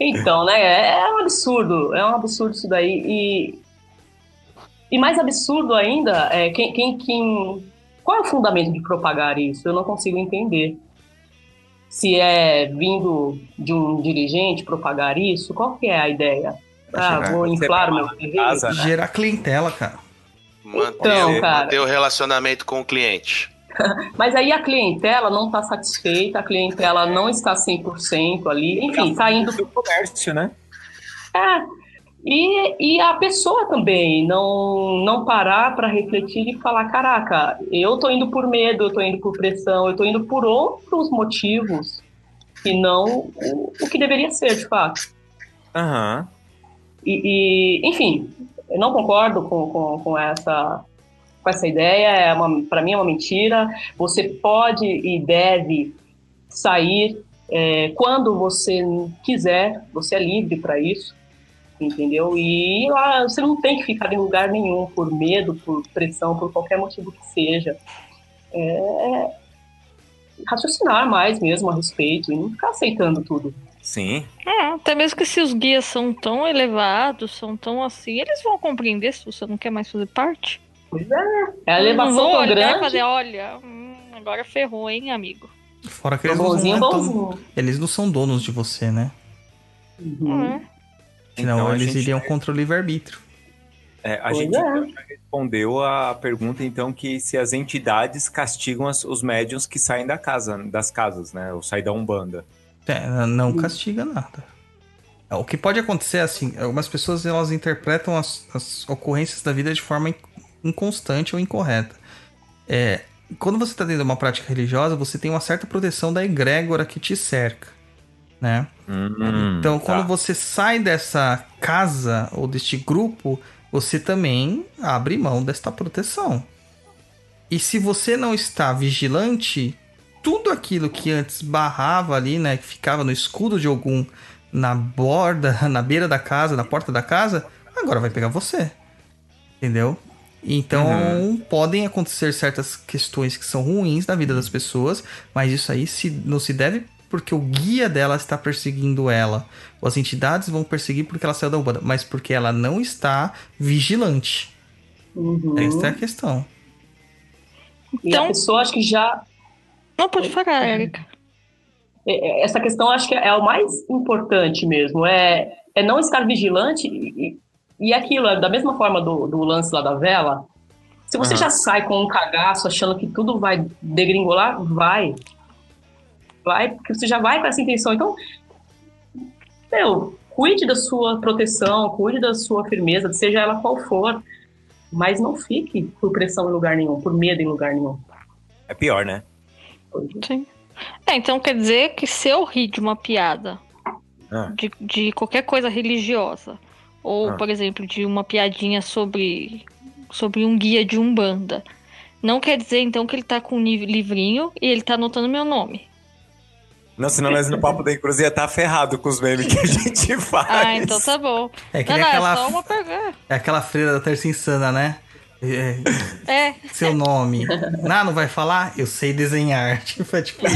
Speaker 7: Então, né? É um absurdo. É um absurdo isso daí. E, e mais absurdo ainda é quem, quem, quem. Qual é o fundamento de propagar isso? Eu não consigo entender. Se é vindo de um dirigente propagar isso, qual que é a ideia? Ah, vou inflar meu
Speaker 3: casa, né?
Speaker 2: Gerar clientela, cara.
Speaker 5: Manter,
Speaker 7: Então, cara.
Speaker 5: manter o relacionamento com o cliente.
Speaker 7: Mas aí a clientela não está satisfeita, a clientela não está 100% ali, enfim, está indo
Speaker 3: do comércio, né?
Speaker 7: É, e, e a pessoa também não, não parar para refletir e falar: caraca, eu tô indo por medo, eu tô indo por pressão, eu tô indo por outros motivos que não o, o que deveria ser, de fato.
Speaker 3: Aham.
Speaker 7: E, e, enfim, eu não concordo com, com, com essa com essa ideia, é para mim é uma mentira. Você pode e deve sair é, quando você quiser, você é livre para isso, entendeu? E lá você não tem que ficar em lugar nenhum por medo, por pressão, por qualquer motivo que seja. É, raciocinar mais mesmo a respeito e não ficar aceitando tudo.
Speaker 3: Sim.
Speaker 4: É, até mesmo que se os guias são tão elevados, são tão assim, eles vão compreender se você não quer mais fazer parte.
Speaker 7: Pois é, é a
Speaker 4: Eles não
Speaker 7: elevação
Speaker 4: vão
Speaker 7: tão
Speaker 4: e
Speaker 7: grande.
Speaker 4: fazer, olha, hum, agora ferrou, hein, amigo.
Speaker 2: Fora que eles não,
Speaker 7: Bonzinho,
Speaker 2: são,
Speaker 7: bonzinho.
Speaker 2: eles não são donos de você, né?
Speaker 7: Uhum.
Speaker 4: É.
Speaker 2: Senão
Speaker 3: Então,
Speaker 2: eles iriam contra o livre-arbítrio.
Speaker 3: É, a
Speaker 7: Pois
Speaker 3: gente
Speaker 7: é.
Speaker 3: então, já respondeu a pergunta, então, que se as entidades castigam as- os médiums que saem da casa, das casas, né? Ou saem da Umbanda.
Speaker 2: É, não castiga nada. O que pode acontecer, assim, algumas pessoas elas interpretam as, as ocorrências da vida de forma in- inconstante ou incorreta. É, quando você está dentro de uma prática religiosa, você tem uma certa proteção da egrégora que te cerca, né? Então, quando
Speaker 3: tá.
Speaker 2: você sai dessa casa ou deste grupo, você também abre mão desta proteção. E se você não está vigilante, tudo aquilo que antes barrava ali, né, que ficava no escudo de algum na borda, na beira da casa, na porta da casa, agora vai pegar você. Entendeu? Então, podem acontecer certas questões que são ruins na vida das pessoas, mas isso aí se, não se deve porque o guia dela está perseguindo ela. Ou as entidades vão perseguir porque ela saiu da Umbanda, mas porque ela não está vigilante.
Speaker 7: Uhum.
Speaker 2: Essa é a questão.
Speaker 7: E
Speaker 4: Então-
Speaker 7: a pessoa acho que já
Speaker 4: Não pode falar, Erika.
Speaker 7: é- é- essa questão acho que é o mais importante mesmo, é, é não estar vigilante e, e aquilo, é da mesma forma do, do lance lá da vela, se você
Speaker 3: Aham.
Speaker 7: já sai com um cagaço achando que tudo vai degringolar, vai. Vai, porque você já vai com essa intenção. Então, meu, cuide da sua proteção, cuide da sua firmeza, seja ela qual for. Mas não fique por pressão em lugar nenhum, por medo em lugar nenhum.
Speaker 3: É pior, né?
Speaker 4: Sim. É, então quer dizer que se eu rir de uma piada
Speaker 3: Ah.
Speaker 4: de, de qualquer coisa religiosa, ou,
Speaker 3: Ah.
Speaker 4: por exemplo, de uma piadinha sobre, sobre um guia de Umbanda, não quer dizer então que ele tá com um li- livrinho e ele tá anotando meu nome.
Speaker 3: Não, senão nós no Papo da Cruz ia estar ferrado com os memes que a gente faz.
Speaker 4: Ah, então tá bom.
Speaker 2: É que
Speaker 4: não,
Speaker 2: nem
Speaker 4: não,
Speaker 2: aquela,
Speaker 4: é só uma pergunta.
Speaker 2: é aquela freira da terça insana, né? É,
Speaker 4: É,
Speaker 2: seu nome. Não, não vai falar? Eu sei desenhar. Tipo, é tipo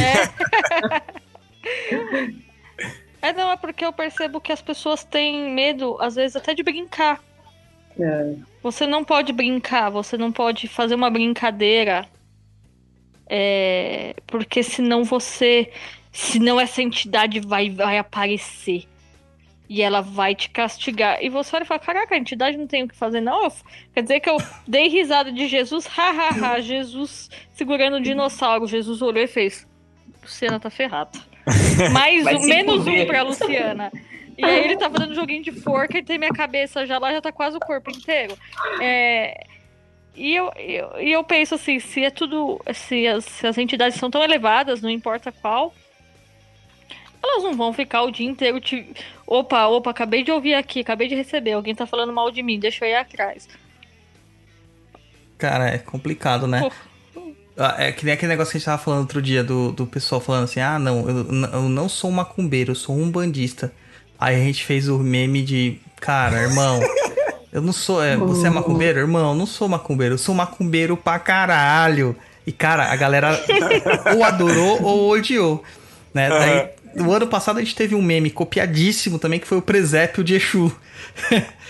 Speaker 4: é não, é porque eu percebo que as pessoas têm medo, às vezes, até de brincar.
Speaker 7: É,
Speaker 4: Você não pode brincar, você não pode fazer uma brincadeira. É, porque senão você. Senão essa entidade vai, vai aparecer. E ela vai te castigar. E você olha e fala: Caraca, a entidade não tem o que fazer, não. Quer dizer que eu dei risada de Jesus, hahaha, Jesus segurando o dinossauro. Jesus olhou e fez: Luciana tá ferrada. Mais um, menos um pra Luciana. E aí ele tá fazendo joguinho de forca e tem minha cabeça já lá, já tá quase o corpo inteiro. É, E eu, eu, e eu penso assim, se é tudo. Se as, se as entidades são tão elevadas, não importa qual, elas não vão ficar o dia inteiro te. Opa, opa, acabei de ouvir aqui, acabei de receber, alguém tá falando mal de mim, deixa eu ir atrás.
Speaker 2: Cara, é complicado, né? Ah, É que nem aquele negócio que a gente tava falando outro dia do, do pessoal falando assim: ah, não, eu, eu não sou um macumbeiro, eu sou um bandista. Aí a gente fez o meme de: cara, irmão, eu não sou. é, você é macumbeiro? Irmão, eu não sou macumbeiro, eu sou macumbeiro pra caralho. E cara, a galera ou adorou ou odiou. Né? Daí, no ano passado a gente teve um meme copiadíssimo também, que foi o presépio de Exu.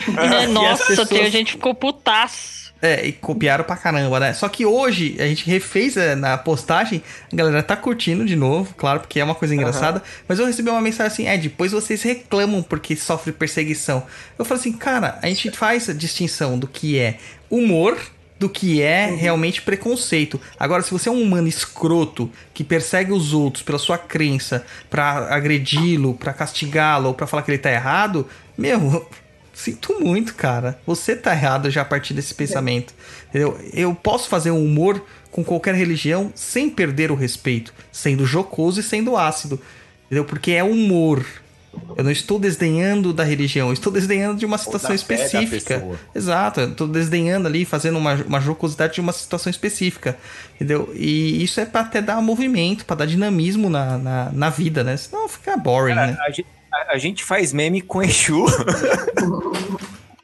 Speaker 4: Né, Nossa,
Speaker 2: pessoas-
Speaker 4: tem, a gente ficou putaço.
Speaker 2: É, e copiaram pra caramba, né? Só que hoje a gente refez é, na postagem, a galera tá curtindo de novo, claro, porque é uma coisa engraçada. Mas eu recebi uma mensagem assim: é, depois vocês reclamam porque sofre perseguição. Eu falei assim, cara, a gente faz a distinção do que é humor. Do que é realmente preconceito. Agora, se você é um humano escroto que persegue os outros pela sua crença, pra agredi-lo, pra castigá-lo ou pra falar que ele tá errado, meu, Sinto muito, cara. Você tá errado já a partir desse pensamento. Entendeu? Eu posso fazer um humor com qualquer religião sem perder o respeito, sendo jocoso e sendo ácido. Entendeu? Porque é humor. Eu não estou desdenhando da religião, eu estou desdenhando de uma situação específica. Exato, eu tô desdenhando ali, fazendo uma, uma jocosidade de uma situação específica. Entendeu? E isso é pra até dar movimento, pra dar dinamismo na, na, na vida, né? Senão fica boring, né?
Speaker 3: A gente, a- a gente faz meme com Exu.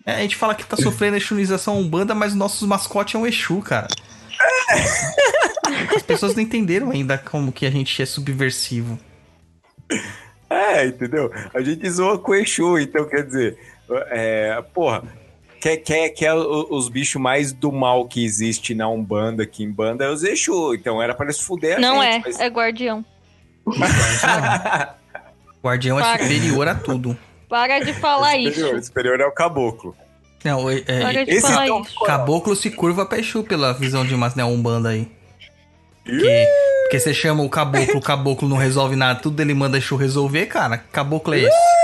Speaker 2: É, a gente fala que tá sofrendo exunização umbanda, mas o nosso mascote é um Exu, cara. As pessoas não entenderam ainda como que a gente é subversivo.
Speaker 3: É, entendeu? A gente zoa com Exu, então quer dizer, é, porra, quer, quer, quer o- os bichos mais do mal que existe na Umbanda, aqui em Banda, é os Exu. Então era pra eles fuder a
Speaker 4: Não
Speaker 3: gente.
Speaker 4: é,
Speaker 3: mas-
Speaker 4: é guardião.
Speaker 2: Guardião é
Speaker 4: Para.
Speaker 2: superior a tudo.
Speaker 4: Para de falar
Speaker 3: superior,
Speaker 4: isso.
Speaker 3: superior é o caboclo.
Speaker 2: Não, é, é-
Speaker 4: Para de
Speaker 3: esse
Speaker 4: falar
Speaker 3: então-
Speaker 4: isso.
Speaker 2: caboclo se curva pra Exu pela visão de umas né, umbanda aí. Porque, porque você chama o caboclo, o caboclo não resolve nada, tudo ele manda Exu resolver, cara. Caboclo é esse.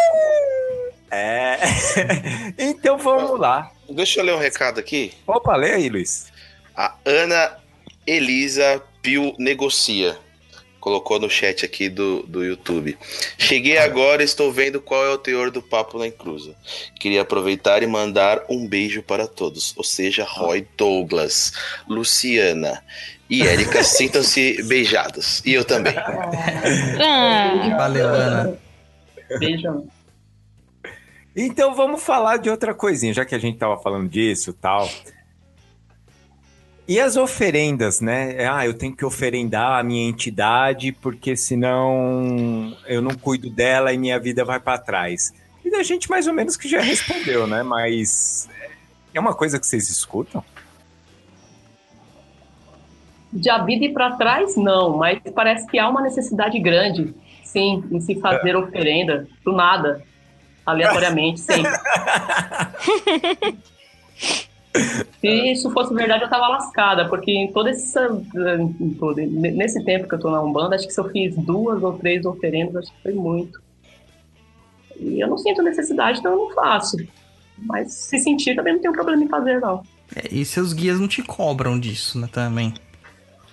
Speaker 3: É. então vamos lá.
Speaker 5: Deixa eu ler um recado aqui.
Speaker 3: Opa, lê aí, Luiz.
Speaker 5: A Ana Elisa Pio Negocia. Colocou no chat aqui do, do YouTube. Cheguei agora e estou vendo qual é o teor do papo na encruza. Queria aproveitar e mandar um beijo para todos. Ou seja, Roy Douglas, Luciana e Érica sintam-se beijados. E eu também.
Speaker 4: Ah,
Speaker 2: Valeu, Ana.
Speaker 7: Beijão.
Speaker 3: Então vamos falar de outra coisinha, já que a gente tava falando disso e tal. E as oferendas, né? Ah, eu tenho que oferendar a minha entidade, porque senão eu não cuido dela e minha vida vai para trás. E a gente mais ou menos que já respondeu, né? Mas é uma coisa que vocês escutam?
Speaker 7: De a vida ir para trás, não, mas parece que há uma necessidade grande, sim, em se fazer oferenda, do nada, aleatoriamente, sempre. Se isso fosse verdade, eu tava lascada, porque em toda essa. em todo- nesse tempo que eu tô na Umbanda, acho que se eu fiz duas ou três oferendas, acho que foi muito. E eu não sinto necessidade, então eu não faço. Mas se sentir, também não tem problema em fazer, não.
Speaker 2: É, e seus guias não te cobram disso, né, também.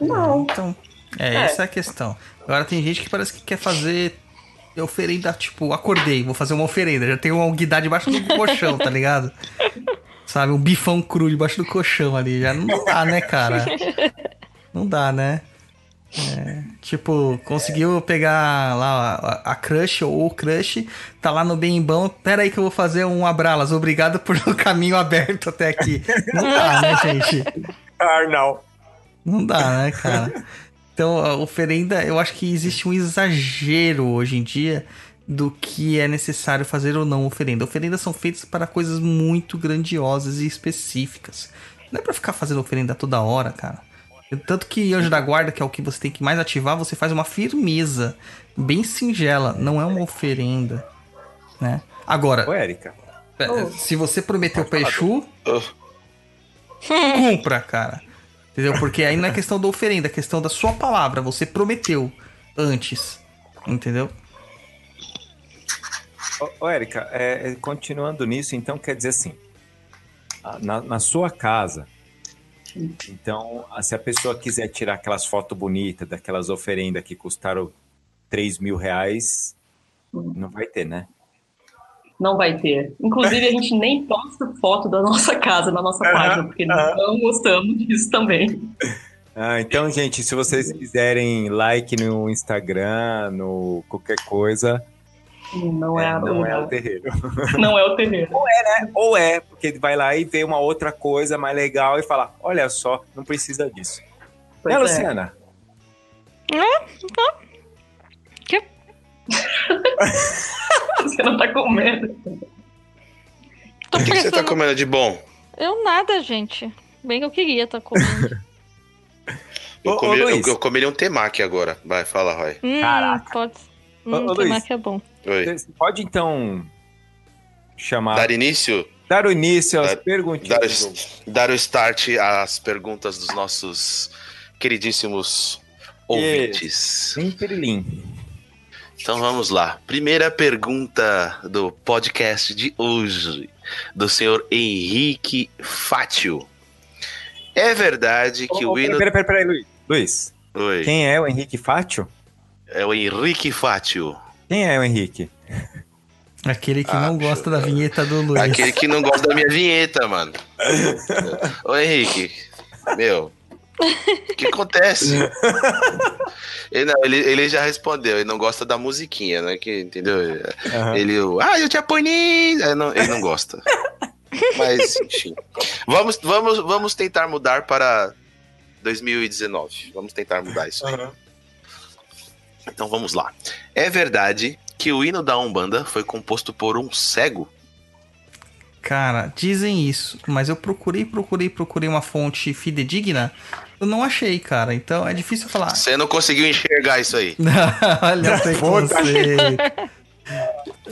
Speaker 7: Não.
Speaker 2: Então, é,
Speaker 7: É.
Speaker 2: essa é a questão. Agora tem gente que parece que quer fazer oferenda, tipo, acordei, vou fazer uma oferenda. Já tem um guidar debaixo do colchão, tá ligado? Sabe, um bifão cru debaixo do colchão ali. Já não dá, né, cara? Não dá, né? É, tipo, conseguiu pegar lá a, a crush ou o crush, tá lá no bem e bom. Pera aí que eu vou fazer um abraço. Obrigado por o caminho aberto até aqui. Não dá, né, gente?
Speaker 3: Arnal.
Speaker 2: Não dá, né, cara? Então, a oferenda, eu acho que existe um exagero hoje em dia do que é necessário fazer ou não oferenda. Oferendas são feitas para coisas muito grandiosas e específicas. Não é pra ficar fazendo oferenda toda hora, cara. Tanto que Anjo da Guarda, que é o que você tem que mais ativar, você faz uma firmeza bem singela, não é uma oferenda, né? Agora,
Speaker 3: Ô, Érica.
Speaker 2: se você prometeu Exu,
Speaker 5: Oh,
Speaker 2: cumpra, cara. Entendeu? Porque aí não é questão da oferenda, é questão da sua palavra. Você prometeu antes. Entendeu?
Speaker 3: Ô, ô, Érica, é, é, continuando nisso, então quer dizer assim, na, na sua casa, então, se a pessoa quiser tirar aquelas fotos bonitas, daquelas oferendas que custaram 3 mil reais, não vai ter, né?
Speaker 7: Não vai ter. Inclusive, a gente nem posta foto da nossa casa na nossa página, porque não gostamos disso também.
Speaker 3: Ah, então, gente, se vocês quiserem like no Instagram, no qualquer coisa,
Speaker 7: Não é,
Speaker 3: é, não é o terreiro.
Speaker 7: não é o terreiro.
Speaker 3: Ou é, porque vai lá e vê uma outra coisa mais legal e fala, olha só, não precisa disso.
Speaker 7: Pois
Speaker 3: né,
Speaker 7: é.
Speaker 3: Luciana?
Speaker 4: Que?
Speaker 7: Você não tá com medo.
Speaker 4: Tô
Speaker 5: o que, que você tá comendo de bom?
Speaker 4: Eu nada, gente. Bem que eu queria estar comendo.
Speaker 5: Eu,
Speaker 3: Ô, ô,
Speaker 5: comi, eu,
Speaker 3: Luiz.
Speaker 5: eu comeria um temaki agora. Vai, fala, Roy.
Speaker 4: hum,
Speaker 3: Caraca.
Speaker 4: pode.
Speaker 3: Ô, ô,
Speaker 4: Hum,
Speaker 3: Luiz.
Speaker 4: temaki é bom.
Speaker 5: Oi.
Speaker 3: Você pode então chamar,
Speaker 5: Dar
Speaker 3: dar,
Speaker 5: início?
Speaker 3: o início às
Speaker 5: Dar-
Speaker 3: perguntinhas.
Speaker 5: Dar, dar o start às perguntas dos nossos queridíssimos ouvintes.
Speaker 3: Sim, Pirilim.
Speaker 5: Então vamos lá. Primeira pergunta do podcast de hoje, do senhor Henrique Fátio. É verdade que
Speaker 3: Ô,
Speaker 5: o hino.
Speaker 3: Peraí, peraí, peraí, Luiz. Luiz,
Speaker 5: Oi,
Speaker 3: quem é o Henrique Fátio?
Speaker 5: é o Henrique Fátio.
Speaker 3: Quem é o Henrique?
Speaker 2: Aquele que
Speaker 5: Ah,
Speaker 2: não gosta da vinheta do Luiz.
Speaker 5: Aquele que não gosta da minha vinheta, mano. Ô Henrique, meu. O que acontece? Ele, não, ele, ele já respondeu, ele não gosta da musiquinha, né? Que, entendeu?
Speaker 3: Aham.
Speaker 5: Ele, ah, eu te japonês! Ele não, ele não gosta. Mas, enfim. Vamos, vamos, vamos tentar mudar para 2019. Vamos tentar mudar isso aí. Então vamos lá. É verdade que o hino da Umbanda foi composto por um cego?
Speaker 2: Cara, dizem isso, mas eu procurei, procurei, procurei uma fonte fidedigna. Eu não achei, cara. Então é difícil falar.
Speaker 5: Você não conseguiu enxergar isso aí.
Speaker 2: Olha o preconceito.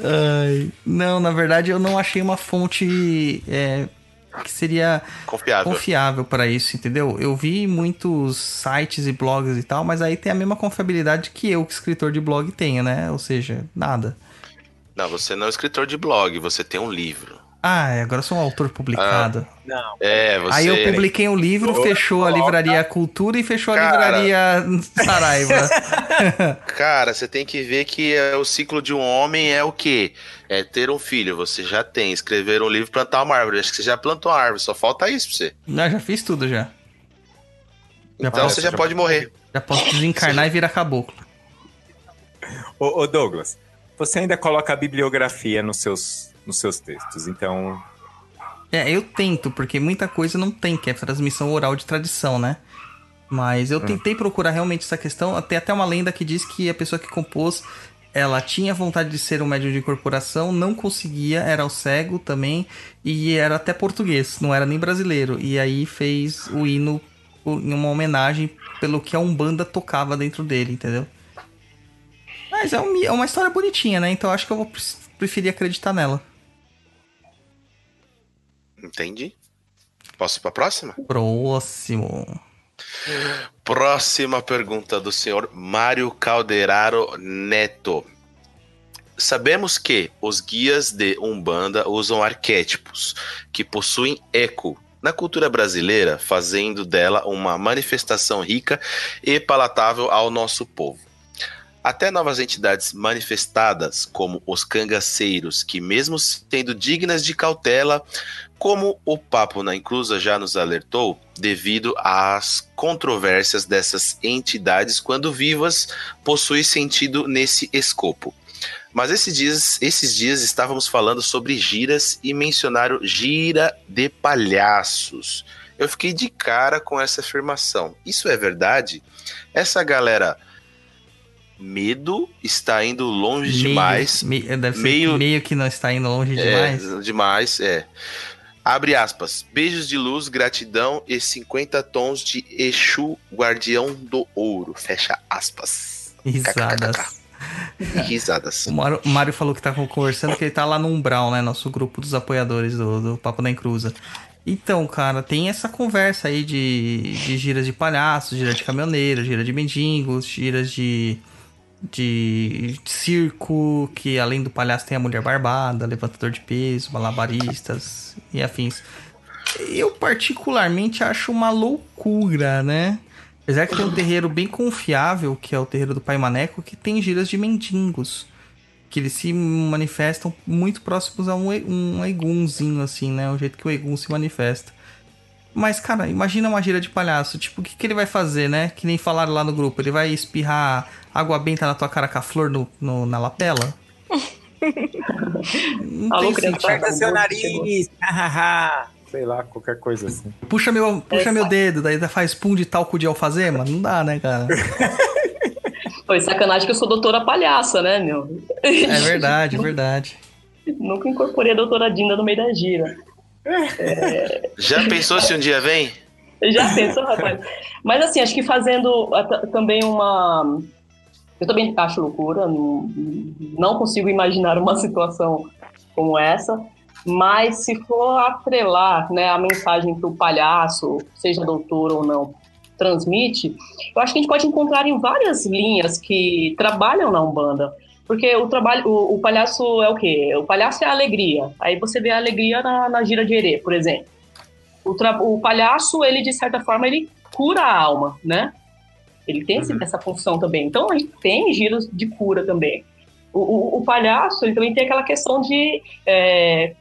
Speaker 2: Ai, não, na verdade eu não achei uma fonte é, que seria
Speaker 5: Confiável.
Speaker 2: confiável para isso, entendeu? Eu vi muitos sites e blogs e tal, mas aí tem a mesma confiabilidade que eu, que escritor de blog, tenho, né? Ou seja, nada.
Speaker 5: Não, você não é escritor de blog, você tem um livro.
Speaker 2: Ah, é, agora eu sou um autor publicado.
Speaker 3: Não.
Speaker 5: É, você.
Speaker 2: Aí eu publiquei um livro,
Speaker 3: Ô,
Speaker 2: fechou a livraria Cultura e fechou a
Speaker 5: Cara.
Speaker 2: livraria Saraiva.
Speaker 5: Cara, você tem que ver que é, o ciclo de um homem é o quê? É ter um filho. Você já tem. Escrever um livro, plantar uma árvore. Acho que você já plantou uma árvore. Só falta isso pra você.
Speaker 2: Não, já fiz tudo já. Já
Speaker 5: Então você já pode morrer.
Speaker 2: já posso desencarnar e virar caboclo.
Speaker 3: Ô, ô, Douglas, você ainda coloca a bibliografia nos seus, nos seus textos, então.
Speaker 2: É, eu tento, porque muita coisa não tem, que é transmissão oral de tradição, né? Mas eu tentei procurar realmente essa questão. Tem até uma lenda que diz que a pessoa que compôs, ela tinha vontade de ser um médium de incorporação, não conseguia, era o cego também, e era até português, não era nem brasileiro. E aí fez o hino em uma homenagem pelo que a Umbanda tocava dentro dele, entendeu? Mas é, um- é uma história bonitinha, né? Então acho que eu vou pre- preferir acreditar nela.
Speaker 5: Entendi. Posso ir pra próxima?
Speaker 2: Próximo.
Speaker 5: Próxima pergunta do senhor Mário Calderaro Neto. Sabemos que os guias de Umbanda usam arquétipos que possuem eco na cultura brasileira, fazendo dela uma manifestação rica e palatável ao nosso povo. Até novas entidades manifestadas, como os cangaceiros, que, mesmo sendo dignas de cautela, como o Papo na Inclusa já nos alertou, devido às controvérsias dessas entidades, quando vivas, possui sentido nesse escopo. Mas esses dias, esses dias estávamos falando sobre giras e mencionaram gira de palhaços. Eu fiquei de cara com essa afirmação. Isso é verdade? Essa galera medo está indo longe
Speaker 2: Meio-
Speaker 5: demais.
Speaker 2: me-
Speaker 5: meio-
Speaker 2: meio que não está indo longe demais.
Speaker 5: É, demais, é. Abre aspas. Beijos de luz, gratidão e 50 tons de Exu, guardião do ouro. Fecha aspas.
Speaker 2: Risadas.
Speaker 5: Risadas.
Speaker 2: O Mário, o Mário falou que tá conversando que ele tá lá no Umbral, né? Nosso grupo dos apoiadores do, do Papo da Encruza. Então, cara, tem essa conversa aí de, de giras de palhaços, gira de caminhoneiro, gira de mendigos, giras de, de circo, que além do palhaço tem a mulher barbada, levantador de peso, malabaristas e afins. Eu particularmente acho uma loucura, né? Apesar que tem um terreiro bem confiável, que é o terreiro do Pai Maneco, que tem giras de mendigos. Que eles se manifestam muito próximos a um, um egunzinho, assim, né? O jeito que o egum se manifesta. Mas, cara, imagina uma gira de palhaço. Tipo, o que, que ele vai fazer, né? Que nem falaram lá no grupo. Ele vai espirrar água benta na tua cara com a flor no, no- na lapela? Não
Speaker 7: Alô.
Speaker 3: Corta seu nariz! Sei lá, qualquer coisa assim.
Speaker 2: Puxa meu, puxa
Speaker 7: É,
Speaker 2: meu dedo, daí faz pum de talco de alfazema? Não dá, né, cara?
Speaker 7: Foi sacanagem que eu sou doutora palhaça, né, meu?
Speaker 2: É verdade, é verdade.
Speaker 7: Nunca incorporei a doutora Dinda no meio da gira.
Speaker 5: Já pensou se um dia vem?
Speaker 7: Já pensou, rapaz? Mas assim, acho que fazendo ah, também uma. Eu também acho loucura, não, não consigo imaginar uma situação como essa, mas se for atrelar né, a mensagem que o palhaço, seja doutor ou não, transmite, eu acho que a gente pode encontrar em várias linhas que trabalham na Umbanda. Porque o trabalho, o, o palhaço é o quê? O palhaço é a alegria. Aí você vê a alegria na, na gira de herê, por exemplo. O, o palhaço, ele de certa forma, ele cura a alma, né? Ele tem esse- essa função também. Então, a gente tem giros de cura também. O, o- o palhaço, ele também tem aquela questão de é,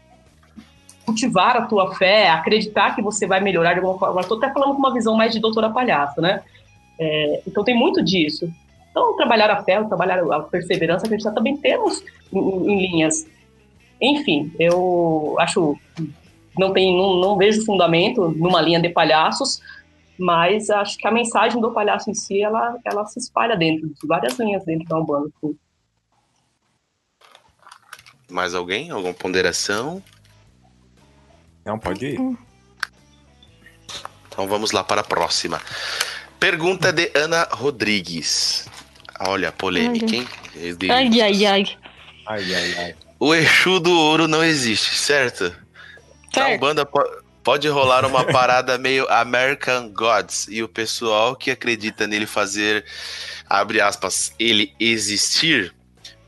Speaker 7: cultivar a tua fé, acreditar que você vai melhorar de alguma forma. Estou até falando com uma visão mais de doutora palhaço, né? É, então, tem muito disso. Então, trabalhar a fé, trabalhar a perseverança, acreditar também temos em, em- linhas. Enfim, eu acho não tem não, não vejo fundamento numa linha de palhaços, mas acho que a mensagem do palhaço em si ela, ela se espalha dentro de várias linhas dentro da Umbanda.
Speaker 5: Mais alguém? Alguma ponderação?
Speaker 3: Não, pode ir.
Speaker 5: Então vamos lá para a próxima. Pergunta de Ana Rodrigues. Olha, polêmica,
Speaker 4: Olha.
Speaker 5: hein?
Speaker 4: Ai, ai, ai.
Speaker 3: Ai, ai, ai.
Speaker 5: O Exu do Ouro não existe, certo? Na
Speaker 4: Certo.
Speaker 5: Umbanda po- pode rolar uma parada meio American Gods e o pessoal que acredita nele fazer, abre aspas, ele existir.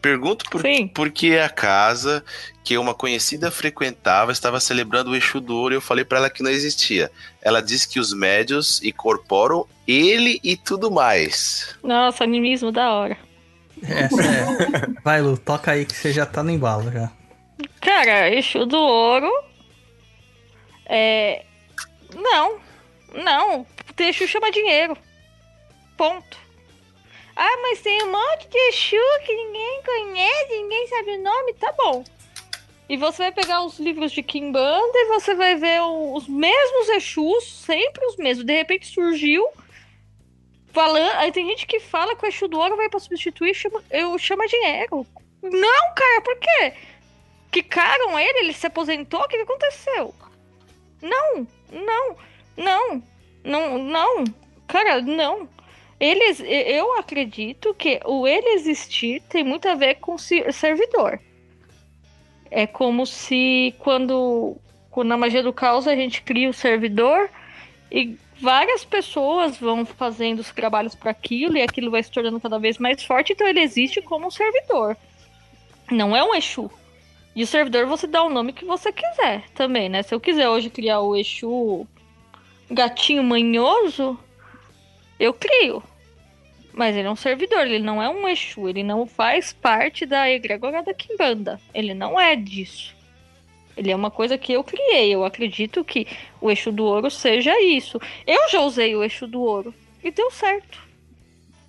Speaker 5: Pergunto por,
Speaker 4: Sim.
Speaker 5: por que a casa que uma conhecida frequentava estava celebrando o Exu do Ouro e eu falei pra ela que não existia. Ela disse que os médios incorporam ele e tudo mais.
Speaker 4: Nossa, animismo da hora.
Speaker 2: Essa é. Vai, Lu, toca aí que você já tá no embalo já.
Speaker 4: Cara, Exu do Ouro. É. Não. Não. O Exu chama dinheiro. Ponto. Ah, mas tem um monte de Exu que ninguém conhece, ninguém sabe o nome. Tá bom. E você vai pegar os livros de Kimbanda e você vai ver o- os mesmos Exus, sempre os mesmos. De repente surgiu. Falando, aí tem gente que fala que o Exu do Ouro vai pra substituir chama, eu chama dinheiro. Não, cara, por quê? Quicaram ele, ele se aposentou, o que, aconteceu? Não, não, não, não, não, cara, não. Eles, eu acredito que o ele existir tem muito a ver com si- servidor. É como se quando, quando na magia do caos a gente cria o servidor e várias pessoas vão fazendo os trabalhos para aquilo e aquilo vai se tornando cada vez mais forte, então ele existe como um servidor. Não é um Exu. E o servidor você dá o nome que você quiser também, né? Se eu quiser hoje criar o Exu gatinho manhoso, eu crio. Mas ele é um servidor, ele não é um Exu, ele não faz parte da egrégora da Kimbanda. Ele não é disso. Ele é uma coisa que eu criei. Eu acredito que o Exu do Ouro seja isso. Eu já usei o Exu do Ouro e deu certo.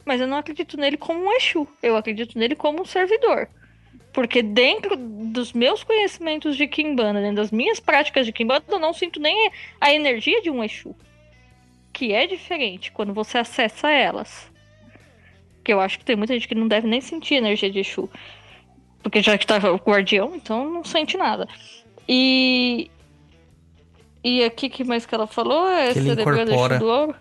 Speaker 4: Mas eu não acredito nele como um Exu. Eu acredito nele como um servidor. Porque dentro dos meus conhecimentos de Kimbanda, dentro das minhas práticas de Kimbanda, eu não sinto nem a energia de um Exu. Que é diferente quando você acessa elas. Que eu acho que tem muita gente que não deve nem sentir energia de Exu. Porque já que tá o guardião, então não sente nada. E. E aqui que mais que ela falou? É
Speaker 2: Que ele incorpora.
Speaker 4: Exu do Ouro.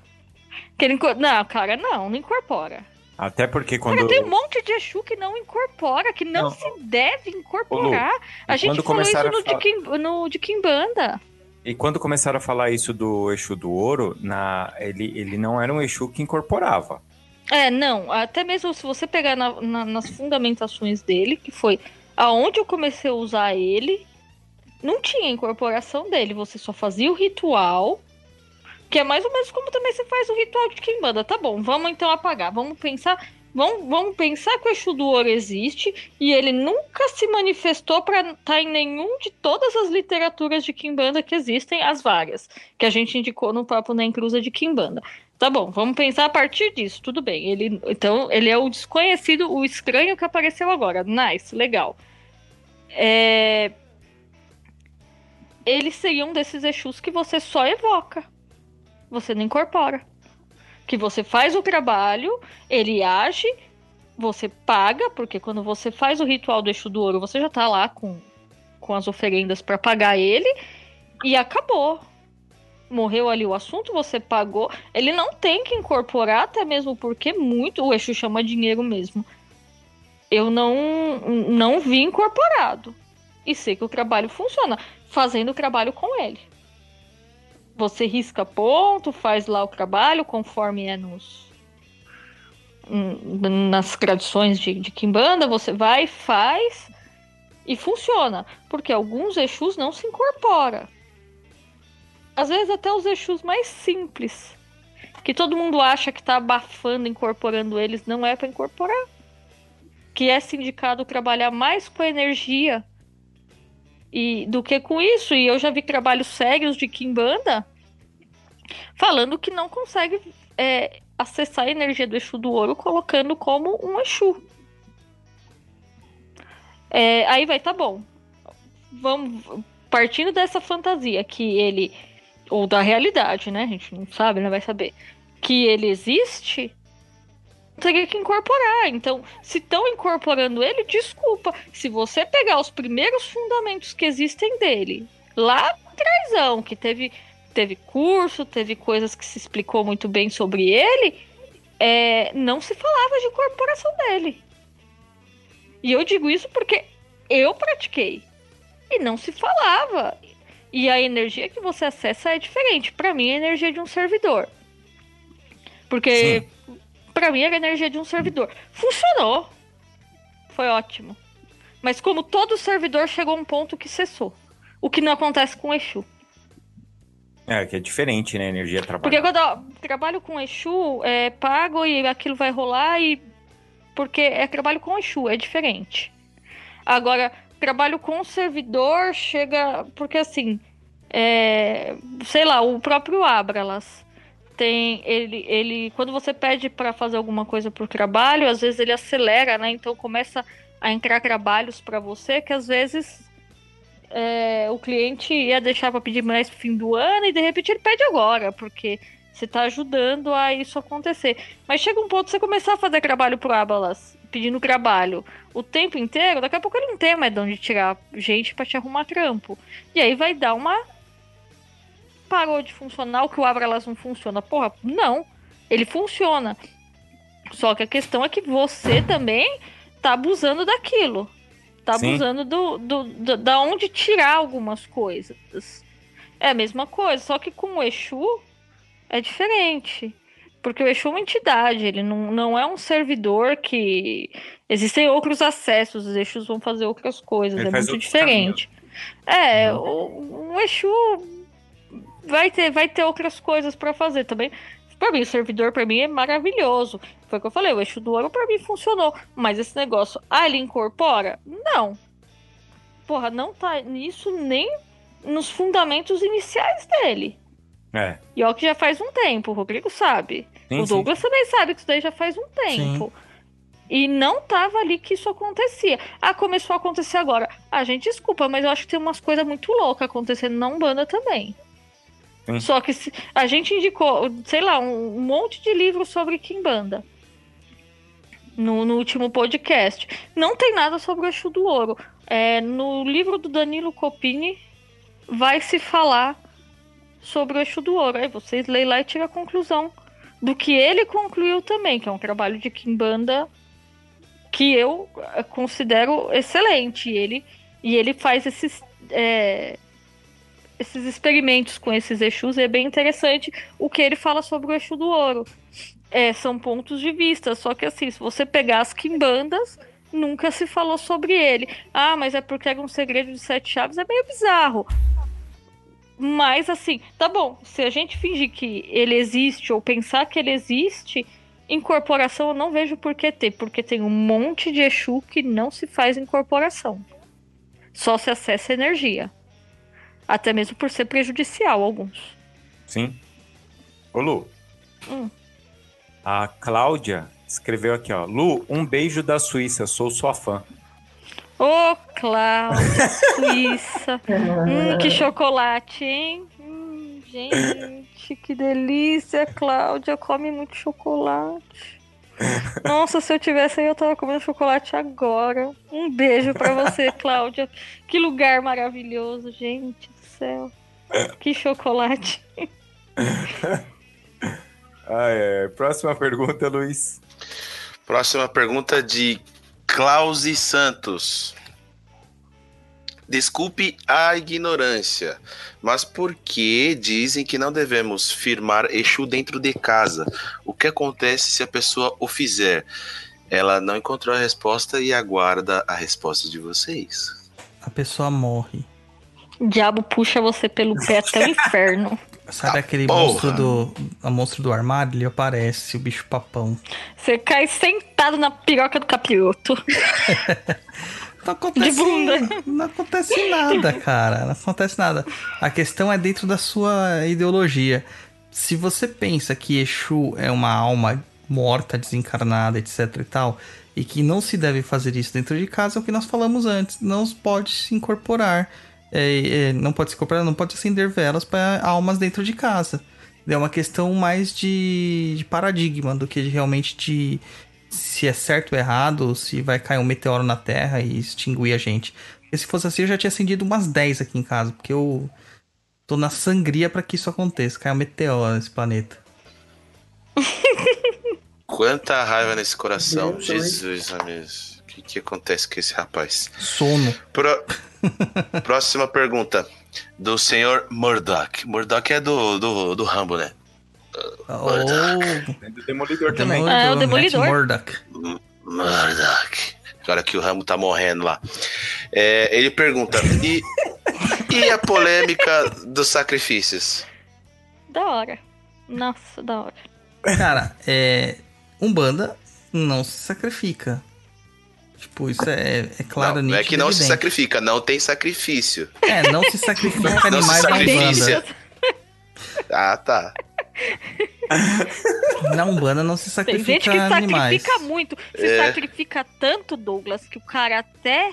Speaker 4: Que ele inco- Não, cara, não, não incorpora.
Speaker 3: Até porque quando.
Speaker 4: Cara, tem um monte de Exu que não incorpora, que não,
Speaker 3: Não.
Speaker 4: se deve incorporar.
Speaker 3: e
Speaker 4: a gente
Speaker 3: quando
Speaker 4: falou isso
Speaker 3: começaram a
Speaker 4: no, de
Speaker 3: falar-
Speaker 4: Kim, no de Kimbanda.
Speaker 3: E quando começaram a falar isso do Exu do Ouro, na... ele, ele não era um Exu que incorporava.
Speaker 4: É, não, até mesmo se você pegar na- na- nas fundamentações dele, que foi aonde eu comecei a usar ele, não tinha incorporação dele, você só fazia o ritual, que é mais ou menos como também você faz o ritual de Kimbanda. Tá bom, vamos então apagar, vamos pensar, vamos, vamos pensar que o Exu do Ouro existe e ele nunca se manifestou para estar em nenhum de todas as literaturas de Kimbanda que existem, as várias, que a gente indicou no papo na encruza de Kimbanda. Tá bom, vamos pensar a partir disso. Tudo bem. Ele, então, ele é o desconhecido, o estranho que apareceu agora. Nice, legal. É... Eles seriam desses Exus que você só evoca. Você não incorpora. Que você faz o trabalho, ele age, você paga, porque quando você faz o ritual do Exu do Ouro, você já tá lá com, com as oferendas para pagar ele, e acabou morreu ali o assunto, você pagou. Ele não tem que incorporar, até mesmo porque muito o Exu chama dinheiro mesmo. Eu não, não vi incorporado. E sei que o trabalho funciona, fazendo o trabalho com ele. Você risca ponto, faz lá o trabalho conforme é nos hum, nas tradições de, de Kimbanda, você vai, faz e funciona. Porque alguns Exus não se incorporam às vezes até os Exus mais simples, que todo mundo acha que tá abafando, incorporando eles, não é para incorporar. Que é sindicado trabalhar mais com a energia e do que com isso. E eu já vi trabalhos sérios de Kimbanda falando que não consegue é, acessar a energia do Exu do Ouro colocando como um Exu. É, aí vai, tá bom. Vamos partindo dessa fantasia que ele ou da realidade, né? A gente não sabe, não vai saber. Que ele existe, teria que incorporar. Então, se estão incorporando ele, desculpa. Se você pegar os primeiros fundamentos que existem dele, lá atrásão, que teve, teve curso, teve coisas que se explicou muito bem sobre ele, é, não se falava de incorporação dele. E eu digo isso porque eu pratiquei. E não se falava. E a energia que você acessa é diferente. Para mim, é a energia de um servidor. Porque para mim era a energia de um servidor. Funcionou. Foi ótimo. Mas como todo servidor chegou a um ponto que cessou. O que não acontece com o Exu.
Speaker 3: É, que é diferente, né? Energia
Speaker 4: Porque
Speaker 3: trabalhada.
Speaker 4: quando eu trabalho com Exu, é pago e aquilo vai rolar e. Porque é trabalho com Exu, é diferente. Agora, trabalho com servidor chega. Porque assim. É, sei lá, o próprio Abralas tem. Ele, ele. Quando você pede para fazer alguma coisa por trabalho, às vezes ele acelera, né? Então começa a entrar trabalhos para você que às vezes é, o cliente ia deixar para pedir mais no fim do ano e de repente ele pede agora, porque você tá ajudando a isso acontecer. Mas chega um ponto você começar a fazer trabalho pro Abalas, pedindo trabalho o tempo inteiro, daqui a pouco ele não tem mais de onde tirar gente para te arrumar trampo. E aí vai dar uma. Parou de funcionar, o que o Abralas não funciona. Porra, não. Ele funciona. Só que a questão é que você também tá abusando daquilo. Tá
Speaker 3: Sim.
Speaker 4: abusando do, do, do- da onde tirar algumas coisas. É a mesma coisa, só que com o Exu é diferente. Porque o Exu é uma entidade, ele não, não é um servidor que. Existem outros acessos, os Exus vão fazer outras coisas,
Speaker 3: Ele
Speaker 4: é muito diferente. É, o, o Exu vai ter, vai ter outras coisas pra fazer também. Pra mim, o servidor pra mim é maravilhoso. Foi o que eu falei, o Exu do Ouro pra mim funcionou. Mas esse negócio, ah, ele incorpora? Não. Porra, não tá nisso nem nos fundamentos iniciais dele.
Speaker 3: É.
Speaker 4: E ó que já faz um tempo, o Rodrigo sabe.
Speaker 3: Sim,
Speaker 4: o
Speaker 3: sim.
Speaker 4: Douglas também sabe que isso daí já faz um tempo. E não tava ali que isso acontecia. Ah, começou a acontecer agora. Ah, gente, desculpa, mas eu acho que tem umas coisas muito loucas acontecendo na Umbanda também.
Speaker 3: Sim.
Speaker 4: Só que se- a gente indicou, sei lá, um, um monte de livros sobre Kimbanda. No, no último podcast. Não tem nada sobre o Exu do Ouro. É, no livro do Danilo Copini vai se falar sobre o Exu do Ouro. Aí vocês leem lá e tiram a conclusão do que ele concluiu também, que é um trabalho de Kimbanda que eu eh, considero excelente. E ele, e ele faz esses, é, esses experimentos com esses Exus, e é bem interessante o que ele fala sobre o Exu do Ouro. É, são pontos de vista, só que assim, se você pegar as Kimbandas, nunca se falou sobre ele. Ah, mas é porque era um segredo de sete chaves, é meio bizarro. Mas assim, tá bom, se a gente fingir que ele existe ou pensar que ele existe, incorporação eu não vejo por que ter, porque tem um monte de Exu que não se faz incorporação. Só se acessa energia. Até mesmo por ser prejudicial alguns.
Speaker 3: Sim. Ô, Lu.
Speaker 4: Hum.
Speaker 3: A Cláudia escreveu aqui, ó. Lu, um beijo da Suíça, sou sua fã.
Speaker 4: Ô, Cláudia, Suíça. Hum, que chocolate, hein? Hum, gente, que delícia, Cláudia. Come muito chocolate. Nossa, se eu tivesse aí, eu tava comendo chocolate agora. Um beijo pra você, Cláudia. Que lugar maravilhoso, gente do céu. Que chocolate.
Speaker 3: Ah, é. Próxima pergunta, Luiz.
Speaker 5: Próxima pergunta de Clausi Santos. Desculpe a ignorância, mas por que dizem que não devemos firmar Exu dentro de casa? O que acontece se a pessoa o fizer? Ela não encontrou a resposta e aguarda a resposta de vocês.
Speaker 2: A pessoa morre.
Speaker 4: O diabo puxa você pelo pé até o inferno.
Speaker 2: Sabe
Speaker 5: Ah,
Speaker 2: aquele
Speaker 5: porra.
Speaker 2: monstro do. A monstro do armário? Ele aparece, o bicho papão.
Speaker 4: Você cai sentado na piroca do capiroto.
Speaker 2: Não acontece,
Speaker 4: De bunda.
Speaker 2: não acontece nada, cara. Não acontece nada. A questão é dentro da sua ideologia. Se você pensa que Exu é uma alma morta, desencarnada, etc e tal, e que não se deve fazer isso dentro de casa, é o que nós falamos antes. Não pode se incorporar. É, é, não pode se incorporar, não pode acender velas para almas dentro de casa. É uma questão mais de, de paradigma do que de realmente de se é certo ou errado, se vai cair um meteoro na Terra e extinguir a gente. Porque se fosse assim, eu já tinha acendido umas 10 aqui em casa, porque eu tô na sangria para que isso aconteça, caia um meteoro nesse planeta.
Speaker 5: Quanta raiva nesse coração,
Speaker 7: Deus,
Speaker 5: Jesus, amigos. O que, que acontece com esse rapaz?
Speaker 2: Sono.
Speaker 5: Pro- Próxima pergunta. Do senhor Murdoch. Murdoch é do, do, do Rambo, né?
Speaker 2: Ou
Speaker 3: É do Demolidor também.
Speaker 4: Ah, é o Demolidor.
Speaker 2: Murdoch.
Speaker 5: Murdoch. Agora que o Rambo tá morrendo lá. É, ele pergunta: e, e a polêmica dos sacrifícios?
Speaker 4: Da hora. Nossa, da hora.
Speaker 2: Cara, é. Umbanda não se sacrifica. Tipo, isso é, é claro,
Speaker 5: não, não é que não se
Speaker 2: evidente.
Speaker 5: sacrifica, não tem sacrifício.
Speaker 2: É, não se sacrifica
Speaker 5: Não se
Speaker 2: animais na
Speaker 5: sacrifica.
Speaker 2: Umbanda.
Speaker 5: Ah, tá.
Speaker 2: Na Umbanda não se
Speaker 4: Tem
Speaker 2: sacrifica
Speaker 4: gente que
Speaker 2: animais.
Speaker 4: sacrifica muito. Se
Speaker 5: É.
Speaker 4: sacrifica tanto, Douglas, que o cara até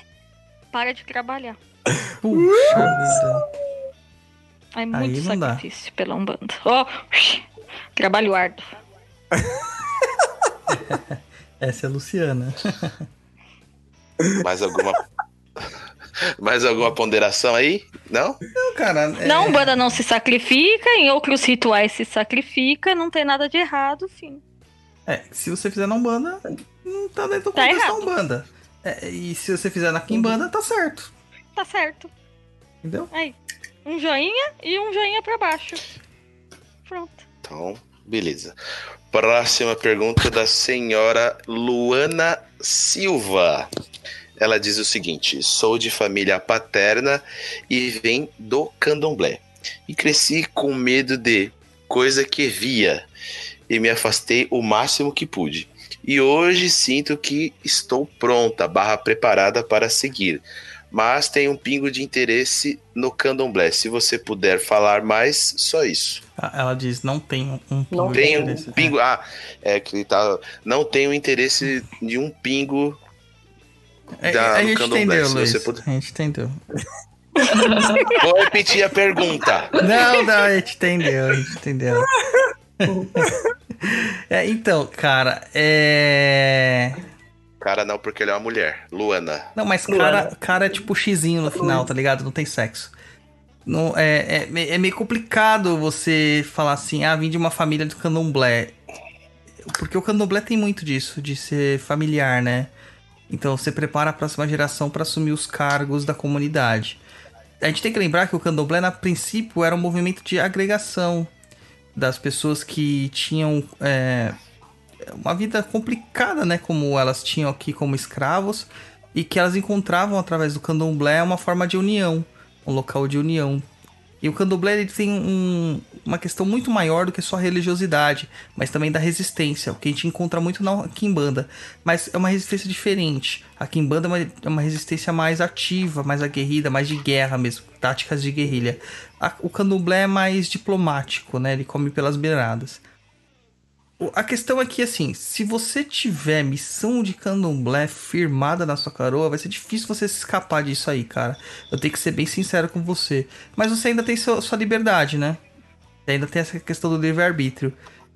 Speaker 4: para de trabalhar.
Speaker 2: Puxa vida.
Speaker 4: É muito
Speaker 2: não dá.
Speaker 4: sacrifício pela Umbanda. Ó, trabalho árduo.
Speaker 2: Essa é a Luciana.
Speaker 5: Mais alguma. Mais alguma ponderação aí? Não?
Speaker 2: Não, cara. é-
Speaker 4: Na Umbanda não se sacrifica, em outros rituais se sacrifica, não tem nada de errado, fim.
Speaker 2: É, se você fizer na Umbanda, não tá dentro do
Speaker 4: Tá
Speaker 2: contexto da
Speaker 4: errado.
Speaker 2: Umbanda. É, e se você fizer na Kimbanda, tá certo.
Speaker 4: Tá certo.
Speaker 2: Entendeu?
Speaker 4: Aí, um joinha e um joinha pra baixo. Pronto.
Speaker 5: Então, Beleza. Próxima pergunta da senhora Luana Silva. Ela diz o seguinte: sou de família paterna e vem do candomblé. E cresci com medo de coisa que via e me afastei o máximo que pude. E hoje sinto que estou pronta, barra preparada para seguir. Mas tenho um pingo de interesse no candomblé. Se você puder falar mais, só isso.
Speaker 2: Ah, Ela diz, não tem um pingo
Speaker 7: Não
Speaker 2: interesse.
Speaker 5: um pingo. Ah, é que tá. Não tenho interesse de um pingo.
Speaker 2: É,
Speaker 5: da-
Speaker 2: a gente
Speaker 5: candomblé,
Speaker 2: entendeu, Luiz.
Speaker 5: você puder.
Speaker 2: A gente entendeu.
Speaker 5: Vou repetir a pergunta.
Speaker 2: Não, não, a gente entendeu, a gente entendeu. É, então, cara, é.
Speaker 5: Cara, não, porque ele é uma mulher. Luana.
Speaker 2: Não, mas cara, cara é tipo xizinho no final, tá ligado? Não tem sexo. Não, é, é, é meio complicado você falar assim, ah, vim de uma família do candomblé. Porque o candomblé tem muito disso, de ser familiar, né? Então você prepara a próxima geração para assumir os cargos da comunidade. A gente tem que lembrar que o candomblé, na princípio, era um movimento de agregação das pessoas que tinham é, uma vida complicada, né? Como elas tinham aqui como escravos, e que elas encontravam através do candomblé uma forma de união, um local de união. E o candomblé ele tem um- uma questão muito maior do que só a religiosidade, mas também da resistência, o que a gente encontra muito na Kimbanda. Mas é uma resistência diferente. A Kimbanda é uma, é uma resistência mais ativa, mais aguerrida, mais de guerra mesmo, táticas de guerrilha. A- o candomblé é mais diplomático, né? Ele come pelas beiradas. A questão é que, assim, se você tiver missão de candomblé firmada na sua caroa, vai ser difícil você se escapar disso aí, cara. Eu tenho que ser bem sincero com você. Mas você ainda tem seu- sua liberdade, né? Ainda tem essa questão do livre-arbítrio.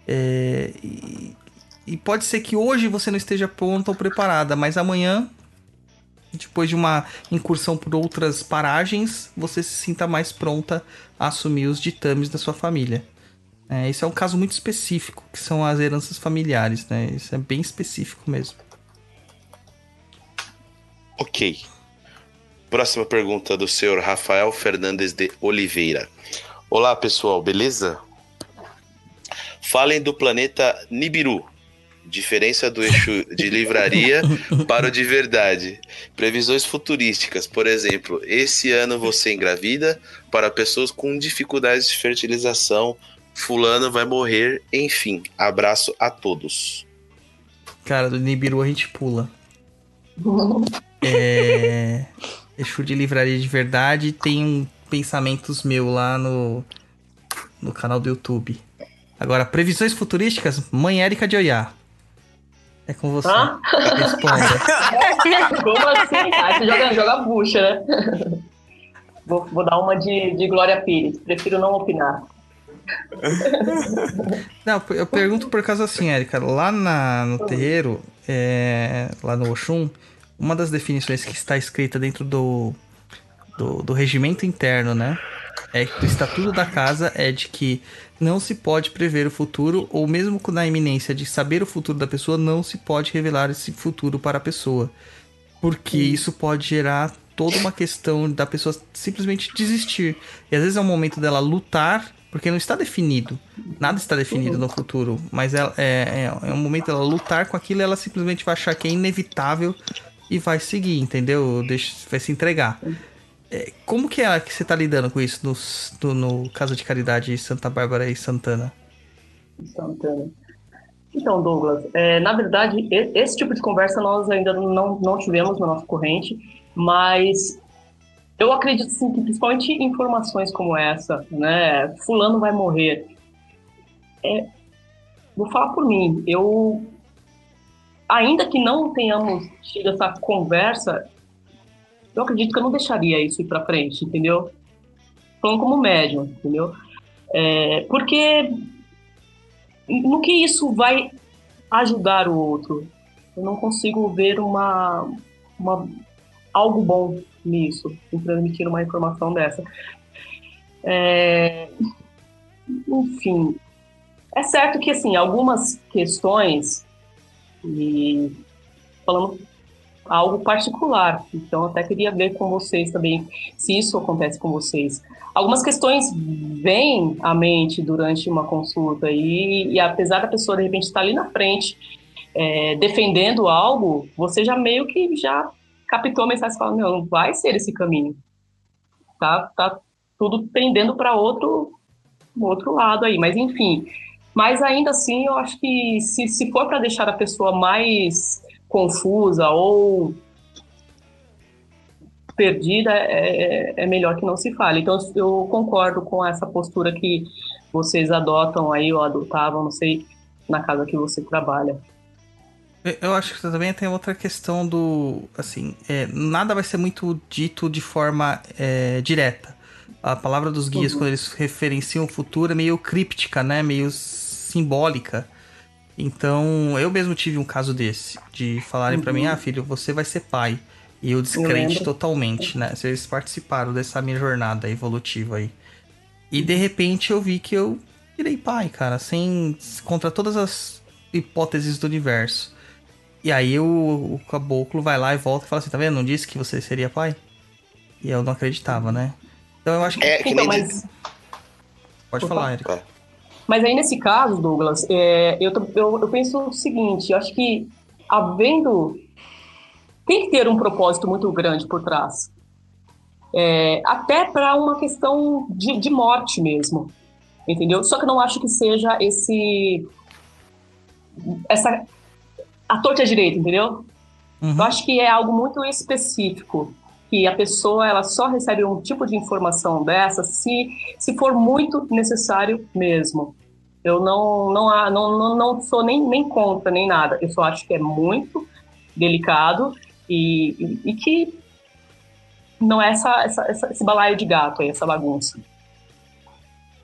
Speaker 2: É, e, e pode ser que hoje você não esteja pronta ou preparada, mas amanhã, depois de uma incursão por outras paragens, você se sinta mais pronta a assumir os ditames da sua família. É, isso é um caso muito específico, que são as heranças familiares, né? Isso é bem específico mesmo.
Speaker 5: Ok. Próxima pergunta do senhor Rafael Fernandes de Oliveira. Olá, pessoal, beleza? Falem do planeta Nibiru. Diferença do eixo de livraria para o de verdade. Previsões futurísticas, por exemplo, esse ano você engravida para pessoas com dificuldades de fertilização. Fulano vai morrer, enfim. Abraço a todos.
Speaker 2: Cara, do Nibiru a gente pula. É. Exu de livraria de verdade tem um pensamentos meu lá no, no canal do YouTube. Agora, previsões futurísticas, mãe Érica de Oiá. É com você.
Speaker 7: Hã?
Speaker 2: Responda.
Speaker 7: Como assim? Ah, você joga, joga bucha, né? Vou, vou dar uma de, de Glória Pires. Prefiro não opinar.
Speaker 2: Não, eu pergunto por causa assim, Érica. Lá na, no terreiro, é, lá no Oxum, uma das definições que está escrita dentro do, do, do regimento interno, né? É que o estatuto da casa é de que não se pode prever o futuro, ou mesmo na iminência de saber o futuro da pessoa, não se pode revelar esse futuro para a pessoa. Porque isso pode gerar toda uma questão da pessoa simplesmente desistir. E às vezes é um momento dela lutar, porque não está definido. Nada está definido no futuro. Mas ela, é, é, é um momento dela lutar com aquilo ela simplesmente vai achar que é inevitável e vai seguir, entendeu? Deixa, vai se entregar. É, como que é que você está lidando com isso no, no, no caso de caridade Santa Bárbara e Santana?
Speaker 7: Santana. Então, Douglas, é, na verdade, esse tipo de conversa nós ainda não, não tivemos na nossa corrente, mas eu acredito sim que principalmente informações como essa, né, fulano vai morrer, é, vou falar por mim, eu, ainda que não tenhamos tido essa conversa, eu acredito que eu não deixaria isso ir para frente, entendeu? Falando como médium, entendeu? É, porque no que isso vai ajudar o outro? Eu não consigo ver uma, uma algo bom nisso, em transmitir uma informação dessa. É, enfim, é certo que assim algumas questões e falando algo particular, então até queria ver com vocês também se isso acontece com vocês. algumas questões vêm à mente durante uma consulta e, e apesar da pessoa de repente estar ali na frente é, defendendo algo, você já meio que já captou a mensagem e fala, não, vai ser esse caminho. Tá, tá tudo pendendo para outro, outro lado aí, mas enfim. Mas ainda assim, eu acho que se, se for para deixar a pessoa mais confusa ou perdida, é, é, é melhor que não se fale. Então, eu concordo com essa postura que vocês adotam aí, ou adotavam, não sei, na casa que você trabalha.
Speaker 2: Eu acho que também tem outra questão do. Assim, é, nada vai ser muito dito de forma é, direta. A palavra dos guias, uhum. quando eles referenciam o futuro, é meio críptica, né? Meio simbólica. Então, eu mesmo tive um caso desse, de falarem uhum. para mim: ah, filho, você vai ser pai. E eu descrente eu totalmente, né? Eles participaram dessa minha jornada evolutiva aí. E de repente eu vi que eu virei pai, cara, sem. contra todas as hipóteses do universo. E aí o, o caboclo vai lá e volta e fala assim, tá vendo? Não disse que você seria pai? E eu não acreditava, né? Então eu acho que.
Speaker 5: É, que então, mas...
Speaker 2: Pode Opa. falar, Erika.
Speaker 7: Mas aí nesse caso, Douglas, é, eu, eu, eu penso o seguinte, eu acho que havendo. Tem que ter um propósito muito grande por trás. É, até para uma questão de, de morte mesmo. Entendeu? Só que eu não acho que seja esse. Essa a torta direita, entendeu? Uhum. Eu acho que é algo muito específico que a pessoa ela só recebe um tipo de informação dessa se, se for muito necessário mesmo. Eu não não, não, não, não sou nem, nem contra nem nada. Eu só acho que é muito delicado e, e, e que não é essa, essa, essa, esse balaio de gato aí, essa bagunça.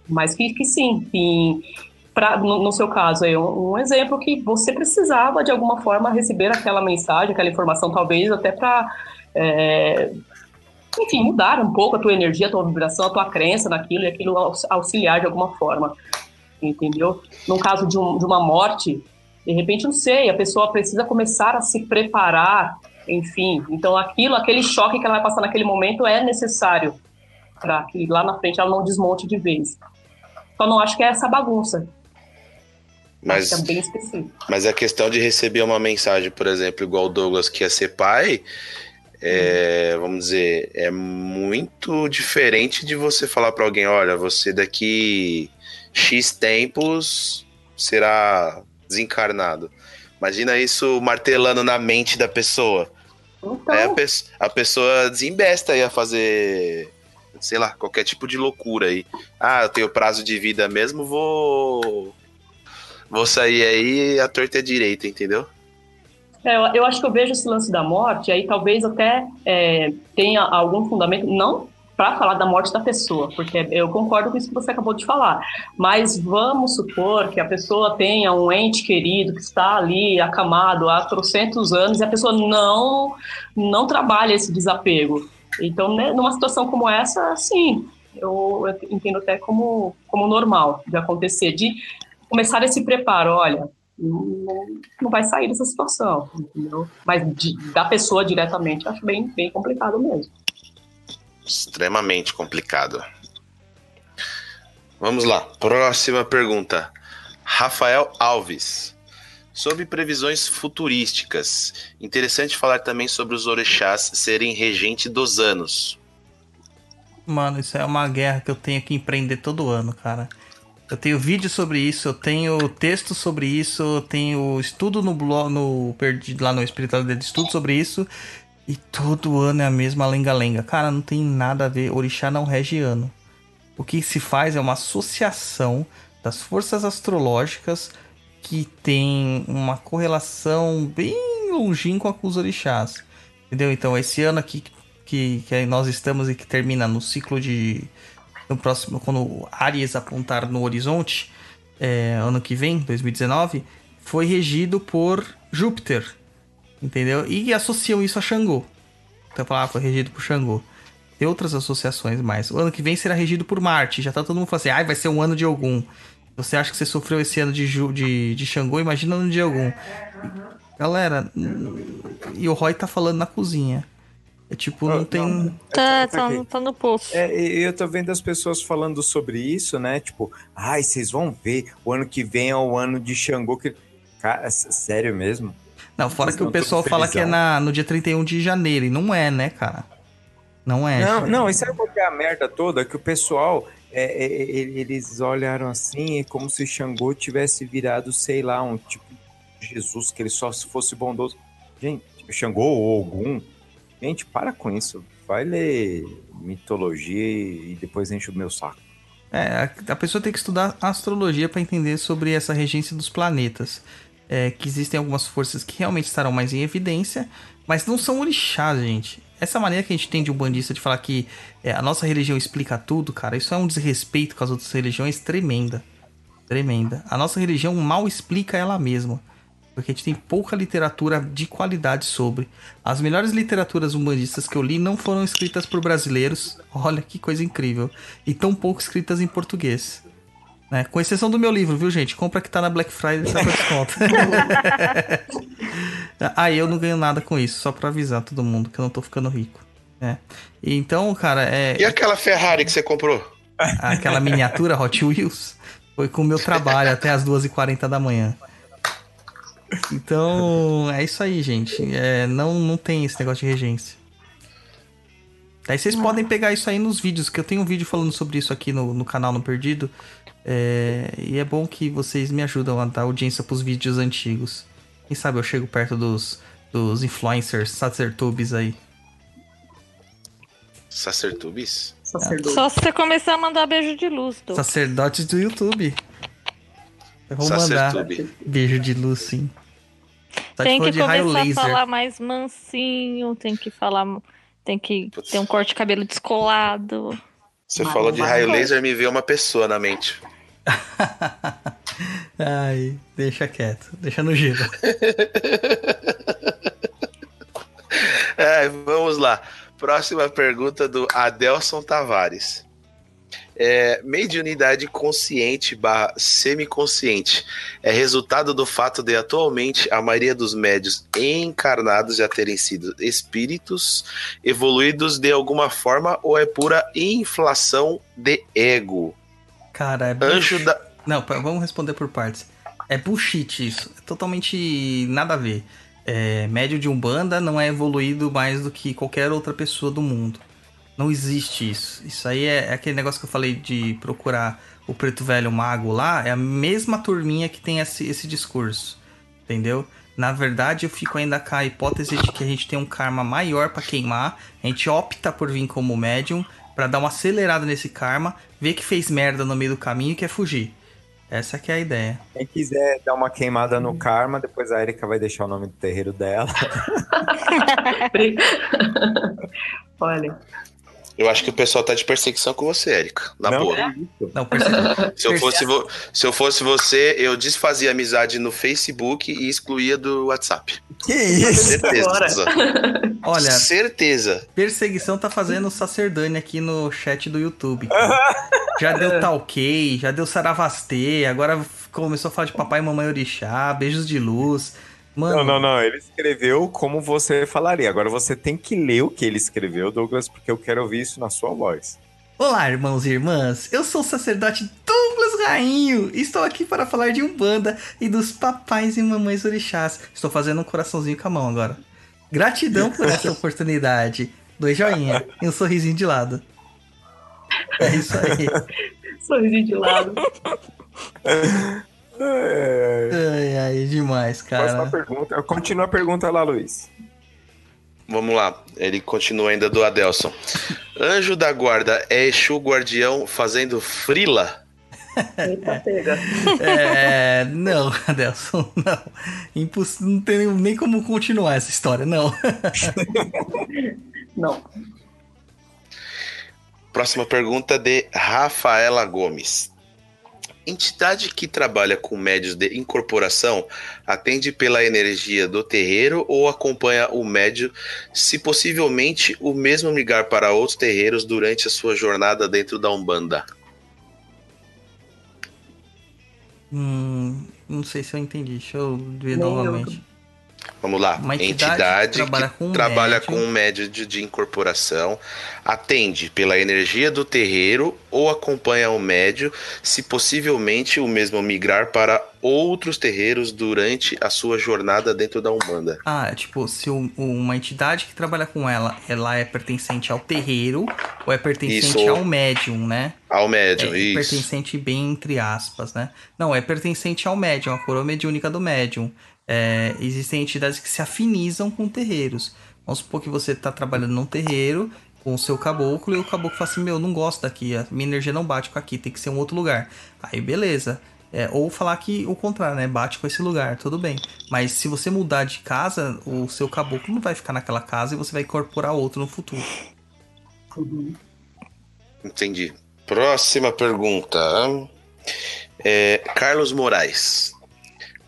Speaker 7: Mas que, que sim, que pra, no, no, seu caso, aí, um, um, exemplo que você precisava de alguma forma receber aquela mensagem, aquela informação, talvez até para, é, enfim, mudar um pouco a tua energia, a tua vibração, a tua crença naquilo e aquilo auxiliar de alguma forma, entendeu? No caso de, um, de uma morte, de repente, não sei, a pessoa precisa começar a se preparar, enfim. Então, aquilo, aquele choque que ela vai passar naquele momento é necessário para que lá na frente ela não desmonte de vez. Só não acho que é essa bagunça.
Speaker 5: Mas,
Speaker 7: é bem específico.
Speaker 5: Mas a questão de receber uma mensagem, por exemplo, igual o Douglas que ia ser pai, é, hum. vamos dizer, é muito diferente de você falar para alguém, olha, você daqui X tempos será desencarnado. Imagina isso martelando na mente da pessoa. Então... Aí a, pe a pessoa desembesta aí a fazer, sei lá, qualquer tipo de loucura aí. Ah, eu tenho prazo de vida mesmo, vou vou sair aí a torta é direita, entendeu?
Speaker 7: É, eu, acho que eu vejo esse lance da morte, aí talvez até é, tenha algum fundamento, não para falar da morte da pessoa, porque eu concordo com isso que você acabou de falar, mas vamos supor que a pessoa tenha um ente querido que está ali acamado há trocentos anos e a pessoa não, não trabalha esse desapego. Então, né, numa situação como essa, sim, eu, eu entendo até como, como normal de acontecer, de começar esse preparo, olha, não, não vai sair dessa situação, entendeu? Mas de, da pessoa diretamente, acho bem, bem complicado mesmo.
Speaker 5: Extremamente complicado. Vamos lá, próxima pergunta. Rafael Alves. Sobre previsões futurísticas, interessante falar também sobre os orixás serem regente dos anos.
Speaker 2: Mano, isso é uma guerra que eu tenho que empreender todo ano, cara. Eu tenho vídeo sobre isso, eu tenho texto sobre isso, eu tenho estudo no blog, no lá no Espiritualidade de estudo sobre isso. E todo ano é a mesma lenga-lenga. Cara, não tem nada a ver. Orixá não rege ano. O que se faz é uma associação das forças astrológicas que tem uma correlação bem longínqua com os orixás. Entendeu? Então, esse ano aqui que, que nós estamos e que termina no ciclo de no próximo, quando Aries apontar no horizonte, é, ano que vem, 2019, foi regido por Júpiter, entendeu? E associam isso a Xangô. Então, falar, ah, foi regido por Xangô. Tem outras associações mais. O ano que vem será regido por Marte. Já tá todo mundo falando assim, ah, vai ser um ano de algum. Você acha que você sofreu esse ano de, de, de Xangô? Imagina ano de algum. Galera, e o Roy tá falando na cozinha. É tipo, não,
Speaker 3: Não,
Speaker 2: tem.
Speaker 3: não.
Speaker 4: Tá,
Speaker 3: É,
Speaker 4: tá,
Speaker 3: ok.
Speaker 4: tá no poço.
Speaker 3: É, e eu tô vendo as pessoas falando sobre isso, né? Tipo, ai, vocês vão ver, o ano que vem é o ano de Xangô. Que... Cara, sério mesmo?
Speaker 2: Não, fora
Speaker 3: Vocês
Speaker 2: que o pessoal fala que é na, no dia 31 de janeiro, e não é, né, cara? Não é.
Speaker 3: Não, não, e sabe qual que é a merda toda? Que o pessoal, é, é, é, eles olharam assim, é como se Xangô tivesse virado, sei lá, um tipo de Jesus, que ele só fosse bondoso. Gente, Xangô ou Ogum, gente, para com isso. Vai ler mitologia e depois enche o meu saco.
Speaker 2: É, a, pessoa tem que estudar astrologia para entender sobre essa regência dos planetas. É, que existem algumas forças que realmente estarão mais em evidência, mas não são orixás, gente. Essa maneira que a gente tem de um bandista de falar que é, a nossa religião explica tudo, cara, isso é um desrespeito com as outras religiões tremenda. Tremenda. A nossa religião mal explica ela mesma. Porque a gente tem pouca literatura de qualidade sobre. As melhores literaturas umbandistas que eu li não foram escritas por brasileiros. Olha que coisa incrível. E tão pouco escritas em português. Né? Com exceção do meu livro, viu, gente? Compra que tá na Black Friday tá com desconto. ah, eu não ganho nada com isso, só pra avisar todo mundo que eu não tô ficando rico. Né? Então, cara, é.
Speaker 5: E aquela Ferrari que você comprou?
Speaker 2: aquela miniatura Hot Wheels foi com o meu trabalho até as 2h40 da manhã. Então, é isso aí, gente. É, não, não tem esse negócio de regência. Aí vocês podem pegar isso aí nos vídeos, que eu tenho um vídeo falando sobre isso aqui no, no canal No Perdido. É, e é bom que vocês me ajudam a dar audiência pros vídeos antigos. Quem sabe eu chego perto dos, dos influencers, sacertubes aí.
Speaker 5: Sacertubis?
Speaker 7: Sacerdote.
Speaker 4: Só se você começar a mandar beijo de luz, Du.
Speaker 2: Sacerdotes do YouTube. Eu vou mandar
Speaker 5: Sacertube.
Speaker 2: beijo de luz, sim. Tá
Speaker 4: tem que começar a falar mais mansinho, tem que falar. Tem que
Speaker 5: Putz.
Speaker 4: ter um corte de cabelo descolado.
Speaker 5: Você
Speaker 7: Mas
Speaker 5: falou de raio
Speaker 7: vai.
Speaker 5: laser, me veio uma pessoa na mente.
Speaker 2: Ai, deixa quieto, deixa no gelo.
Speaker 5: É, vamos lá. Próxima pergunta do Adelson Tavares. É, mediunidade consciente barra semiconsciente é resultado do fato de atualmente a maioria dos médios encarnados já terem sido espíritos evoluídos de alguma forma ou é pura inflação de ego?
Speaker 2: Cara, é
Speaker 5: Anjo da.
Speaker 2: Não, vamos responder por partes. É bullshit isso. É totalmente nada a ver. É, médio de Umbanda não é evoluído mais do que qualquer outra pessoa do mundo. Não existe isso. Isso aí é, é aquele negócio que eu falei de procurar o preto velho mago lá. É a mesma turminha que tem esse, esse discurso. Entendeu? Na verdade, eu fico ainda com a hipótese de que a gente tem um karma maior pra queimar. A gente opta por vir como médium pra dar uma acelerada nesse karma, ver que fez merda no meio do caminho e quer fugir. Essa que é a ideia.
Speaker 3: Quem quiser dar uma queimada no karma, depois a Erika vai deixar o nome do terreiro dela.
Speaker 7: Olha,
Speaker 5: Eu acho que o pessoal tá de perseguição com você, Érica. Na
Speaker 3: Não,
Speaker 5: boa.
Speaker 3: é.
Speaker 2: Não?
Speaker 5: Se eu, fosse vo- se eu fosse você, eu desfazia amizade no Facebook e excluía do WhatsApp.
Speaker 3: Que isso?
Speaker 5: Certeza.
Speaker 7: Agora.
Speaker 2: Olha,
Speaker 5: Certeza.
Speaker 2: perseguição tá fazendo sacerdane aqui no chat do YouTube. Já deu talquei, já deu saravastê, agora começou a falar de papai e mamãe orixá, beijos de luz. Mano,
Speaker 3: Não, não, não. Ele escreveu como você falaria. Agora você tem que ler o que ele escreveu, Douglas, porque eu quero ouvir isso na sua voz.
Speaker 2: Olá, irmãos e irmãs. Eu sou o sacerdote Douglas Rainho. e Estou aqui para falar de Umbanda e dos papais e mamães orixás. Estou fazendo um coraçãozinho com a mão agora. Gratidão por essa oportunidade. Dois joinha e um sorrisinho de lado. É isso aí.
Speaker 7: sorrisinho de lado.
Speaker 3: É,
Speaker 2: Ai, ai, demais,
Speaker 3: Próxima
Speaker 2: cara.
Speaker 3: pergunta. Continua a pergunta lá, Luiz.
Speaker 5: Vamos lá. Ele continua ainda do Adelson. Anjo da guarda é Exu guardião fazendo frila?
Speaker 7: Eita, pega.
Speaker 2: É, não, Adelson, não. Imposs... Não tem nem- nem como continuar essa história, não.
Speaker 7: Não.
Speaker 5: Próxima pergunta de Rafaela Gomes. Entidade que trabalha com médios de incorporação atende pela energia do terreiro ou acompanha o médio, se possivelmente o mesmo ligar para outros terreiros durante a sua jornada dentro da Umbanda?
Speaker 2: Hum, não sei se eu entendi. Deixa eu ver
Speaker 7: Nem eu.
Speaker 5: Vamos lá.
Speaker 2: Uma entidade
Speaker 5: entidade,
Speaker 2: que trabalha
Speaker 5: que
Speaker 2: com um
Speaker 5: trabalha
Speaker 2: médium.
Speaker 5: com um médio de, de incorporação, atende pela energia do terreiro ou acompanha o médio, se possivelmente o mesmo migrar para outros terreiros durante a sua jornada dentro da Umbanda.
Speaker 2: Ah, tipo, se um- uma entidade que trabalha com ela, ela é pertencente ao terreiro ou é pertencente
Speaker 5: Isso.
Speaker 2: ao médium, né?
Speaker 5: Ao médium,
Speaker 2: é
Speaker 5: isso.
Speaker 2: pertencente bem entre aspas, né? Não, é pertencente ao médium, a coroa mediúnica do médium. É, existem entidades que se afinizam com terreiros. Vamos supor que você está trabalhando num terreiro com o seu caboclo e o caboclo fala assim: Meu, não gosto daqui, a minha energia não bate com aqui, tem que ser um outro lugar. Aí beleza. É, ou falar que o contrário, né? Bate com esse lugar, tudo bem. Mas se você mudar de casa, o seu caboclo não vai ficar naquela casa e você vai incorporar outro no futuro.
Speaker 5: Entendi. Próxima pergunta. É, Carlos Moraes.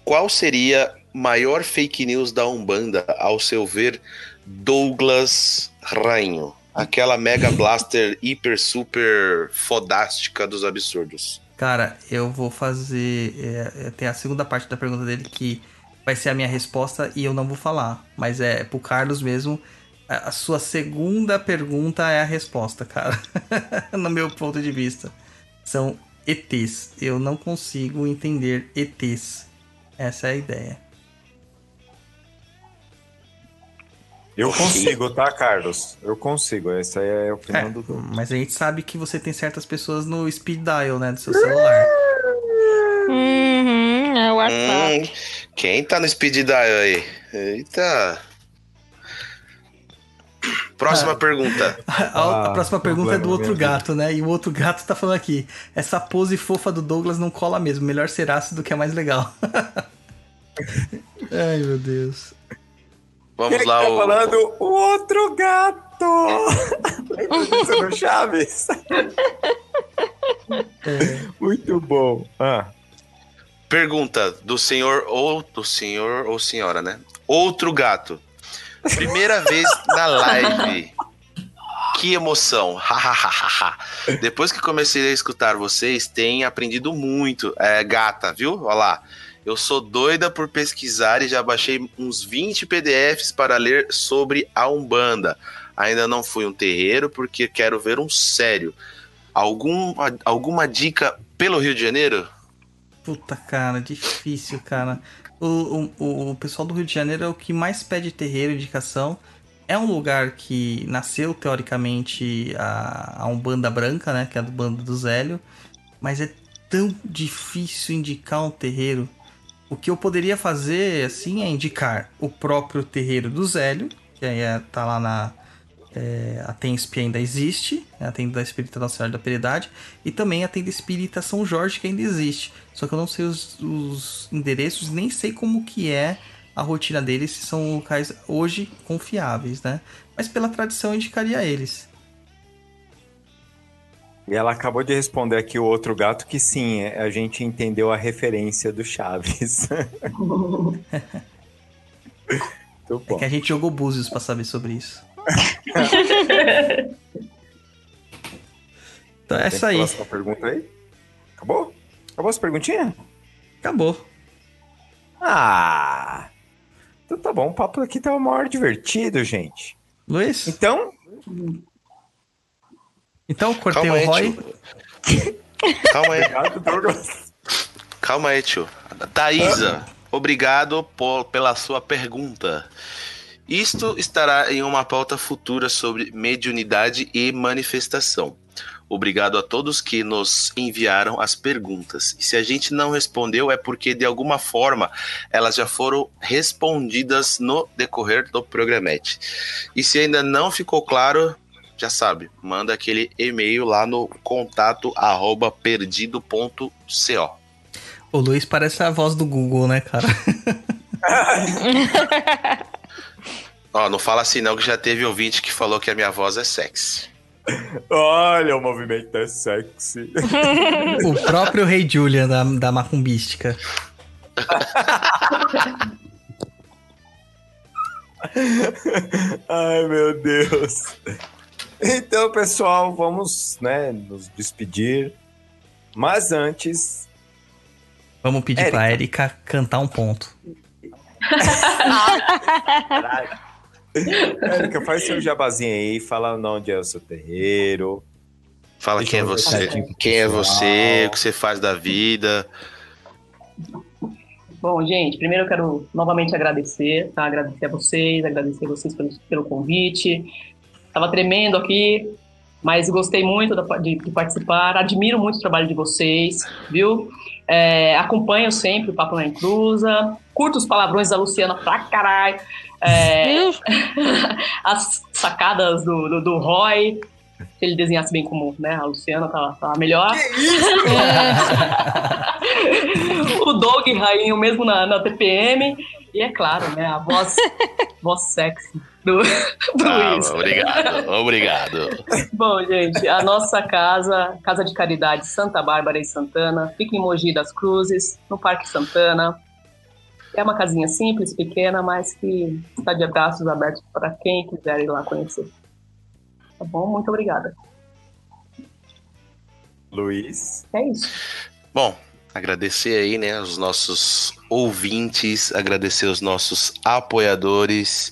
Speaker 5: Qual seria maior fake news da Umbanda, ao seu ver, Douglas Rainho? Aquela Mega Blaster hiper super fodástica dos absurdos.
Speaker 2: Cara, eu vou fazer. É, é, tem a segunda parte da pergunta dele que vai ser a minha resposta e eu não vou falar. Mas é pro Carlos mesmo. A, a sua segunda pergunta é a resposta, cara. no meu ponto de vista. São ETs. Eu não consigo entender ETs. Essa é a ideia.
Speaker 3: Eu consigo, tá, Carlos? Eu consigo. Essa é a opinião
Speaker 2: É,
Speaker 3: do
Speaker 2: mas a gente sabe que você tem certas pessoas no speed dial, né? Do seu celular.
Speaker 4: Uhum, é o WhatsApp.
Speaker 5: Hum, quem tá no speed dial aí? Eita. Próxima
Speaker 2: Ah.
Speaker 5: pergunta.
Speaker 2: A, a
Speaker 3: Ah,
Speaker 2: próxima pergunta é do outro gato, né? E o outro gato tá falando aqui. Essa pose fofa do Douglas não cola mesmo. Melhor ser ácido que é mais legal. Ai, meu Deus.
Speaker 5: Vamos
Speaker 3: Quem
Speaker 5: lá,
Speaker 3: tá
Speaker 5: o,
Speaker 3: falando? O outro gato! Lembra no Chaves?
Speaker 2: É,
Speaker 3: Muito bom. Ah,
Speaker 5: Pergunta do senhor ou do senhor ou senhora, né? Outro gato. Primeira vez na live. Que emoção. Depois que comecei a escutar vocês, tenho aprendido muito. É gata, viu? Olha lá. Eu sou doida por pesquisar e já baixei uns 20 PDFs para ler sobre a Umbanda. Ainda não fui um terreiro porque quero ver um sério. Algum, alguma dica pelo Rio de Janeiro?
Speaker 2: puta, cara, difícil, cara. O, o, o pessoal do Rio de Janeiro é o que mais pede terreiro, indicação. É um lugar que nasceu, teoricamente, a, a Umbanda Branca, né? Que é a do bando do Zélio. Mas é tão difícil indicar um terreiro. O que eu poderia fazer, assim, é indicar o próprio terreiro do Zélio, que aí é, tá lá na. É, a Tensp ainda existe, né, a tenda da Espírita Senhora da Piedade, e também a tenda Espírita São Jorge, que ainda existe. Só que eu não sei os, os endereços, nem sei como que é a rotina deles, se são locais hoje confiáveis, né? Mas pela tradição eu indicaria eles.
Speaker 3: E ela acabou de responder aqui o outro gato que sim, é, a gente entendeu a referência do Chaves.
Speaker 2: É que a gente jogou búzios pra saber sobre isso. então é essa aí.
Speaker 3: Pergunta aí. Acabou? Acabou essa perguntinha?
Speaker 2: Acabou.
Speaker 3: Ah! Então tá bom, o papo aqui tá maior divertido, gente.
Speaker 2: Luiz?
Speaker 3: Então,
Speaker 2: Então cortei
Speaker 5: Calma
Speaker 2: o
Speaker 5: aí,
Speaker 2: Roy.
Speaker 5: tio. Calma aí.
Speaker 3: obrigado, Douglas.
Speaker 5: Calma aí, tio. Thaisa, obrigado por- pela sua pergunta. Isto estará em uma pauta futura sobre mediunidade e manifestação. Obrigado a todos que nos enviaram as perguntas. E se a gente não respondeu, é porque de alguma forma elas já foram respondidas no decorrer do programete. E se ainda não ficou claro, já sabe, manda aquele e-mail lá no contato arroba perdido.co.
Speaker 2: O Luiz parece a voz do Google, né, cara?
Speaker 5: Ó, não fala assim não, que já teve ouvinte que falou que a minha voz é sexy.
Speaker 3: Olha, o movimento é sexy.
Speaker 2: o próprio Rei Julian da, da Macumbística.
Speaker 3: Ai, meu Deus. Então, pessoal, vamos, né, nos despedir. Mas antes,
Speaker 2: Vamos pedir
Speaker 3: Érica.
Speaker 2: pra Erika cantar um ponto.
Speaker 3: Érica, faz seu jabazinho aí, fala onde é o seu terreiro.
Speaker 5: Fala quem é você, quem é você, o que você faz da vida.
Speaker 7: Bom, gente, primeiro eu quero novamente agradecer, tá? Agradecer a vocês, agradecer a vocês pelo, pelo convite. Tava tremendo aqui, mas gostei muito de, de participar. Admiro muito o trabalho de vocês, viu? É, acompanho sempre o Papo na Inclusa. Curto os palavrões da Luciana pra caralho. É, as sacadas do, do, do Roy. Se ele desenhasse bem como né, a Luciana, tava, tava melhor. o Doug Rainho mesmo na, na TPM. E é claro, né, a voz, voz sexy do, do
Speaker 5: Ah,
Speaker 7: Luiz.
Speaker 5: obrigado, obrigado.
Speaker 7: Bom, gente, a nossa casa, Casa de Caridade Santa Bárbara e Santana, fica em Mogi das Cruzes, no Parque Santana. É uma casinha simples, pequena, mas que está de braços abertos para quem quiser ir lá conhecer. Tá bom? Muito obrigada.
Speaker 3: Luiz.
Speaker 7: É isso.
Speaker 5: Bom, agradecer aí, né, os nossos ouvintes, agradecer os nossos apoiadores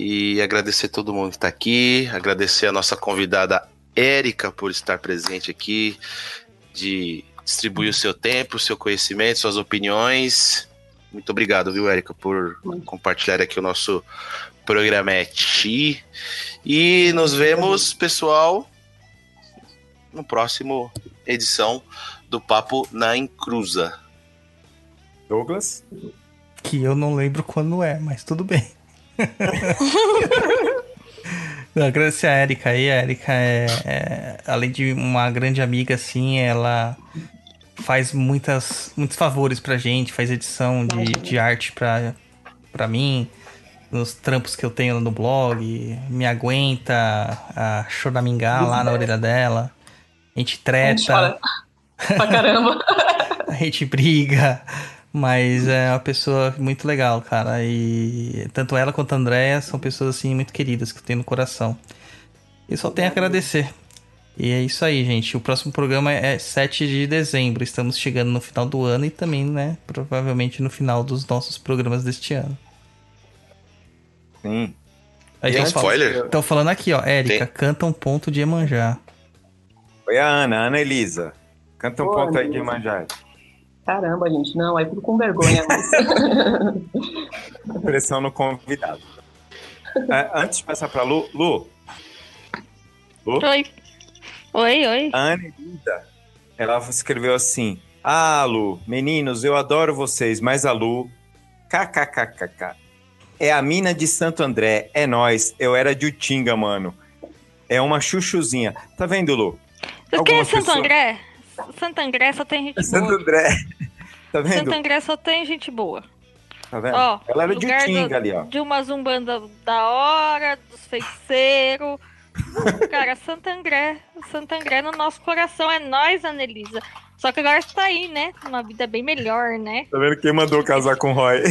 Speaker 5: e agradecer todo mundo que está aqui, agradecer a nossa convidada Érica por estar presente aqui, de distribuir o seu tempo, o seu conhecimento, suas opiniões. Muito obrigado, viu, Érica, por compartilhar aqui o nosso programete. E nos vemos, pessoal, no próximo edição do Papo na Encruza.
Speaker 3: Douglas.
Speaker 2: Que eu não lembro quando é, mas tudo bem. Não, agradecer a Erika aí. A Erika é, é, além de uma grande amiga, assim, ela faz muitas, muitos favores pra gente, faz edição de, de arte pra, pra mim, nos trampos que eu tenho no blog, me aguenta a choramingar lá na orelha dela. A gente
Speaker 7: A gente
Speaker 2: treta
Speaker 7: pra caramba.
Speaker 2: a gente briga, mas é uma pessoa muito legal, cara. E tanto ela quanto a Andrea são pessoas assim muito queridas que eu tenho no coração. E só tenho a agradecer. E é isso aí, gente. O próximo programa é 7 de dezembro. Estamos chegando no final do ano e também, né, provavelmente no final dos nossos programas deste ano.
Speaker 3: Sim.
Speaker 2: Aí
Speaker 5: Tem
Speaker 2: tão fal-
Speaker 5: spoiler?
Speaker 2: Estão falando aqui, ó. Érica,
Speaker 5: Tem.
Speaker 2: canta um ponto de Emanjá.
Speaker 3: Oi, a Ana, Ana Elisa. Canta um ponto aí de
Speaker 7: Elisa. Caramba, gente, não, aí fico com vergonha. Mas...
Speaker 3: Pressão no convidado. É, antes de passar pra Lu, Lu, Lu,
Speaker 4: Oi. Oi, oi.
Speaker 3: a Ana Elisa, ela escreveu assim: Ah, Lu, meninos, eu adoro vocês, mas a Lu, kkkk, é a mina de Santo André, é nós, eu era de Utinga, mano. É uma chuchuzinha. Tá vendo, Lu?
Speaker 4: Querem
Speaker 3: Algumas
Speaker 4: Santo
Speaker 3: pessoas-
Speaker 4: André? Santo André só tem gente
Speaker 3: Santo
Speaker 4: boa.
Speaker 3: André. Tá
Speaker 4: Santo
Speaker 3: vendo?
Speaker 4: André só tem gente boa.
Speaker 3: Tá vendo?
Speaker 4: Ó,
Speaker 3: ela era de
Speaker 4: do-
Speaker 3: Utinga ali, ó.
Speaker 4: De uma zumbanda da hora, dos feiticeiros. Cara, Santo André. Santo André no nosso coração. É nós, Anelisa. Só que agora está aí, né? Uma vida bem melhor, né?
Speaker 3: Tá vendo quem mandou casar com o Roy?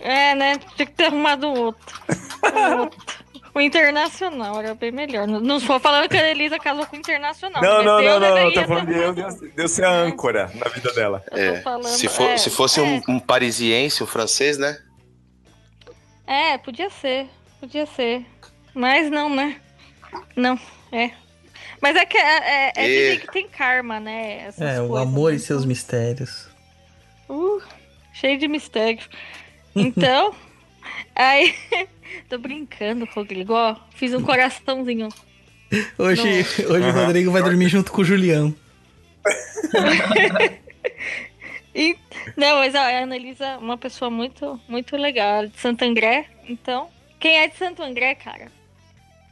Speaker 4: É, né? Tinha que ter arrumado um outro. Um outro. O internacional era bem melhor. Não, estou falando que a Anelisa casou com o internacional.
Speaker 3: Não, não, não, não, tá falando de
Speaker 4: ter
Speaker 3: eu, deu, ser a âncora na vida dela.
Speaker 5: É,
Speaker 4: falando-
Speaker 5: se, for-
Speaker 4: é,
Speaker 5: se fosse
Speaker 4: é.
Speaker 5: um, um parisiense, um francês, né?
Speaker 4: É, podia ser. Podia ser. Mas não, né? Não, é. Mas é que é, é, é
Speaker 5: E-
Speaker 4: que tem karma, né? Essas
Speaker 2: É, o
Speaker 4: coisas.
Speaker 2: amor e seus mistérios.
Speaker 4: Uh, cheio de mistério. Então, aí. Tô brincando, Rodrigo. Ó, fiz um coraçãozinho.
Speaker 2: Hoje, hoje o
Speaker 3: Aham.
Speaker 2: Rodrigo vai dormir junto com o Julião.
Speaker 4: E, não, mas ó, a Annalisa é uma pessoa muito, muito legal. Ela é de Santo André. Então, quem é de Santo André, cara?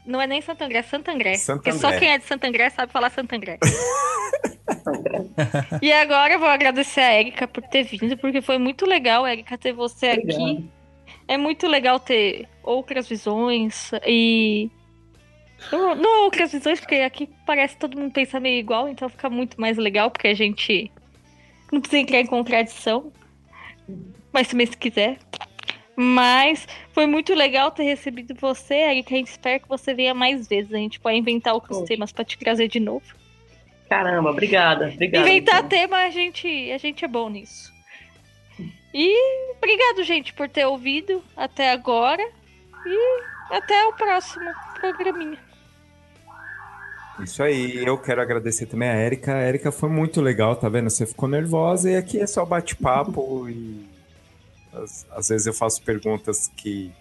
Speaker 4: Não é nem Santo André, é Santo André.
Speaker 3: Santo
Speaker 4: Porque só
Speaker 3: André.
Speaker 4: quem é de Santo André sabe falar Santo André. e agora eu vou agradecer a Erika por ter vindo, porque foi muito legal, Erika, ter você aqui. É muito legal ter outras visões e. Não, não outras visões, porque aqui parece que todo mundo pensa meio igual, então fica muito mais legal, porque a gente não precisa entrar em contradição. Mas também se quiser. Mas foi muito legal ter recebido você, Erika. A gente espera que você venha mais vezes. A gente pode inventar outros temas pra te trazer de novo.
Speaker 7: Caramba, obrigada. obrigada
Speaker 4: Inventar
Speaker 7: então.
Speaker 4: tema, a gente, a gente é bom nisso. E obrigado, gente, por ter ouvido até agora. E até o próximo programinha.
Speaker 3: Isso aí, eu quero agradecer também a Erika. A Erika foi muito legal, tá vendo? Você ficou nervosa e aqui é só bate-papo e às, às vezes eu faço perguntas que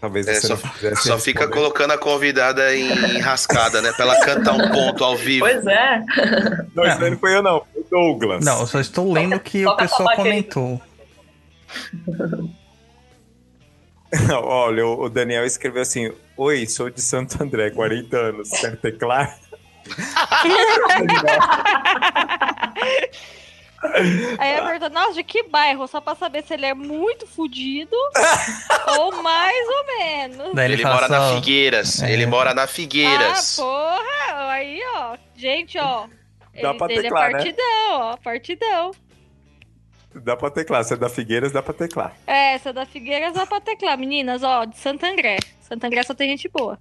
Speaker 3: talvez
Speaker 5: É,
Speaker 3: você
Speaker 5: só,
Speaker 3: não quisesse
Speaker 5: só fica colocando a convidada em rascada, né? Pra ela cantar um ponto ao vivo.
Speaker 7: Pois é.
Speaker 3: Não, isso daí não foi eu não, Douglas.
Speaker 2: Não, eu só estou lendo o que o pessoal comentou.
Speaker 3: Olha, o Daniel escreveu assim: Oi, sou de Santo André, 40 anos, quer teclar?
Speaker 4: Aí eu pergunto, nossa, de que bairro? Só pra saber se ele é muito fudido ou mais ou menos.
Speaker 2: Daí ele,
Speaker 5: Ele mora na Figueiras.
Speaker 2: É.
Speaker 5: Ele mora na
Speaker 4: Ah,
Speaker 5: Figueiras.
Speaker 4: porra! Aí, ó. Gente, ó.
Speaker 3: Dá
Speaker 4: Ele,
Speaker 3: pra
Speaker 4: ele
Speaker 3: teclar,
Speaker 4: é
Speaker 3: né?
Speaker 4: partidão, ó. Partidão.
Speaker 3: Dá pra teclar, você é da Figueiras, dá pra teclar.
Speaker 4: É, essa da Figueiras dá pra teclar. Meninas, ó, de Santo André. Santo André só tem gente boa.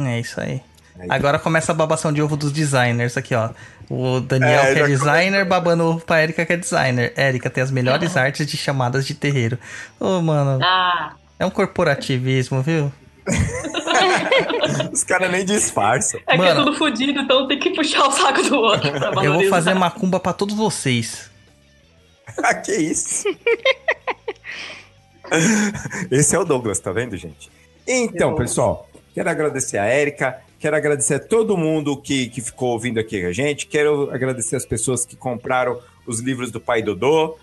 Speaker 2: É isso aí.
Speaker 3: Aí.
Speaker 2: Agora começa a babação de ovo dos designers aqui, ó. O Daniel,
Speaker 3: É,
Speaker 2: que é designer, babando ovo pra Erika, que é designer. Erika tem as melhores artes de chamadas de terreiro. Ô, mano,
Speaker 7: Ah,
Speaker 2: é um corporativismo, viu?
Speaker 3: Os caras nem disfarçam.
Speaker 7: é que é
Speaker 2: Mano.
Speaker 7: tudo fudido, então tem que puxar o saco do outro. pra
Speaker 2: Eu vou fazer macumba pra todos vocês.
Speaker 3: Ah, que isso? Esse é o Douglas, tá vendo, gente? Então, pessoal, quero agradecer a Érica, quero agradecer a todo mundo que, que ficou ouvindo aqui com a gente, quero agradecer as pessoas que compraram os livros do Pai Dodô,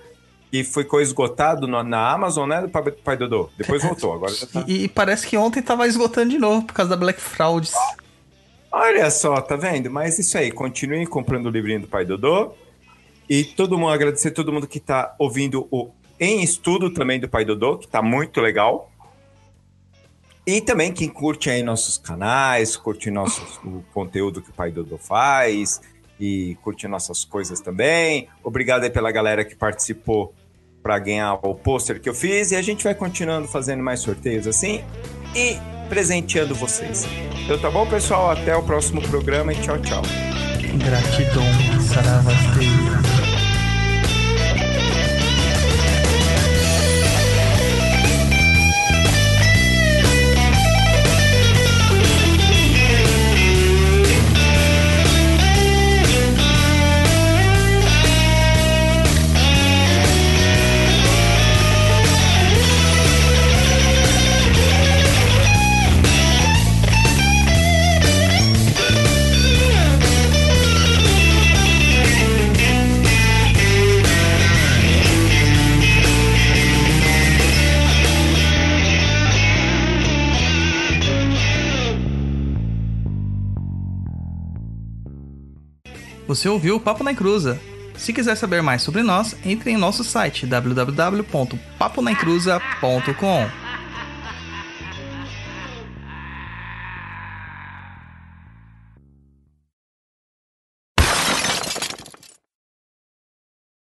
Speaker 3: que foi coisa esgotado no- na Amazon, né, do Pai, Pai Dodô? Depois voltou, agora já tá...
Speaker 2: E, e parece que ontem tava esgotando de novo por causa da Black Frauds.
Speaker 3: Olha só, tá vendo? Mas isso aí, continuem comprando o livrinho do Pai Dodô. E todo mundo, agradecer todo mundo que tá ouvindo o Em Estudo também do Pai Dodô, que tá muito legal. E também quem curte aí nossos canais, curte nossos, o conteúdo que o Pai Dodô faz e curte nossas coisas também. Obrigado aí pela galera que participou para ganhar o pôster que eu fiz. E a gente vai continuando fazendo mais sorteios assim e presenteando vocês. Então tá bom, pessoal? Até o próximo programa e tchau, tchau.
Speaker 2: Gratidão, Saravastei. Você ouviu o Papo na Encruza. Se quiser saber mais sobre nós, entre em nosso site www.paponaencruza.com.